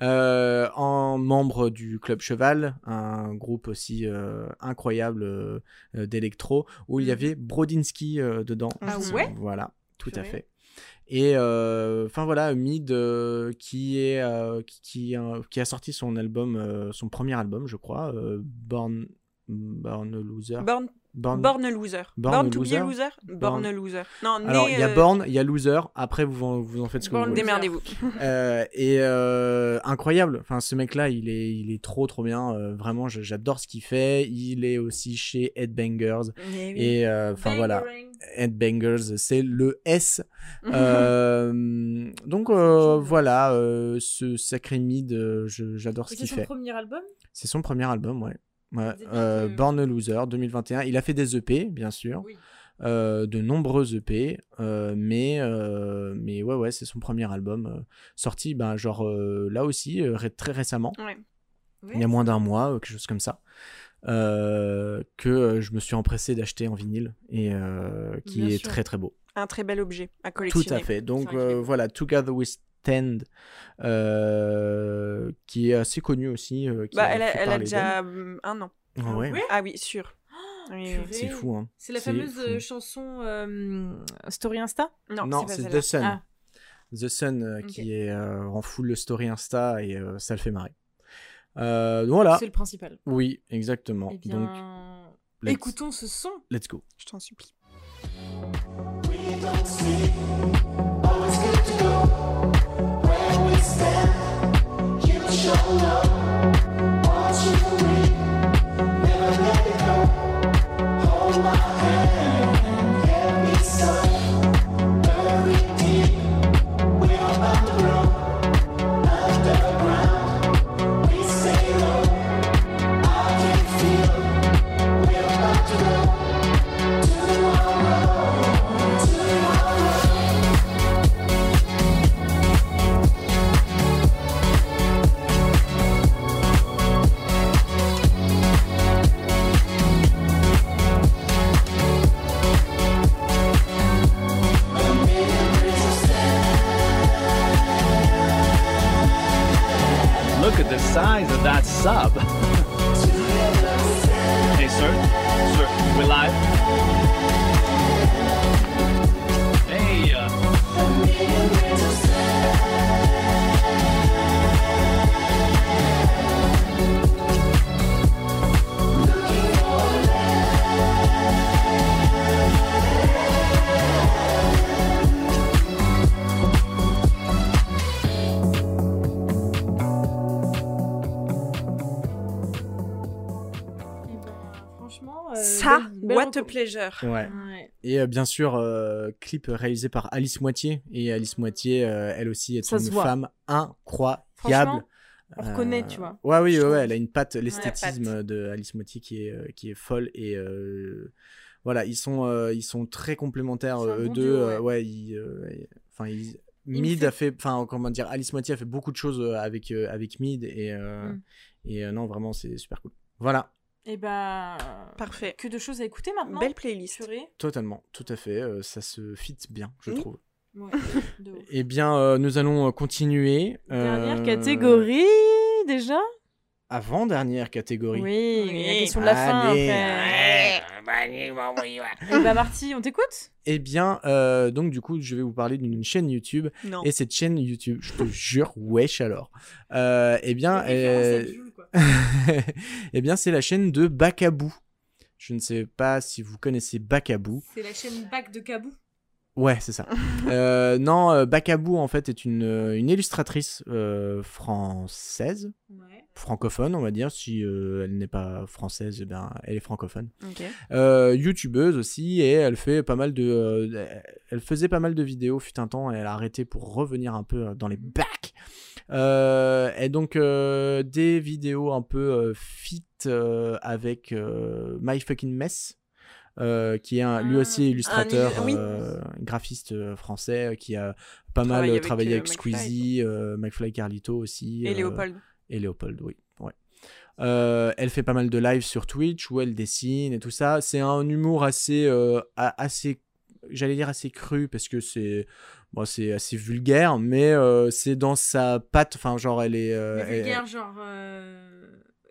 [SPEAKER 3] Euh, en membre du Club Cheval, un groupe aussi euh, incroyable euh, d'électro, où il y
[SPEAKER 4] Mhm.
[SPEAKER 3] avait Brodinski euh, dedans.
[SPEAKER 4] Ah ouais
[SPEAKER 3] Voilà, tout à fait. Et euh, enfin voilà, Mid euh, qui est euh, qui, qui, qui a sorti son album, son premier album, je crois, Born Born Loser.
[SPEAKER 4] Born,
[SPEAKER 3] Born-
[SPEAKER 4] born a loser.
[SPEAKER 3] Born
[SPEAKER 4] to be
[SPEAKER 3] loser
[SPEAKER 4] a loser. Born,
[SPEAKER 3] Born-
[SPEAKER 4] a loser. Non, né,
[SPEAKER 3] Alors il y a
[SPEAKER 4] euh,
[SPEAKER 3] Born, il y a Loser. Après vous en, vous en faites ce que vous voulez.
[SPEAKER 4] Démerdez-vous.
[SPEAKER 3] Euh, et euh, incroyable. Enfin, ce mec-là, il est, il est trop, trop bien. Euh, vraiment, j'adore ce qu'il fait. Il est aussi chez Headbangers.
[SPEAKER 4] Eh oui.
[SPEAKER 3] Et enfin voilà, Headbangers, c'est le S. Donc voilà, ce sacré mid, j'adore ce
[SPEAKER 2] C'est
[SPEAKER 3] qu'il
[SPEAKER 2] son
[SPEAKER 3] fait.
[SPEAKER 2] premier album?
[SPEAKER 3] C'est son premier album, ouais. Ouais, euh, Born a Loser 2021. Il a fait des EP, bien sûr.
[SPEAKER 2] Oui.
[SPEAKER 3] euh, de nombreux EP, euh, mais, mais ouais, ouais, c'est son premier album sorti, ben, genre là aussi, ré- très récemment,
[SPEAKER 4] Ouais.
[SPEAKER 3] il y a moins d'un mois, quelque chose comme ça, que je me suis empressé d'acheter en vinyle et qui
[SPEAKER 2] Bien
[SPEAKER 3] est
[SPEAKER 2] sûr.
[SPEAKER 3] très très beau.
[SPEAKER 4] Un très bel objet à
[SPEAKER 3] Tout
[SPEAKER 4] collectionner.
[SPEAKER 3] à fait. Donc voilà, Together We Euh, qui est assez connu aussi. euh, qui
[SPEAKER 4] Bah,
[SPEAKER 3] a
[SPEAKER 4] elle a, elle déjà hum, un an.
[SPEAKER 3] Ah ouais,
[SPEAKER 4] Ah oui, sûr. Oui.
[SPEAKER 2] purée.
[SPEAKER 3] c'est fou. Hein.
[SPEAKER 2] C'est la fameuse
[SPEAKER 3] fou.
[SPEAKER 2] euh, chanson euh, Story Insta?
[SPEAKER 4] Non,
[SPEAKER 3] Non,
[SPEAKER 4] c'est.
[SPEAKER 3] The Sun.
[SPEAKER 2] Ah.
[SPEAKER 3] The Sun euh, qui est euh, en full story Insta et euh, ça le fait marrer. Euh, voilà.
[SPEAKER 2] C'est le principal.
[SPEAKER 3] Oui, exactement.
[SPEAKER 2] Eh bien,
[SPEAKER 3] Donc, let's,
[SPEAKER 2] écoutons ce son.
[SPEAKER 3] let's go.
[SPEAKER 4] Je t'en supplie.
[SPEAKER 5] you show love. Size of that sub.
[SPEAKER 4] What a pleasure.
[SPEAKER 3] Ouais.
[SPEAKER 2] Ouais.
[SPEAKER 3] Et euh, bien sûr, euh, clip réalisé par Alice Moitié. Et Alice Moitié, euh, elle aussi, est
[SPEAKER 2] Ça
[SPEAKER 3] une femme incroyable.
[SPEAKER 2] On reconnaît, tu vois.
[SPEAKER 3] Ouais, oui, ouais, elle a une patte, l'esthétisme de Alice Moitié qui est, qui est folle. Et euh, voilà, ils sont, euh, ils sont très complémentaires, eux
[SPEAKER 2] bon
[SPEAKER 3] deux.
[SPEAKER 2] duo, ouais.
[SPEAKER 3] ouais, ils, euh, enfin, ils- Mid
[SPEAKER 2] fait-
[SPEAKER 3] a fait, enfin, comment dire, Alice Moitié a fait beaucoup de choses avec, euh, avec Mid. Et, euh,
[SPEAKER 2] Mm.
[SPEAKER 3] et euh, non, vraiment, c'est super cool. Voilà,
[SPEAKER 2] Et bah.
[SPEAKER 4] Parfait.
[SPEAKER 2] Que de choses à écouter maintenant.
[SPEAKER 4] Belle playlist.
[SPEAKER 2] Purée.
[SPEAKER 3] totalement, tout à fait. euh, ça se fit bien, je
[SPEAKER 4] Mm.
[SPEAKER 3] trouve.
[SPEAKER 2] Ouais, de ouf.
[SPEAKER 3] Eh bien, euh, nous allons euh, continuer.
[SPEAKER 2] Dernière
[SPEAKER 3] Euh,
[SPEAKER 2] catégorie déjà?
[SPEAKER 3] Avant-dernière catégorie.
[SPEAKER 2] Oui,
[SPEAKER 4] Oui.
[SPEAKER 2] la question de la fin
[SPEAKER 3] Allez.
[SPEAKER 2] après. Et bah Marty, on t'écoute?
[SPEAKER 3] Eh bien, euh, donc du coup, je vais vous parler d'une chaîne YouTube.
[SPEAKER 4] Non.
[SPEAKER 3] Et cette chaîne YouTube, je te jure, wesh alors. Euh, eh bien, euh, eh bien, c'est la chaîne de Bakabou. Je ne sais pas si vous connaissez Bakabou.
[SPEAKER 2] C'est la chaîne Bac de Cabou.
[SPEAKER 3] Ouais, c'est ça. Euh, non, euh, Bakabou en fait est une, euh, une illustratrice euh, française,
[SPEAKER 2] Ouais.
[SPEAKER 3] francophone, on va dire. Si euh, elle n'est pas française, eh bien, elle est francophone. Youtubeuse aussi et elle fait pas mal de elle faisait pas mal de vidéos fut un temps et elle a arrêté pour revenir un peu dans les bacs et donc euh, des vidéos un peu euh, fit euh, avec euh, My Fucking Mess euh, qui est un, lui
[SPEAKER 2] Ah,
[SPEAKER 3] aussi illustrateur,
[SPEAKER 4] oui.
[SPEAKER 3] euh, graphiste euh, français euh, qui a pas mal euh,
[SPEAKER 4] avec,
[SPEAKER 3] travaillé
[SPEAKER 4] euh,
[SPEAKER 3] avec
[SPEAKER 4] McFly.
[SPEAKER 3] Squeezie, euh, McFly Carlito aussi.
[SPEAKER 4] Et
[SPEAKER 3] euh,
[SPEAKER 4] Léopold.
[SPEAKER 3] et Léopold, oui. Ouais. Euh, elle fait pas mal de lives sur Twitch où elle dessine et tout ça. C'est un humour assez, euh, assez, j'allais dire assez cru parce que c'est, bon, c'est assez vulgaire, mais euh, c'est dans sa patte. Enfin, genre, elle est. euh,
[SPEAKER 2] Mais
[SPEAKER 3] elle-
[SPEAKER 2] vulgaire, genre. Euh...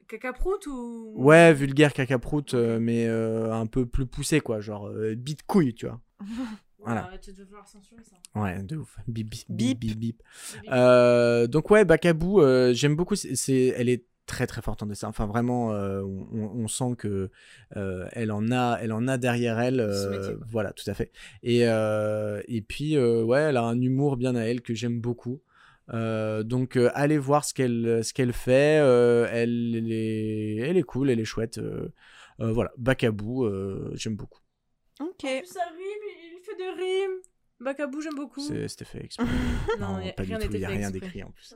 [SPEAKER 2] Cacaprout ou.
[SPEAKER 3] Ouais, vulgaire cacaproute, mais un peu plus poussé, quoi. Genre, bite couille, tu vois. voilà.
[SPEAKER 2] Arrête de vouloir censurer ça.
[SPEAKER 3] Ouais, de ouf. Bip, bip,
[SPEAKER 4] Bip.
[SPEAKER 3] bip. Euh, donc ouais, Bakabou, euh, j'aime beaucoup. C'est- elle est très très forte en dessin. Enfin vraiment, euh, on, on sent que euh, elle en a, elle en a derrière elle. Euh,
[SPEAKER 2] métier,
[SPEAKER 3] voilà, tout à fait. Et euh, et puis euh, ouais, elle a un humour bien à elle que j'aime beaucoup. Euh, donc euh, allez voir ce qu'elle ce qu'elle fait. Euh, elle, elle est elle est cool, elle est chouette. Euh, euh, voilà, Bakabou, euh, j'aime beaucoup.
[SPEAKER 4] Ok.
[SPEAKER 2] En plus, ça rime, il fait des rimes. Bacabou, j'aime beaucoup.
[SPEAKER 3] C'était fait exprès.
[SPEAKER 2] Non,
[SPEAKER 3] non,
[SPEAKER 2] y a-
[SPEAKER 3] pas
[SPEAKER 2] rien
[SPEAKER 3] du tout. Il
[SPEAKER 2] n'était
[SPEAKER 3] y a rien d'écrit en plus.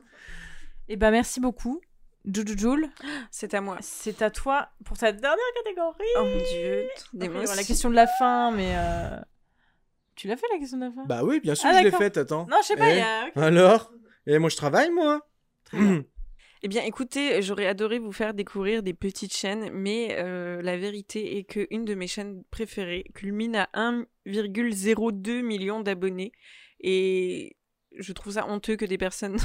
[SPEAKER 2] Et bah merci beaucoup. Jujujoul,
[SPEAKER 4] C'est à moi.
[SPEAKER 2] c'est à toi pour ta dernière catégorie.
[SPEAKER 4] Oh mon dieu.
[SPEAKER 2] Après, la question de la fin, mais euh, tu l'as fait la question de la fin?
[SPEAKER 3] Bah oui, bien sûr,
[SPEAKER 2] Ah,
[SPEAKER 3] je l'ai faite, attends.
[SPEAKER 2] Non, je sais pas.
[SPEAKER 3] Eh,
[SPEAKER 2] il y a...
[SPEAKER 3] Alors? Et moi, je travaille, moi
[SPEAKER 4] Eh bien, écoutez, j'aurais adoré vous faire découvrir des petites chaînes, mais euh, la vérité est que une de mes chaînes préférées culmine à 1,02 million d'abonnés et je trouve ça honteux que des personnes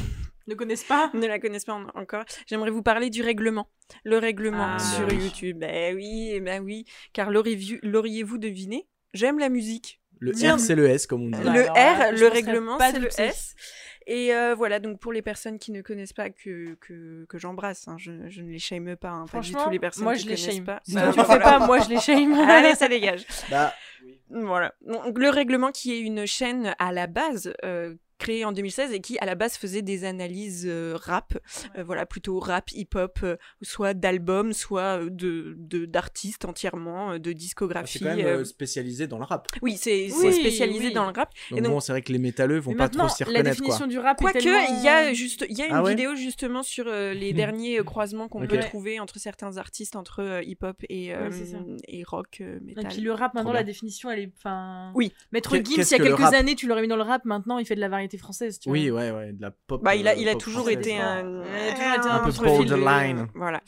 [SPEAKER 2] Ne connaissent pas.
[SPEAKER 4] ne la connaissent pas en- encore. J'aimerais vous parler du règlement. Le règlement
[SPEAKER 2] Ah,
[SPEAKER 4] sur
[SPEAKER 3] bah oui.
[SPEAKER 4] YouTube. Ben oui, ben oui. Car l'auriez-vous deviné? J'aime la musique.
[SPEAKER 3] Le. R, c'est le S, comme on dit.
[SPEAKER 4] Le
[SPEAKER 2] alors là,
[SPEAKER 4] R,
[SPEAKER 2] je
[SPEAKER 4] le règlement,
[SPEAKER 2] pas
[SPEAKER 4] c'est le. S. Et euh, voilà, donc pour les personnes qui ne connaissent pas, que, que, que j'embrasse, hein, je, je ne les shame pas, hein, pas du
[SPEAKER 2] Franchement,
[SPEAKER 4] tout les personnes
[SPEAKER 2] moi
[SPEAKER 4] qui
[SPEAKER 2] je les shame.
[SPEAKER 4] pas.
[SPEAKER 2] Si
[SPEAKER 4] Bah,
[SPEAKER 2] tu le fais pas, moi je les shame.
[SPEAKER 4] Allez, ça dégage.
[SPEAKER 3] Bah,
[SPEAKER 4] Voilà. Donc, le règlement qui est une chaîne à la base euh, créée en 2016 et qui à la base faisait des analyses euh, rap, euh, voilà plutôt rap, hip-hop, euh, soit d'albums, soit de de- d'artistes entièrement, de
[SPEAKER 3] c'est
[SPEAKER 4] discographie.
[SPEAKER 3] quand même spécialisé dans le rap.
[SPEAKER 4] Oui, c'est
[SPEAKER 2] Oui,
[SPEAKER 4] c'est spécialisé
[SPEAKER 2] oui.
[SPEAKER 4] dans le rap.
[SPEAKER 3] Donc,
[SPEAKER 4] Et donc-
[SPEAKER 3] bon, c'est vrai que les métalleux vont pas trop s'y
[SPEAKER 2] la
[SPEAKER 3] reconnaître,
[SPEAKER 2] définition
[SPEAKER 3] quoi.
[SPEAKER 2] du rap
[SPEAKER 4] Quoique,
[SPEAKER 2] tellement...
[SPEAKER 4] il y a juste, il y a une
[SPEAKER 3] Ah ouais
[SPEAKER 4] vidéo justement sur euh, les derniers croisements qu'on peut trouver entre certains artistes, entre euh, hip-hop et, euh,
[SPEAKER 2] c'est
[SPEAKER 4] et rock, euh,
[SPEAKER 2] Et
[SPEAKER 4] metal.
[SPEAKER 2] puis le rap, maintenant, la définition, elle est... Enfin...
[SPEAKER 4] Oui.
[SPEAKER 2] Maître Gims, il y a quelques années, tu l'aurais mis dans le rap, maintenant, il fait de la variété française, tu vois.
[SPEAKER 3] Oui, ouais, ouais, de la pop.
[SPEAKER 4] Bah, il a,
[SPEAKER 3] euh,
[SPEAKER 4] il a toujours été un,
[SPEAKER 3] un peu borderline.
[SPEAKER 4] Voilà.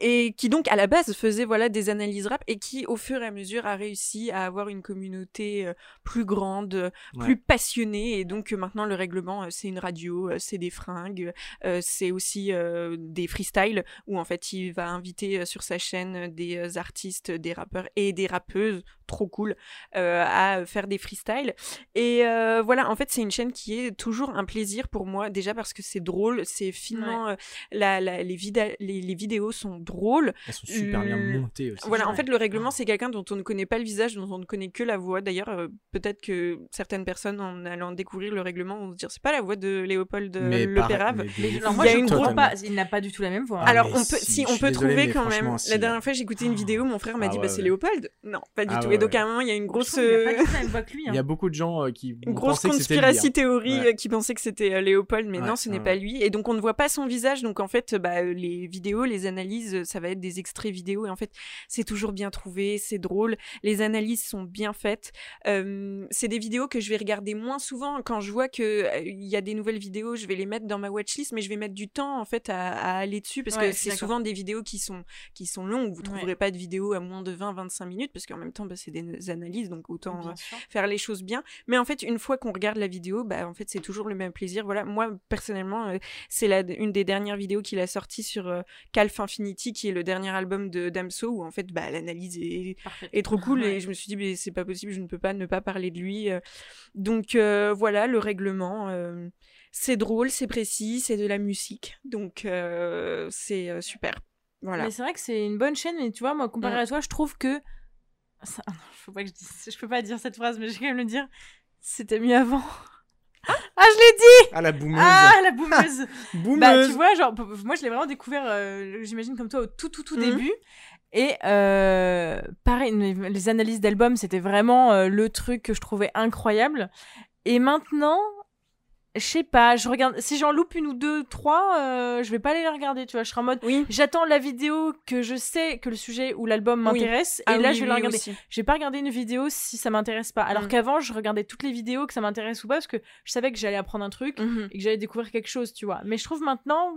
[SPEAKER 4] Et qui donc, à la base, faisait voilà, des analyses rap et qui, au fur et à mesure, a réussi à avoir une communauté euh, plus grande, euh,
[SPEAKER 3] Ouais.
[SPEAKER 4] plus passionnée. Et donc, euh, maintenant, le règlement, euh, c'est une radio, euh, c'est des fringues, euh, c'est aussi euh, des freestyles où, en fait, il va inviter euh, sur sa chaîne euh, des euh, artistes, des rappeurs et des rappeuses, trop cool, euh, à faire des freestyles. Et euh, voilà, en fait, c'est une chaîne qui est toujours un plaisir pour moi, déjà parce que c'est drôle, c'est finement, euh, la, la- les, les, les vidéos sont drôles.
[SPEAKER 3] Elles sont super bien montées aussi.
[SPEAKER 4] Voilà, en fait, le règlement, c'est quelqu'un dont on ne connaît pas le visage, dont on ne connaît que la voix. D'ailleurs, euh, peut-être que certaines personnes, en allant découvrir le règlement, vont se dire, c'est pas la voix de Léopold euh,
[SPEAKER 3] Mais
[SPEAKER 4] Le Pérave.
[SPEAKER 3] mais
[SPEAKER 4] Il y a
[SPEAKER 2] je
[SPEAKER 4] une
[SPEAKER 2] comprends
[SPEAKER 3] grosse-
[SPEAKER 2] pas, il n'a pas du tout la même voix. hein.
[SPEAKER 3] Ah,
[SPEAKER 4] Alors, on peut,
[SPEAKER 3] si,
[SPEAKER 4] on peut
[SPEAKER 3] désolé,
[SPEAKER 4] trouver quand même.
[SPEAKER 3] si.
[SPEAKER 4] La dernière fois, j'ai écouté une
[SPEAKER 3] Ah.
[SPEAKER 4] vidéo, mon frère m'a
[SPEAKER 3] Ah
[SPEAKER 4] dit,
[SPEAKER 3] ouais,
[SPEAKER 4] bah, c'est. Léopold. Non, pas du
[SPEAKER 3] Ah
[SPEAKER 4] tout.
[SPEAKER 3] Ouais,
[SPEAKER 4] donc, à un moment, il y a une grosse.
[SPEAKER 2] trouve qu'il a pas
[SPEAKER 4] euh,
[SPEAKER 2] que lui.
[SPEAKER 3] Il y
[SPEAKER 2] hein.
[SPEAKER 3] a beaucoup de gens euh, qui
[SPEAKER 4] une grosse
[SPEAKER 3] lui,
[SPEAKER 4] conspiracy
[SPEAKER 3] hein.
[SPEAKER 4] théorie
[SPEAKER 3] Ouais.
[SPEAKER 4] euh, qui pensait que c'était euh, Léopold, mais
[SPEAKER 3] Ouais,
[SPEAKER 4] non, ce n'est pas lui. Et donc on ne voit pas son visage, donc en fait, bah, les vidéos, les analyses, ça va être des extraits vidéo, et en fait, c'est toujours bien trouvé, c'est drôle, les analyses sont bien faites. Euh, c'est des vidéos que je vais regarder moins souvent quand je vois que euh, il y a des nouvelles vidéos, je vais les mettre dans ma watchlist, mais je vais mettre du temps en fait à, à aller dessus parce
[SPEAKER 2] Ouais,
[SPEAKER 4] que c'est souvent des vidéos qui sont qui sont longues. Vous
[SPEAKER 2] Ouais.
[SPEAKER 4] trouverez pas de vidéos à moins de 20-25 minutes parce qu'en même temps, bah, c'est des analyses, donc autant euh, faire les choses bien. Mais en fait, une fois qu'on regarde la vidéo, bah en fait c'est toujours le même plaisir. Voilà, moi personnellement, euh, c'est la une des dernières vidéos qu'il a sorti sur euh, Calf Infinity, qui est le dernier album de Damso, où en fait bah l'analyse est, trop cool
[SPEAKER 2] Ouais.
[SPEAKER 4] et je me suis dit mais c'est pas possible, je ne peux pas ne pas parler de lui. Donc euh, voilà, le règlement. euh, c'est drôle, c'est précis, c'est de la musique, donc euh, c'est super. Voilà.
[SPEAKER 2] Mais c'est vrai que c'est une bonne chaîne, mais tu vois, moi, comparé à toi, je trouve que. Ça... non, Faut pas que je dise. Je peux pas dire cette phrase, mais je vais quand même le dire. C'était mieux avant. Ah, je l'ai dit
[SPEAKER 3] Ah, la boumeuse.
[SPEAKER 2] Ah, la boumeuse
[SPEAKER 3] Boumeuse.
[SPEAKER 2] Bah, tu vois, genre, moi, je l'ai vraiment découvert, euh, j'imagine, comme toi, au tout, tout, tout
[SPEAKER 4] Mhm.
[SPEAKER 2] début. Et euh, pareil, les, les analyses d'albums, c'était vraiment euh, le truc que je trouvais incroyable. Et maintenant, je sais pas, je regarde. Si j'en loupe une ou deux, trois, euh, je vais pas aller les regarder, tu vois. Je serai en mode.
[SPEAKER 4] Oui.
[SPEAKER 2] J'attends la vidéo que je sais que le sujet ou l'album
[SPEAKER 4] Oui.
[SPEAKER 2] m'intéresse.
[SPEAKER 4] Ah
[SPEAKER 2] et là,
[SPEAKER 4] oui,
[SPEAKER 2] je vais la regarder. vais pas regarder une vidéo si ça m'intéresse pas. Alors
[SPEAKER 4] Mm.
[SPEAKER 2] qu'avant, je regardais toutes les vidéos que ça m'intéresse ou pas parce que je savais que j'allais apprendre un truc
[SPEAKER 4] Mhm.
[SPEAKER 2] et que j'allais découvrir quelque chose, tu vois. Mais je trouve maintenant,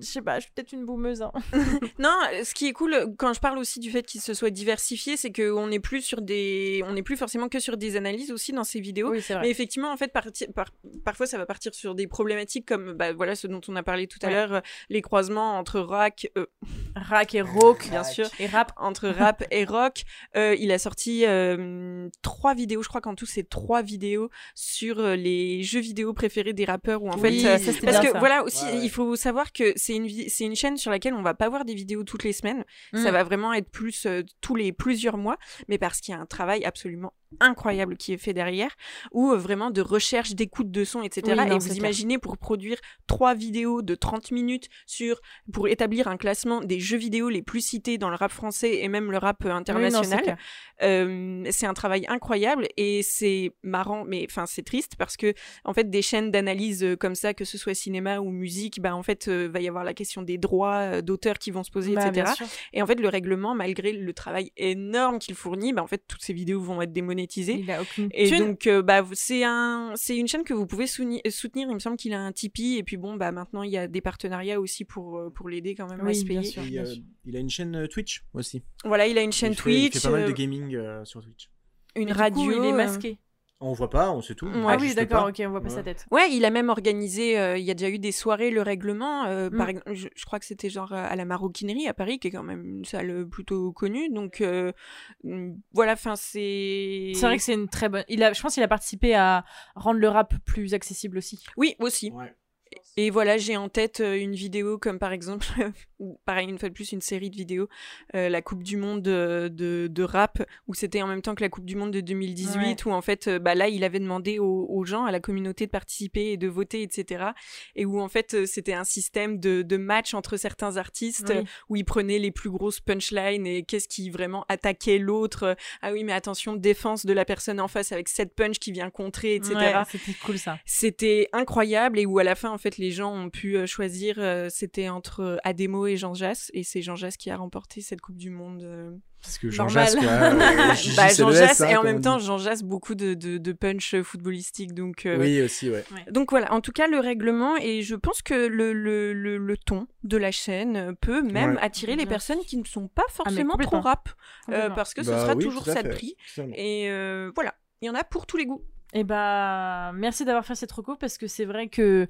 [SPEAKER 2] je sais pas, je suis peut-être une boumeuse. hein.
[SPEAKER 4] Non, ce qui est cool quand je parle aussi du fait qu'il se soit diversifié, c'est qu'on n'est plus sur des, on n'est plus forcément que sur des analyses aussi dans ces vidéos.
[SPEAKER 2] Oui, c'est
[SPEAKER 4] Mais effectivement, en fait, parti- par- parfois, ça va partir sur des problématiques comme, bah, voilà, ce dont on a parlé tout à l'heure, les croisements entre rock, euh,
[SPEAKER 2] Rack et rock,
[SPEAKER 4] bien sûr,
[SPEAKER 2] et rap.
[SPEAKER 4] entre rap et rock. Euh, il a sorti euh, trois vidéos, je crois qu'en tout, c'est trois vidéos sur euh, les jeux vidéo préférés des rappeurs où en
[SPEAKER 2] Oui,
[SPEAKER 4] fait,
[SPEAKER 2] ça,
[SPEAKER 4] parce
[SPEAKER 2] bien,
[SPEAKER 4] que
[SPEAKER 2] ça.
[SPEAKER 4] voilà aussi,
[SPEAKER 3] Ouais, ouais.
[SPEAKER 4] il faut savoir que c'est une vi- c'est une chaîne sur laquelle on va pas voir des vidéos toutes les semaines.
[SPEAKER 2] Mm.
[SPEAKER 4] Ça va vraiment être plus euh, tous les plusieurs mois, mais parce qu'il y a un travail absolument incroyable qui est fait derrière, ou euh, vraiment de recherche d'écoute de son, etc.
[SPEAKER 2] Oui, non,
[SPEAKER 4] et vous
[SPEAKER 2] clair.
[SPEAKER 4] imaginez pour produire trois vidéos de 30 minutes sur pour établir un classement des jeux vidéo les plus cités dans le rap français et même le rap euh,
[SPEAKER 2] Oui, non, c'est
[SPEAKER 4] international. Euh, c'est un travail incroyable et c'est marrant, mais enfin c'est triste parce que en fait des chaînes d'analyse comme ça, que ce soit cinéma ou musique, bah en fait euh, va y avoir la question des droits d'auteur qui vont se poser,
[SPEAKER 2] Bah,
[SPEAKER 4] etc.
[SPEAKER 2] sûr.
[SPEAKER 4] Et en fait le règlement, malgré le travail énorme qu'il fournit, bah en fait toutes ces vidéos vont être démonétisées.
[SPEAKER 2] Il a aucune
[SPEAKER 4] Et
[SPEAKER 2] thune.
[SPEAKER 4] donc, euh, bah, c'est un, c'est une chaîne que vous pouvez soutenir. Il me semble qu'il a un Tipeee. Et puis bon, bah, maintenant, il y a des partenariats aussi pour, euh, pour l'aider quand même à se
[SPEAKER 2] bien
[SPEAKER 4] payer.
[SPEAKER 2] sûr.
[SPEAKER 3] Et, euh, il a une chaîne euh, Twitch aussi.
[SPEAKER 4] Voilà, il a une chaîne
[SPEAKER 3] il fait, il
[SPEAKER 4] Twitch,
[SPEAKER 3] fait pas mal de gaming euh, sur Twitch.
[SPEAKER 4] une
[SPEAKER 2] Mais du
[SPEAKER 4] radio.
[SPEAKER 2] coup, il est
[SPEAKER 4] euh,
[SPEAKER 2] masqué.
[SPEAKER 3] On voit pas, on sait tout. On
[SPEAKER 2] ah oui, d'accord, ok, on voit pas
[SPEAKER 3] Ouais.
[SPEAKER 2] sa tête.
[SPEAKER 4] Ouais, il a même organisé, euh, il y a déjà eu des soirées, le règlement, euh,
[SPEAKER 2] Mm.
[SPEAKER 4] par exemple, je, je crois que c'était genre euh, à la Maroquinerie à Paris, qui est quand même une salle plutôt connue. Donc euh, mm, voilà, enfin c'est.
[SPEAKER 2] C'est vrai que c'est une très bonne. Il a, je pense qu'il a participé à rendre le rap plus accessible aussi.
[SPEAKER 4] Oui, aussi.
[SPEAKER 3] Ouais.
[SPEAKER 4] Et voilà, j'ai en tête une vidéo comme par exemple, pareil une fois de plus, une série de vidéos, euh, la Coupe du Monde de, de, de rap, où c'était en même temps que la Coupe du Monde de 2018, où en fait, euh, bah là, il avait demandé aux, aux gens, à la communauté de participer et de voter, etc. Et où en fait, euh, c'était un système de, de match entre certains artistes,
[SPEAKER 2] Oui.
[SPEAKER 4] où ils prenaient les plus grosses punchlines et qu'est-ce qui vraiment attaquait l'autre. Ah oui, mais attention, défense de la personne en face avec cette punch qui vient contrer, etc.
[SPEAKER 2] Ouais, C'était cool ça.
[SPEAKER 4] C'était incroyable et où à la fin en fait les gens ont pu choisir c'était entre Ademo et Jean Jass et c'est Jean Jass qui a remporté cette Coupe du Monde. euh,
[SPEAKER 3] Parce que Jean
[SPEAKER 4] Normal.
[SPEAKER 3] Jasque, euh, J-
[SPEAKER 4] bah, Jean Jass
[SPEAKER 3] hein,
[SPEAKER 4] et en même temps. Jean Jass beaucoup de, de, de punch footballistique donc euh,
[SPEAKER 3] Oui, aussi, ouais.
[SPEAKER 4] donc voilà en tout cas le règlement et je pense que le, le, le, le ton de la chaîne peut même
[SPEAKER 3] Ouais.
[SPEAKER 4] attirer les personnes qui ne sont pas forcément trop rap euh, parce que ce
[SPEAKER 3] Bah
[SPEAKER 4] sera
[SPEAKER 3] oui,
[SPEAKER 4] toujours ça de prix et euh, voilà il y en a pour tous les goûts.
[SPEAKER 2] Et bah, merci d'avoir fait cette reco parce que c'est vrai que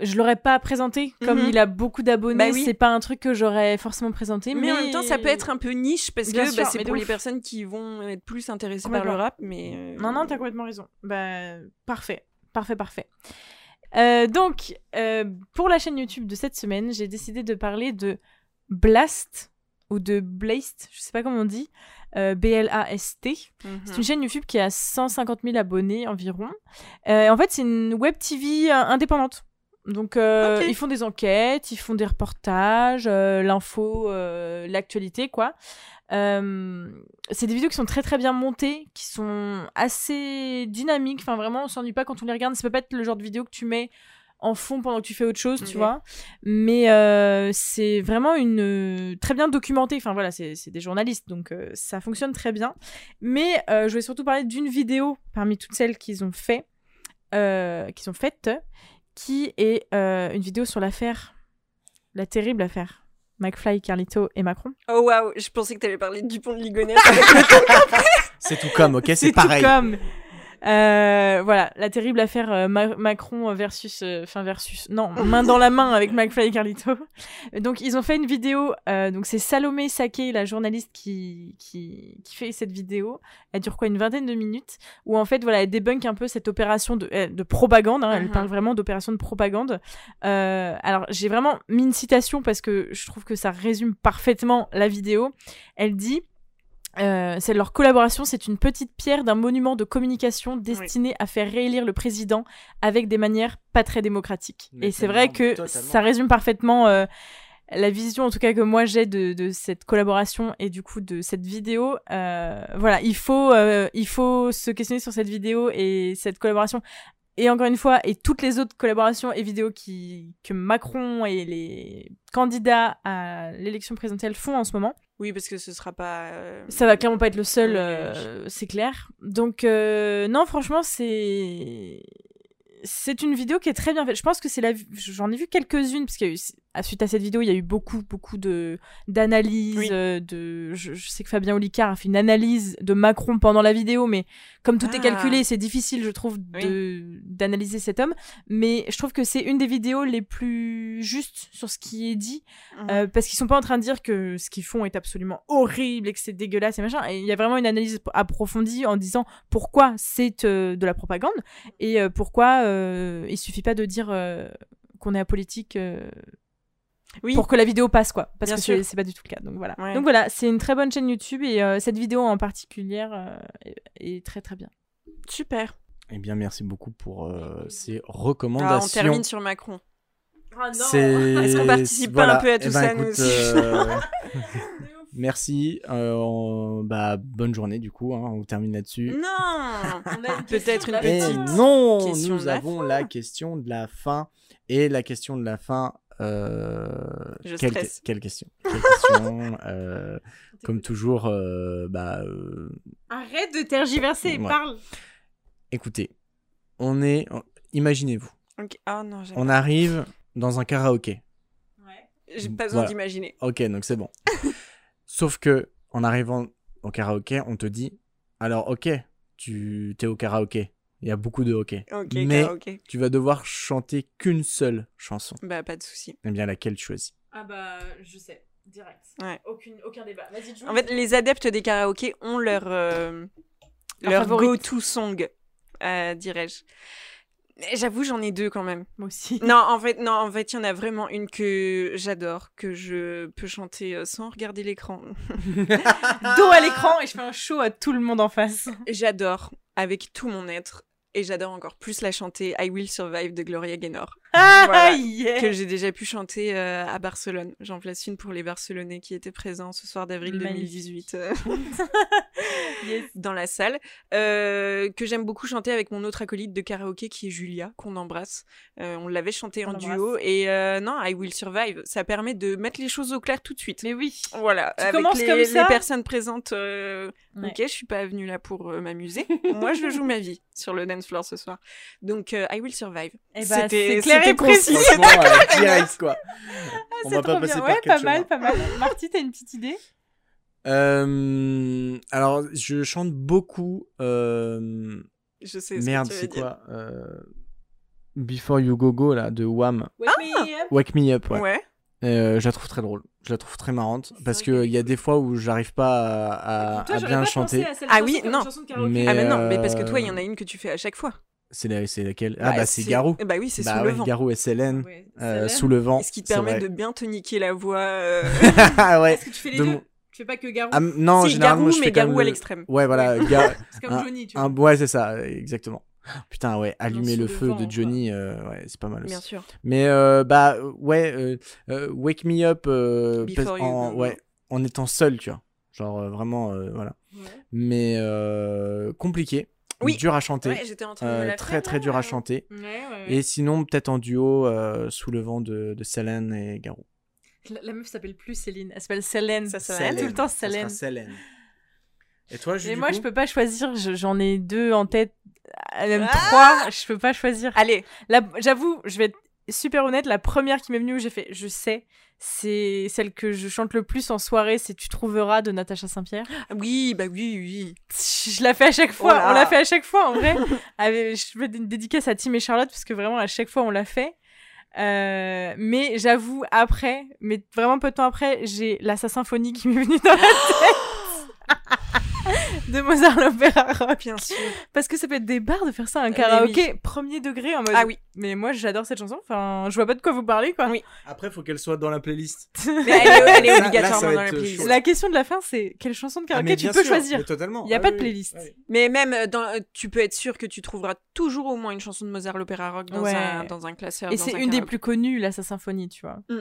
[SPEAKER 2] je l'aurais pas présenté. Comme
[SPEAKER 4] Mhm.
[SPEAKER 2] il a beaucoup d'abonnés,
[SPEAKER 4] Bah oui.
[SPEAKER 2] c'est pas un truc que j'aurais forcément présenté.
[SPEAKER 4] Mais,
[SPEAKER 2] Mais,
[SPEAKER 4] en même temps, ça peut être un peu niche parce
[SPEAKER 2] Bien
[SPEAKER 4] que bah, c'est pour les
[SPEAKER 2] ouf.
[SPEAKER 4] personnes qui vont être plus intéressées par le rap. Mais euh,
[SPEAKER 2] Non, non, t'as complètement raison. Bah, parfait. Parfait, parfait. Euh, donc, euh, pour la chaîne YouTube de cette semaine, j'ai décidé de parler de Blast ou de Blast, je sais pas comment on dit, euh, B-L-A-S-T.
[SPEAKER 4] Mhm.
[SPEAKER 2] C'est une chaîne YouTube qui a 150 000 abonnés environ. Euh, en fait, c'est une web TV indépendante. Donc, euh, ils font des enquêtes, ils font des reportages, euh, l'info, euh, l'actualité, quoi. C'est des vidéos qui sont très très bien montées, qui sont assez dynamiques. Enfin, vraiment, on s'ennuie pas quand on les regarde. Ça peut pas être le genre de vidéo que tu mets en fond pendant que tu fais autre chose, tu vois. Mais euh, c'est vraiment une euh, très bien documenté. Enfin voilà, c'est des journalistes, donc euh, ça fonctionne très bien. Mais je vais surtout parler d'une vidéo parmi toutes celles qu'ils ont fait, qu'ils ont faites, qui est euh, une vidéo sur l'affaire, la terrible affaire. McFly, Carlito et Macron.
[SPEAKER 4] Oh waouh, je pensais que t'allais parler du pont de Ligonnès.
[SPEAKER 3] C'est tout comme, ok C'est
[SPEAKER 2] tout
[SPEAKER 3] pareil.
[SPEAKER 2] comme. Euh, voilà, la terrible affaire euh, Ma- Macron versus, euh, enfin versus, non, main dans la main avec McFly et Carlito. Donc ils ont fait une vidéo. euh, donc c'est Salomé Saké, la journaliste qui, qui qui fait cette vidéo. Elle dure quoi une vingtaine de minutes? Où en fait voilà elle débunk un peu cette opération de, de propagande. hein, Elle
[SPEAKER 4] Mhm.
[SPEAKER 2] parle vraiment d'opération de propagande. Euh, alors j'ai vraiment mis une citation parce que je trouve que ça résume parfaitement la vidéo. Elle dit euh, c'est leur collaboration, c'est une petite pierre d'un monument de communication destiné à faire réélire le président avec des manières pas très démocratiques.
[SPEAKER 3] Mais
[SPEAKER 2] Et c'est vrai que
[SPEAKER 3] totalement.
[SPEAKER 2] ça résume parfaitement euh, la vision, en tout cas que moi j'ai de, de cette collaboration et du coup de cette vidéo. Euh, voilà, il faut, euh, il faut se questionner sur cette vidéo et cette collaboration. Et encore une fois, et toutes les autres collaborations et vidéos qui, que Macron et les candidats à l'élection présidentielle font en ce moment.
[SPEAKER 4] oui, parce que ce sera pas. euh,
[SPEAKER 2] Ça va clairement pas être le seul, euh, c'est clair. Donc euh, non, franchement, c'est c'est une vidéo qui est très bien faite. Je pense que c'est la j'en ai vu quelques-unes parce qu'il y a eu suite à cette vidéo, il y a eu beaucoup beaucoup de d'analyses
[SPEAKER 4] Oui.
[SPEAKER 2] euh, de je, je sais que Fabien Olicard a fait une analyse de Macron pendant la vidéo mais comme tout est
[SPEAKER 4] Ah.
[SPEAKER 2] calculé, c'est difficile je trouve de d'analyser cet homme, mais je trouve que c'est une des vidéos les plus justes sur ce qui est dit
[SPEAKER 4] Mhm.
[SPEAKER 2] euh, parce qu'ils sont pas en train de dire que ce qu'ils font est absolument horrible et que c'est dégueulasse et machin. Et il y a vraiment une analyse approfondie en disant pourquoi c'est euh, de la propagande et euh, pourquoi il suffit pas de dire qu'on est apolitique euh,
[SPEAKER 4] Oui.
[SPEAKER 2] pour que la vidéo passe quoi parce
[SPEAKER 4] Bien
[SPEAKER 2] que c'est c'est pas du tout le cas donc voilà
[SPEAKER 4] Ouais.
[SPEAKER 2] donc voilà c'est une très bonne chaîne YouTube et euh, cette vidéo en particulier euh, est, est très très bien
[SPEAKER 4] Super.
[SPEAKER 3] Eh bien, merci beaucoup pour euh, ces
[SPEAKER 4] Ah, on
[SPEAKER 3] recommandations.
[SPEAKER 4] termine sur Macron.
[SPEAKER 3] C'est...
[SPEAKER 4] Est-ce qu'on participe pas un peu à tout
[SPEAKER 3] Eh ben,
[SPEAKER 4] ça, nous
[SPEAKER 3] écoute, euh, Merci. euh, on- bah, bonne journée, du coup. hein, on termine là-dessus.
[SPEAKER 4] Non Peut-être une
[SPEAKER 3] Et
[SPEAKER 4] petite.
[SPEAKER 3] non,
[SPEAKER 4] question
[SPEAKER 3] nous
[SPEAKER 4] la
[SPEAKER 3] avons la question de la fin. Et la question de la fin. Euh,
[SPEAKER 4] Je
[SPEAKER 3] quelle, quelle question Quelle question Euh, Comme toujours, euh, bah,
[SPEAKER 2] arrête de tergiverser
[SPEAKER 3] Ouais.
[SPEAKER 2] parle
[SPEAKER 3] écoutez, on est. Imaginez-vous.
[SPEAKER 4] Ah non,
[SPEAKER 3] on arrive dans un karaoké.
[SPEAKER 4] j'ai pas besoin
[SPEAKER 3] Voilà.
[SPEAKER 4] d'imaginer.
[SPEAKER 3] Ok, donc c'est bon. Sauf que en arrivant au karaoké, on te dit alors ok, tu t'es au karaoké. Il y a beaucoup de hockey.
[SPEAKER 4] Ok,
[SPEAKER 3] Mais
[SPEAKER 4] ok.
[SPEAKER 3] tu vas devoir chanter qu'une seule chanson.
[SPEAKER 4] Bah, pas de souci.
[SPEAKER 3] Eh bien, laquelle tu choisis?
[SPEAKER 2] Ah bah je sais direct
[SPEAKER 4] Ouais.
[SPEAKER 2] aucune aucun débat vas-y
[SPEAKER 4] En fait, les adeptes des karaokés ont leur, euh,
[SPEAKER 2] Leur
[SPEAKER 4] leur go-to song, euh, dirais-je. J'avoue, j'en ai deux quand même.
[SPEAKER 2] moi aussi
[SPEAKER 4] Non, en fait, non, en fait, il y en a vraiment une que j'adore, que je peux chanter euh, sans regarder l'écran.
[SPEAKER 2] dos à l'écran et je fais un show à tout le monde en face
[SPEAKER 4] J'adore avec tout mon être. Et j'adore encore plus la chanter I Will Survive de Gloria Gaynor. Voilà.
[SPEAKER 2] yeah.
[SPEAKER 4] que j'ai déjà pu chanter euh, à Barcelone. J'en place une pour les Barcelonais qui étaient présents ce soir d'avril
[SPEAKER 2] Magnifique.
[SPEAKER 4] 2018 euh,
[SPEAKER 2] Yes.
[SPEAKER 4] dans la salle. Euh, que j'aime beaucoup chanter avec mon autre acolyte de karaoké qui est Julia, qu'on embrasse. Euh, on l'avait chanté
[SPEAKER 2] On
[SPEAKER 4] en duo. Et non, I Will Survive, ça permet de mettre les choses au clair tout de suite.
[SPEAKER 2] mais oui
[SPEAKER 4] Voilà,
[SPEAKER 2] Tu
[SPEAKER 4] avec
[SPEAKER 2] commences
[SPEAKER 4] les,
[SPEAKER 2] comme ça
[SPEAKER 4] les personnes présentes.
[SPEAKER 2] Ouais.
[SPEAKER 4] Ok, je suis pas venue là pour m'amuser. Moi, je joue ma vie sur le dance floor ce soir. Donc, I Will Survive.
[SPEAKER 2] Bah,
[SPEAKER 4] C'était-
[SPEAKER 2] clair
[SPEAKER 4] c'était
[SPEAKER 2] précis.
[SPEAKER 3] Franchement, euh, direct, quoi. on
[SPEAKER 2] c'est
[SPEAKER 3] va pas
[SPEAKER 2] trop
[SPEAKER 3] passer
[SPEAKER 2] bien
[SPEAKER 3] par
[SPEAKER 2] pas mal pas mal Marty t'as une petite idée?
[SPEAKER 3] Euh, alors, je chante beaucoup. euh,
[SPEAKER 4] Je sais ce
[SPEAKER 3] Merde,
[SPEAKER 4] que
[SPEAKER 3] c'est quoi euh, Before You Go Go, là, de Wham.
[SPEAKER 2] ah
[SPEAKER 3] Wake Me Up, ouais.
[SPEAKER 4] Ouais.
[SPEAKER 3] Euh, je la trouve très drôle. Je la trouve très marrante. Parce qu'il y a des fois où j'arrive pas à, à- à bien chanter.
[SPEAKER 4] Ah oui, non.
[SPEAKER 3] Mais,
[SPEAKER 4] Ah, mais non, mais parce que toi, il y en a une que tu fais à chaque fois.
[SPEAKER 3] C'est la- c'est laquelle? Ah, bah, c'est Garou.
[SPEAKER 4] eh Bah oui, c'est
[SPEAKER 3] Bah
[SPEAKER 4] sous
[SPEAKER 3] ouais,
[SPEAKER 4] le vent.
[SPEAKER 3] Garou et.
[SPEAKER 2] Ouais,
[SPEAKER 3] euh, sous le vent.
[SPEAKER 4] Ce qui te permet
[SPEAKER 3] vrai.
[SPEAKER 4] de bien te niquer la voix. euh,
[SPEAKER 3] ah ouais.
[SPEAKER 2] Est-ce que tu fais les
[SPEAKER 3] De
[SPEAKER 2] deux?
[SPEAKER 3] mon-
[SPEAKER 2] Tu fais pas que Garou?
[SPEAKER 3] Ah, non,
[SPEAKER 4] si,
[SPEAKER 3] généralement,
[SPEAKER 4] Garou,
[SPEAKER 3] je
[SPEAKER 4] mais
[SPEAKER 3] fais
[SPEAKER 4] Garou à
[SPEAKER 3] le-
[SPEAKER 4] l'extrême.
[SPEAKER 3] Ouais, voilà. Ga-
[SPEAKER 2] C'est comme
[SPEAKER 3] un-
[SPEAKER 2] Johnny, tu
[SPEAKER 3] un-
[SPEAKER 2] vois.
[SPEAKER 3] Ouais, c'est ça, exactement. Putain, ouais, allumer le
[SPEAKER 2] le
[SPEAKER 3] feu
[SPEAKER 2] vent,
[SPEAKER 3] de. Johnny, euh, ouais, c'est pas mal aussi.
[SPEAKER 4] Bien sûr.
[SPEAKER 3] Mais euh, bah ouais, euh, euh, Wake Me Up euh, parce-
[SPEAKER 4] You
[SPEAKER 3] en,
[SPEAKER 4] Go Go.
[SPEAKER 3] ouais, en étant seul, tu vois. Genre vraiment, voilà. Mais compliqué,
[SPEAKER 4] Oui.
[SPEAKER 3] dur à chanter,
[SPEAKER 4] Ouais, j'étais en train de me
[SPEAKER 3] euh,
[SPEAKER 4] la
[SPEAKER 3] très
[SPEAKER 4] faire,
[SPEAKER 3] très dur à chanter.
[SPEAKER 2] Ouais, ouais, ouais.
[SPEAKER 3] Et sinon, peut-être en duo, euh, sous le vent de, de Célène et Garou.
[SPEAKER 2] La, la meuf s'appelle plus Céline, elle s'appelle Célène.
[SPEAKER 4] Ça, ça
[SPEAKER 2] Tout le temps
[SPEAKER 3] Ça sera
[SPEAKER 2] Célène.
[SPEAKER 3] Célène. Et toi,
[SPEAKER 2] Et
[SPEAKER 3] Jules,
[SPEAKER 2] moi,
[SPEAKER 3] du
[SPEAKER 2] je
[SPEAKER 3] coup
[SPEAKER 2] peux pas choisir, je- j'en ai deux en tête, même
[SPEAKER 4] Ah
[SPEAKER 2] trois, je peux pas choisir.
[SPEAKER 4] Allez,
[SPEAKER 2] J'avoue, je vais être super honnête, la première qui m'est venue où j'ai fait, je sais, c'est celle que je chante le plus en soirée, c'est Tu trouveras de Natacha Saint-Pierre.
[SPEAKER 4] oui, bah oui, oui.
[SPEAKER 2] Je la fais à chaque fois,
[SPEAKER 4] Oh là.
[SPEAKER 2] on l'a fait à chaque fois en vrai. Avec- je fais une dédicace à Tim et Charlotte parce que vraiment à chaque fois on l'a fait. Euh, mais j'avoue, après, mais vraiment peu de temps après, j'ai la symphonie qui m'est venue dans la tête. de Mozart l'opéra rock.
[SPEAKER 4] Bien sûr.
[SPEAKER 2] Parce que ça peut être des barres de faire ça à un
[SPEAKER 4] Mais
[SPEAKER 2] karaoké premier degré en mode.
[SPEAKER 4] Ah oui.
[SPEAKER 2] Mais moi j'adore cette chanson. Enfin, je vois pas de quoi vous parlez quoi.
[SPEAKER 4] Oui.
[SPEAKER 3] Après, faut qu'elle soit dans la playlist.
[SPEAKER 4] Mais elle est, elle est
[SPEAKER 3] Là- là,
[SPEAKER 4] obligatoirement dans la playlist.
[SPEAKER 3] chaud.
[SPEAKER 2] La question de la fin, c'est quelle chanson de
[SPEAKER 3] Ah,
[SPEAKER 2] karaoké tu peux
[SPEAKER 3] sûr,
[SPEAKER 2] choisir?
[SPEAKER 3] totalement.
[SPEAKER 2] Il y a
[SPEAKER 3] Ah
[SPEAKER 2] pas
[SPEAKER 3] oui,
[SPEAKER 2] de playlist.
[SPEAKER 3] Oui.
[SPEAKER 4] Mais même, euh, dans, euh, tu peux être sûr que tu trouveras toujours au moins une chanson de Mozart l'opéra rock dans,
[SPEAKER 2] Ouais.
[SPEAKER 4] un, dans un classeur.
[SPEAKER 2] Et c'est
[SPEAKER 4] un
[SPEAKER 2] une des plus connues, là, sa symphonie, tu vois.
[SPEAKER 4] Mm.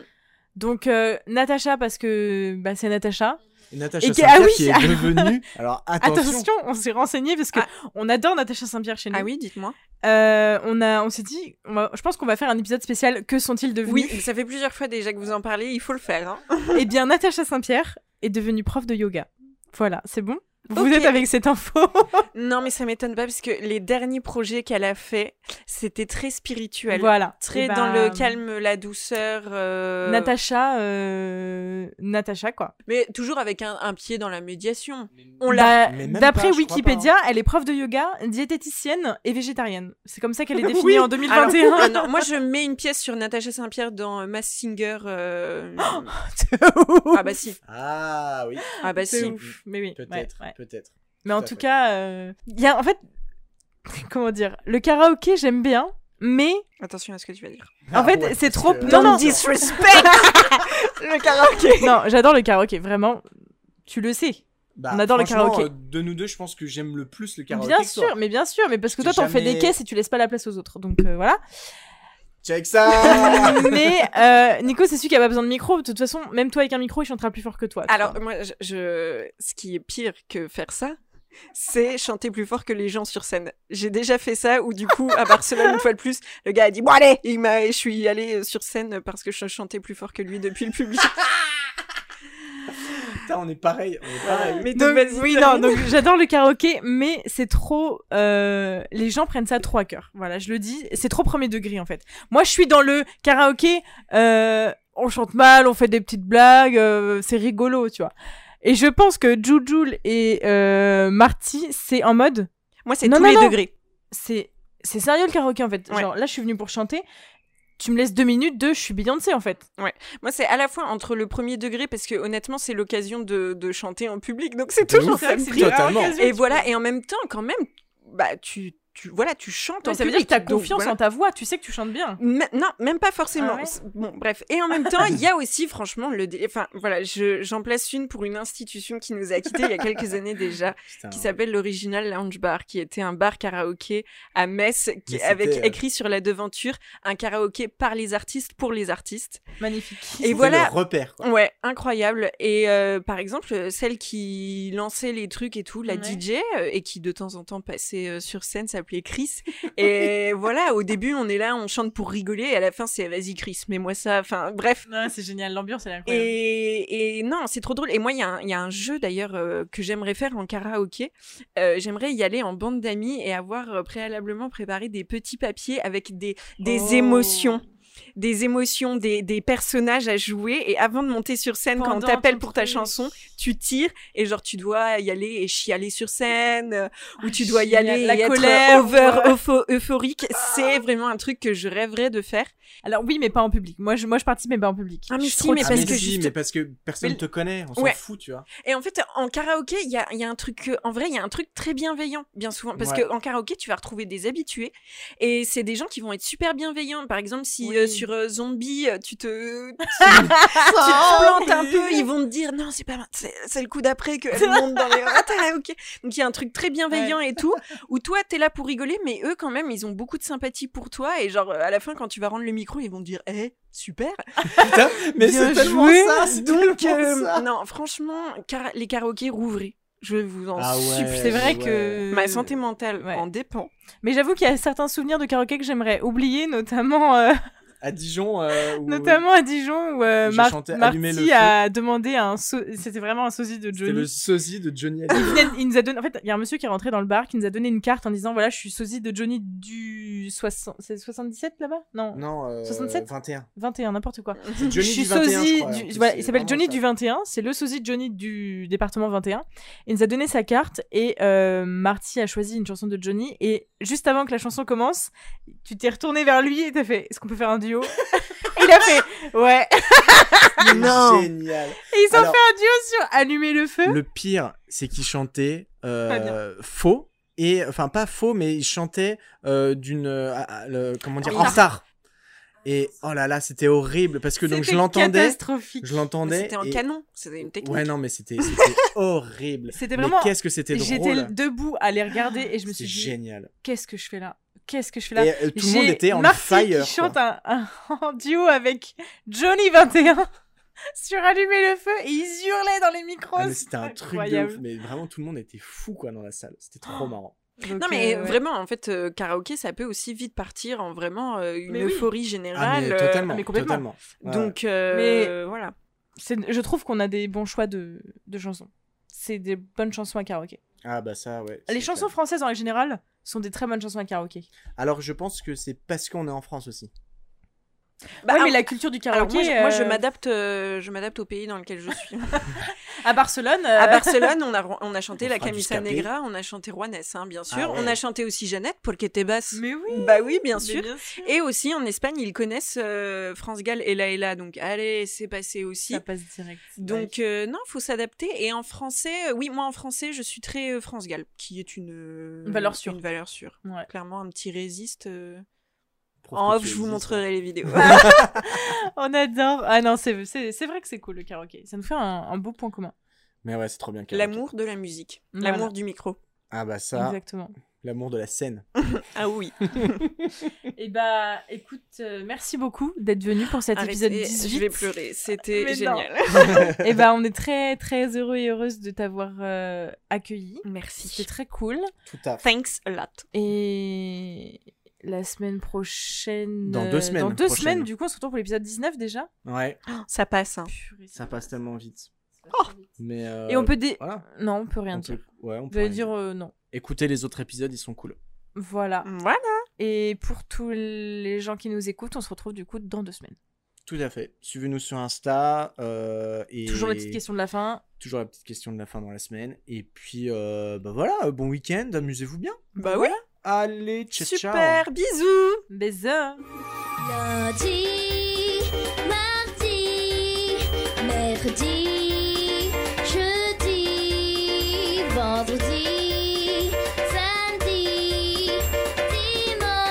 [SPEAKER 2] Donc, euh, Natacha, parce que bah, c'est Natacha.
[SPEAKER 3] Et Natacha Saint-Pierre
[SPEAKER 2] ah oui,
[SPEAKER 3] qui est
[SPEAKER 2] ah.
[SPEAKER 3] devenue. Alors attention.
[SPEAKER 2] Attention, on s'est renseigné parce que
[SPEAKER 4] Ah.
[SPEAKER 2] on adore Natacha Saint-Pierre chez nous.
[SPEAKER 4] Ah oui, dites-moi.
[SPEAKER 2] Euh, on a, on s'est dit, on va- je pense qu'on va faire un épisode spécial. Que sont-ils devenus?
[SPEAKER 4] Oui, ça fait plusieurs fois déjà que vous en parlez, il faut le faire. hein.
[SPEAKER 2] Eh bien, Natacha Saint-Pierre est devenue prof de yoga. Voilà, c'est bon? Vous êtes avec cette info.
[SPEAKER 4] Non, mais ça m'étonne pas parce que les derniers projets qu'elle a fait, c'était très spirituel.
[SPEAKER 2] voilà.
[SPEAKER 4] Très
[SPEAKER 2] Eh
[SPEAKER 4] dans
[SPEAKER 2] ben,
[SPEAKER 4] le calme, la douceur. euh,
[SPEAKER 2] Natacha, euh, Natacha quoi.
[SPEAKER 4] Mais toujours avec un, un pied dans la médiation. On l'a.
[SPEAKER 2] Bah, D'après
[SPEAKER 3] pas,
[SPEAKER 2] Wikipédia, elle est prof de yoga, diététicienne et végétarienne. C'est comme ça qu'elle est définie
[SPEAKER 3] Oui.
[SPEAKER 2] en 2021.
[SPEAKER 4] Alors, euh, non, moi, je mets une pièce sur Natacha Saint-Pierre dans Mass Singer. euh, ah bah si.
[SPEAKER 3] Ah oui.
[SPEAKER 4] Ah bah si.
[SPEAKER 2] ouf. Mais oui. ouais,
[SPEAKER 3] Peut-être.
[SPEAKER 2] ouais.
[SPEAKER 3] Peut-être.
[SPEAKER 2] Mais en
[SPEAKER 3] Tout fait.
[SPEAKER 2] cas, euh, il y a en fait, comment dire, le karaoké j'aime bien, mais
[SPEAKER 4] Attention à ce que tu vas dire.
[SPEAKER 2] en fait,
[SPEAKER 3] Ah ouais,
[SPEAKER 2] c'est trop.
[SPEAKER 3] que-
[SPEAKER 2] Non, non,
[SPEAKER 4] disrespect le karaoké.
[SPEAKER 2] non, j'adore le karaoké, vraiment. Tu le sais.
[SPEAKER 3] Bah,
[SPEAKER 2] On adore le karaoké.
[SPEAKER 3] euh, De nous deux, je pense que j'aime le plus le karaoké.
[SPEAKER 2] bien sûr, mais bien sûr, mais parce que toi, t'en fais des
[SPEAKER 3] jamais-
[SPEAKER 2] caisses et tu laisses pas la place aux autres. Donc euh, voilà.
[SPEAKER 3] Check ça
[SPEAKER 2] mais euh, Nico, c'est celui qui a pas besoin de micro. De toute façon, même toi avec un micro, il chantera plus fort que toi.
[SPEAKER 4] Alors,
[SPEAKER 2] vois.
[SPEAKER 4] moi, je, je- ce qui est pire que faire ça, c'est chanter plus fort que les gens sur scène. J'ai déjà fait ça où, du coup, à Barcelone, une fois de plus, le gars a dit Bon, allez Il m'a, Je suis allée sur scène parce que je chantais plus fort que lui depuis le public.
[SPEAKER 3] Putain, on est pareil, on est pareil.
[SPEAKER 4] Mais donc,
[SPEAKER 2] Donc, oui, non, donc j'adore le karaoké, mais c'est trop. euh, les gens prennent ça trop à cœur. Voilà, je le dis, c'est trop premier degré en fait. Moi, je suis dans le karaoké. euh, on chante mal, on fait des petites blagues, euh, c'est rigolo, tu vois. Et je pense que Jujul et euh, Marty, c'est en mode,
[SPEAKER 4] Moi, c'est
[SPEAKER 2] Non,
[SPEAKER 4] tous
[SPEAKER 2] non,
[SPEAKER 4] les
[SPEAKER 2] non.
[SPEAKER 4] degrés.
[SPEAKER 2] c'est c'est sérieux le karaoké en fait.
[SPEAKER 4] Ouais.
[SPEAKER 2] Genre là, je suis venue pour chanter. Tu me laisses deux minutes, deux, je suis Beyoncé en fait.
[SPEAKER 4] Moi, c'est à la fois entre le premier degré, parce que honnêtement, c'est l'occasion de, de chanter en public, donc c'est
[SPEAKER 3] De
[SPEAKER 4] toujours ça.
[SPEAKER 2] C'est
[SPEAKER 3] Totalement.
[SPEAKER 4] Et voilà,
[SPEAKER 2] peux-
[SPEAKER 4] et en même temps, quand même, bah, tu, tu, voilà, tu chantes en
[SPEAKER 2] Ouais, ça veut dire que t'as
[SPEAKER 4] donc
[SPEAKER 2] confiance
[SPEAKER 4] voilà.
[SPEAKER 2] en ta voix, tu sais que tu chantes bien.
[SPEAKER 4] Non, même pas forcément.
[SPEAKER 2] Ah ouais
[SPEAKER 4] Bon, bref. Et en même temps, il y a aussi, franchement, le. Enfin, voilà, je- j'en place une pour une institution qui nous a quittés il y a quelques années déjà,
[SPEAKER 3] Putain.
[SPEAKER 4] qui s'appelle l'Original Lounge Bar, qui était un bar karaoké à Metz, qui, avec
[SPEAKER 3] euh,
[SPEAKER 4] écrit sur la devanture un karaoké par les artistes pour les artistes.
[SPEAKER 2] Magnifique.
[SPEAKER 4] Et voilà.
[SPEAKER 3] le repère, quoi.
[SPEAKER 4] Ouais, incroyable. Et euh, par exemple, celle qui lançait les trucs et tout, la
[SPEAKER 2] Ouais.
[SPEAKER 4] DJ, euh, et qui de temps en temps passait sur scène, s'appelait Chris. Et voilà, au début, on est là, on chante pour rigoler, et à la fin, c'est vas-y Chris, mets-moi ça. Enfin, bref.
[SPEAKER 2] Ouais, c'est génial, l'ambiance elle est incroyable.
[SPEAKER 4] Et, et non, c'est trop drôle. Et moi, il y, a un- il y a un jeu d'ailleurs euh, que j'aimerais faire en karaoké. Euh, j'aimerais y aller en bande d'amis et avoir euh, préalablement préparé des petits papiers avec des, des
[SPEAKER 2] Oh.
[SPEAKER 4] émotions. Des émotions, des, des personnages à jouer. Et avant de monter sur scène, quand on t'appelle pour ta
[SPEAKER 2] truc.
[SPEAKER 4] chanson, tu tires et genre tu dois y aller et chialer sur scène. euh, ou
[SPEAKER 2] Ah,
[SPEAKER 4] tu dois y aller
[SPEAKER 2] La
[SPEAKER 4] et être
[SPEAKER 2] colère,
[SPEAKER 4] over,
[SPEAKER 2] ouais.
[SPEAKER 4] eupho- euphorique. C'est vraiment un truc que je rêverais de faire.
[SPEAKER 2] Alors oui, mais pas en public. Moi, je, moi, je participe, mais pas en public.
[SPEAKER 4] Ah, mais si,
[SPEAKER 2] trop
[SPEAKER 4] mais
[SPEAKER 3] Ah,
[SPEAKER 4] parce
[SPEAKER 3] mais
[SPEAKER 4] que
[SPEAKER 3] si,
[SPEAKER 4] juste-
[SPEAKER 3] mais parce que personne
[SPEAKER 4] Mais-
[SPEAKER 3] te connaît, on s'en
[SPEAKER 4] Ouais.
[SPEAKER 3] fout, tu vois.
[SPEAKER 4] Et en fait, en karaoké, il y a, il y a un truc, en vrai, il y a un truc très bienveillant, bien souvent. Parce
[SPEAKER 3] Ouais.
[SPEAKER 4] que en karaoké, tu vas retrouver des habitués. Et c'est des gens qui vont être super bienveillants. Par exemple, si
[SPEAKER 2] Oui.
[SPEAKER 4] euh, sur euh, Zombie, euh, tu te, tu, te plantes un peu, ils vont te dire non, c'est pas, c'est c'est le coup d'après qu'elle monte dans les. Ah, ok. Donc il y a un truc très bienveillant et tout, où toi, t'es là pour rigoler, mais eux, quand même, ils ont beaucoup de sympathie pour toi. Et genre, à la fin, quand tu vas rendre le micro, ils vont dire, eh, super.
[SPEAKER 3] Putain, mais c'est tellement
[SPEAKER 2] joué.
[SPEAKER 3] ça, c'est
[SPEAKER 4] Donc,
[SPEAKER 3] tellement
[SPEAKER 4] euh,
[SPEAKER 3] ça.
[SPEAKER 4] non, franchement, les karaokés rouvrés. Je vous en
[SPEAKER 3] Ah ouais,
[SPEAKER 4] supplie.
[SPEAKER 2] C'est vrai
[SPEAKER 3] ouais.
[SPEAKER 2] que
[SPEAKER 4] Ma santé mentale
[SPEAKER 2] Ouais.
[SPEAKER 4] en dépend.
[SPEAKER 2] Mais j'avoue qu'il y a certains souvenirs de karaoké que j'aimerais oublier, notamment, euh,
[SPEAKER 3] À Dijon, euh, où-
[SPEAKER 2] notamment à Dijon où euh, Mar-
[SPEAKER 3] chanté
[SPEAKER 2] Marty a demandé un, so- c'était vraiment un sosie de
[SPEAKER 3] c'était
[SPEAKER 2] Johnny.
[SPEAKER 3] le sosie de Johnny
[SPEAKER 2] Il, il nous a donné, en fait, il y a un monsieur qui est rentré dans le bar qui nous a donné une carte en disant voilà, je suis sosie de Johnny du 60, c'est 77 là-bas? Non,
[SPEAKER 3] Non, euh,
[SPEAKER 2] 67?
[SPEAKER 3] 21.
[SPEAKER 2] 21, n'importe quoi. Je suis
[SPEAKER 3] du 21, je
[SPEAKER 2] sosie
[SPEAKER 3] crois, en
[SPEAKER 2] du-
[SPEAKER 3] plus,
[SPEAKER 2] voilà,
[SPEAKER 3] c'est
[SPEAKER 2] il s'appelle Johnny
[SPEAKER 3] ça.
[SPEAKER 2] du 21, c'est le sosie de Johnny du département 21. Il nous a donné sa carte et euh, Marty a choisi une chanson de Johnny et juste avant que la chanson commence, tu t'es retourné vers lui et t'as fait est-ce qu'on peut faire un duo? Il a fait ouais.
[SPEAKER 4] Non.
[SPEAKER 3] Génial.
[SPEAKER 2] Et ils ont
[SPEAKER 3] Alors-
[SPEAKER 2] fait un duo sur Allumer le feu.
[SPEAKER 3] Le pire, c'est qu'il chantait euh, faux. Et, enfin, pas faux, mais il chantait euh, d'une. euh, à- à- le- comment dire
[SPEAKER 2] En
[SPEAKER 3] En retard. Et oh là là, c'était horrible parce que donc je l'entendais. Je l'entendais.
[SPEAKER 4] C'était en
[SPEAKER 3] et-
[SPEAKER 4] canon. C'était une technique.
[SPEAKER 3] Ouais, non, mais c'était horrible.
[SPEAKER 2] C'était vraiment-
[SPEAKER 3] Qu'est-ce que c'était
[SPEAKER 2] J'étais
[SPEAKER 3] drôle.
[SPEAKER 2] debout à les regarder et je me suis dit
[SPEAKER 3] génial.
[SPEAKER 2] qu'est-ce que je fais là? Qu'est-ce que je fais là
[SPEAKER 3] Et euh, tout le monde était en
[SPEAKER 2] Marty
[SPEAKER 3] fire.
[SPEAKER 2] qui chante un, un- en duo avec Johnny 21 sur Allumer le feu et ils hurlaient dans les micros.
[SPEAKER 3] Ah, mais c'était un truc de
[SPEAKER 2] incroyable.
[SPEAKER 3] ouf. Mais vraiment, tout le monde était fou quoi dans la salle. C'était
[SPEAKER 2] Oh.
[SPEAKER 3] trop marrant.
[SPEAKER 2] Donc,
[SPEAKER 4] Non mais
[SPEAKER 2] euh, ouais.
[SPEAKER 4] vraiment en fait euh, karaoké ça peut aussi vite partir en vraiment euh, une
[SPEAKER 2] Mais oui.
[SPEAKER 4] euphorie
[SPEAKER 3] Ah,
[SPEAKER 4] générale.
[SPEAKER 3] mais
[SPEAKER 4] euh,
[SPEAKER 3] totalement.
[SPEAKER 2] mais complètement.
[SPEAKER 3] totalement. Ouais.
[SPEAKER 4] Donc euh,
[SPEAKER 2] Mais-
[SPEAKER 4] voilà.
[SPEAKER 2] Je trouve qu'on a des bons choix de, de chansons. C'est des bonnes chansons à karaoké.
[SPEAKER 3] Ah, bah ça, ouais.
[SPEAKER 2] Les chansons
[SPEAKER 3] clair.
[SPEAKER 2] françaises en général sont des très bonnes chansons à karaoké.
[SPEAKER 3] Alors, je pense que c'est parce qu'on est en France aussi.
[SPEAKER 4] Bah,
[SPEAKER 2] ouais,
[SPEAKER 4] alors-
[SPEAKER 2] mais la culture du
[SPEAKER 4] alors,
[SPEAKER 2] karaoké.
[SPEAKER 4] moi, je, moi, je
[SPEAKER 2] euh,
[SPEAKER 4] m'adapte euh, je m'adapte au pays dans lequel je suis.
[SPEAKER 2] À Barcelone. euh,
[SPEAKER 4] À Barcelone, on a, on a chanté
[SPEAKER 3] On
[SPEAKER 4] la Camisa. Negra, on a chanté Juanes, hein, bien sûr.
[SPEAKER 3] Ah ouais.
[SPEAKER 4] On a chanté aussi Jeannette, Porque te vas.
[SPEAKER 2] Mais oui.
[SPEAKER 4] Bah oui, bien sûr.
[SPEAKER 2] bien sûr.
[SPEAKER 4] Et aussi en Espagne, ils connaissent euh, France Gall et La Ella, donc allez, c'est passé aussi.
[SPEAKER 2] Ça passe direct.
[SPEAKER 4] Donc euh, non, faut s'adapter. Et en français, euh, oui, moi en français, je suis très euh, France Gall, qui est une, euh,
[SPEAKER 2] Une valeur sûre.
[SPEAKER 4] Une valeur sûre.
[SPEAKER 2] Ouais.
[SPEAKER 4] Clairement, un petit résiste. En off, je vous montrerai les vidéos.
[SPEAKER 2] On adore. Ah non, c'est vrai que c'est cool le karaoké. Ça nous fait un, un beau point commun.
[SPEAKER 3] Mais ouais, c'est trop bien.
[SPEAKER 4] L'amour de la musique,
[SPEAKER 2] Voilà.
[SPEAKER 4] l'amour du micro.
[SPEAKER 3] Ah bah ça,
[SPEAKER 2] Exactement.
[SPEAKER 3] l'amour de la scène.
[SPEAKER 4] Ah oui.
[SPEAKER 2] Et bah, écoute, euh, merci beaucoup d'être venu pour cet épisode
[SPEAKER 4] Arrêtez,
[SPEAKER 2] 18.
[SPEAKER 4] je vais pleurer. C'était génial.
[SPEAKER 2] Et bah, on est très très heureux et heureuse de t'avoir euh, accueilli. C'était
[SPEAKER 4] Merci.
[SPEAKER 2] très cool.
[SPEAKER 3] Tout à fait.
[SPEAKER 4] Thanks a lot.
[SPEAKER 2] Et la semaine prochaine.
[SPEAKER 3] Dans deux
[SPEAKER 2] euh,
[SPEAKER 3] semaines
[SPEAKER 2] Dans deux semaines, du coup, on se retrouve pour l'épisode 19 déjà.
[SPEAKER 3] Ouais,
[SPEAKER 4] Ça passe. hein.
[SPEAKER 2] Purée,
[SPEAKER 3] ça passe tellement vite.
[SPEAKER 2] vite.
[SPEAKER 3] Mais euh,
[SPEAKER 2] Et on peut dé...
[SPEAKER 3] Voilà.
[SPEAKER 2] Non, on peut rien
[SPEAKER 3] On
[SPEAKER 2] dire.
[SPEAKER 3] peut- Ouais, on peut rien
[SPEAKER 2] dire euh, non.
[SPEAKER 3] Écoutez les autres épisodes, ils sont cool.
[SPEAKER 2] Voilà.
[SPEAKER 4] Voilà.
[SPEAKER 2] Et pour tous les gens qui nous écoutent, on se retrouve du coup dans deux semaines.
[SPEAKER 3] Tout à fait. Suivez-nous sur Insta. euh, et
[SPEAKER 2] Toujours la petite question de la fin.
[SPEAKER 3] Toujours la petite question de la fin dans la semaine. Et puis, euh, bah voilà, bon week-end, amusez-vous bien.
[SPEAKER 4] Bah oui.
[SPEAKER 3] Allez, ciao, ciao.
[SPEAKER 4] Super. Bisous.
[SPEAKER 2] Bisous.
[SPEAKER 6] Lundi, mardi, mercredi, jeudi, vendredi, samedi, dimanche.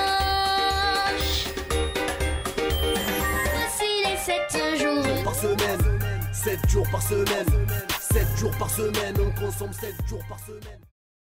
[SPEAKER 6] Voici les sept jours.
[SPEAKER 1] Par semaine, 7 jours par semaine, 7 jours par semaine, on consomme 7 jours par semaine.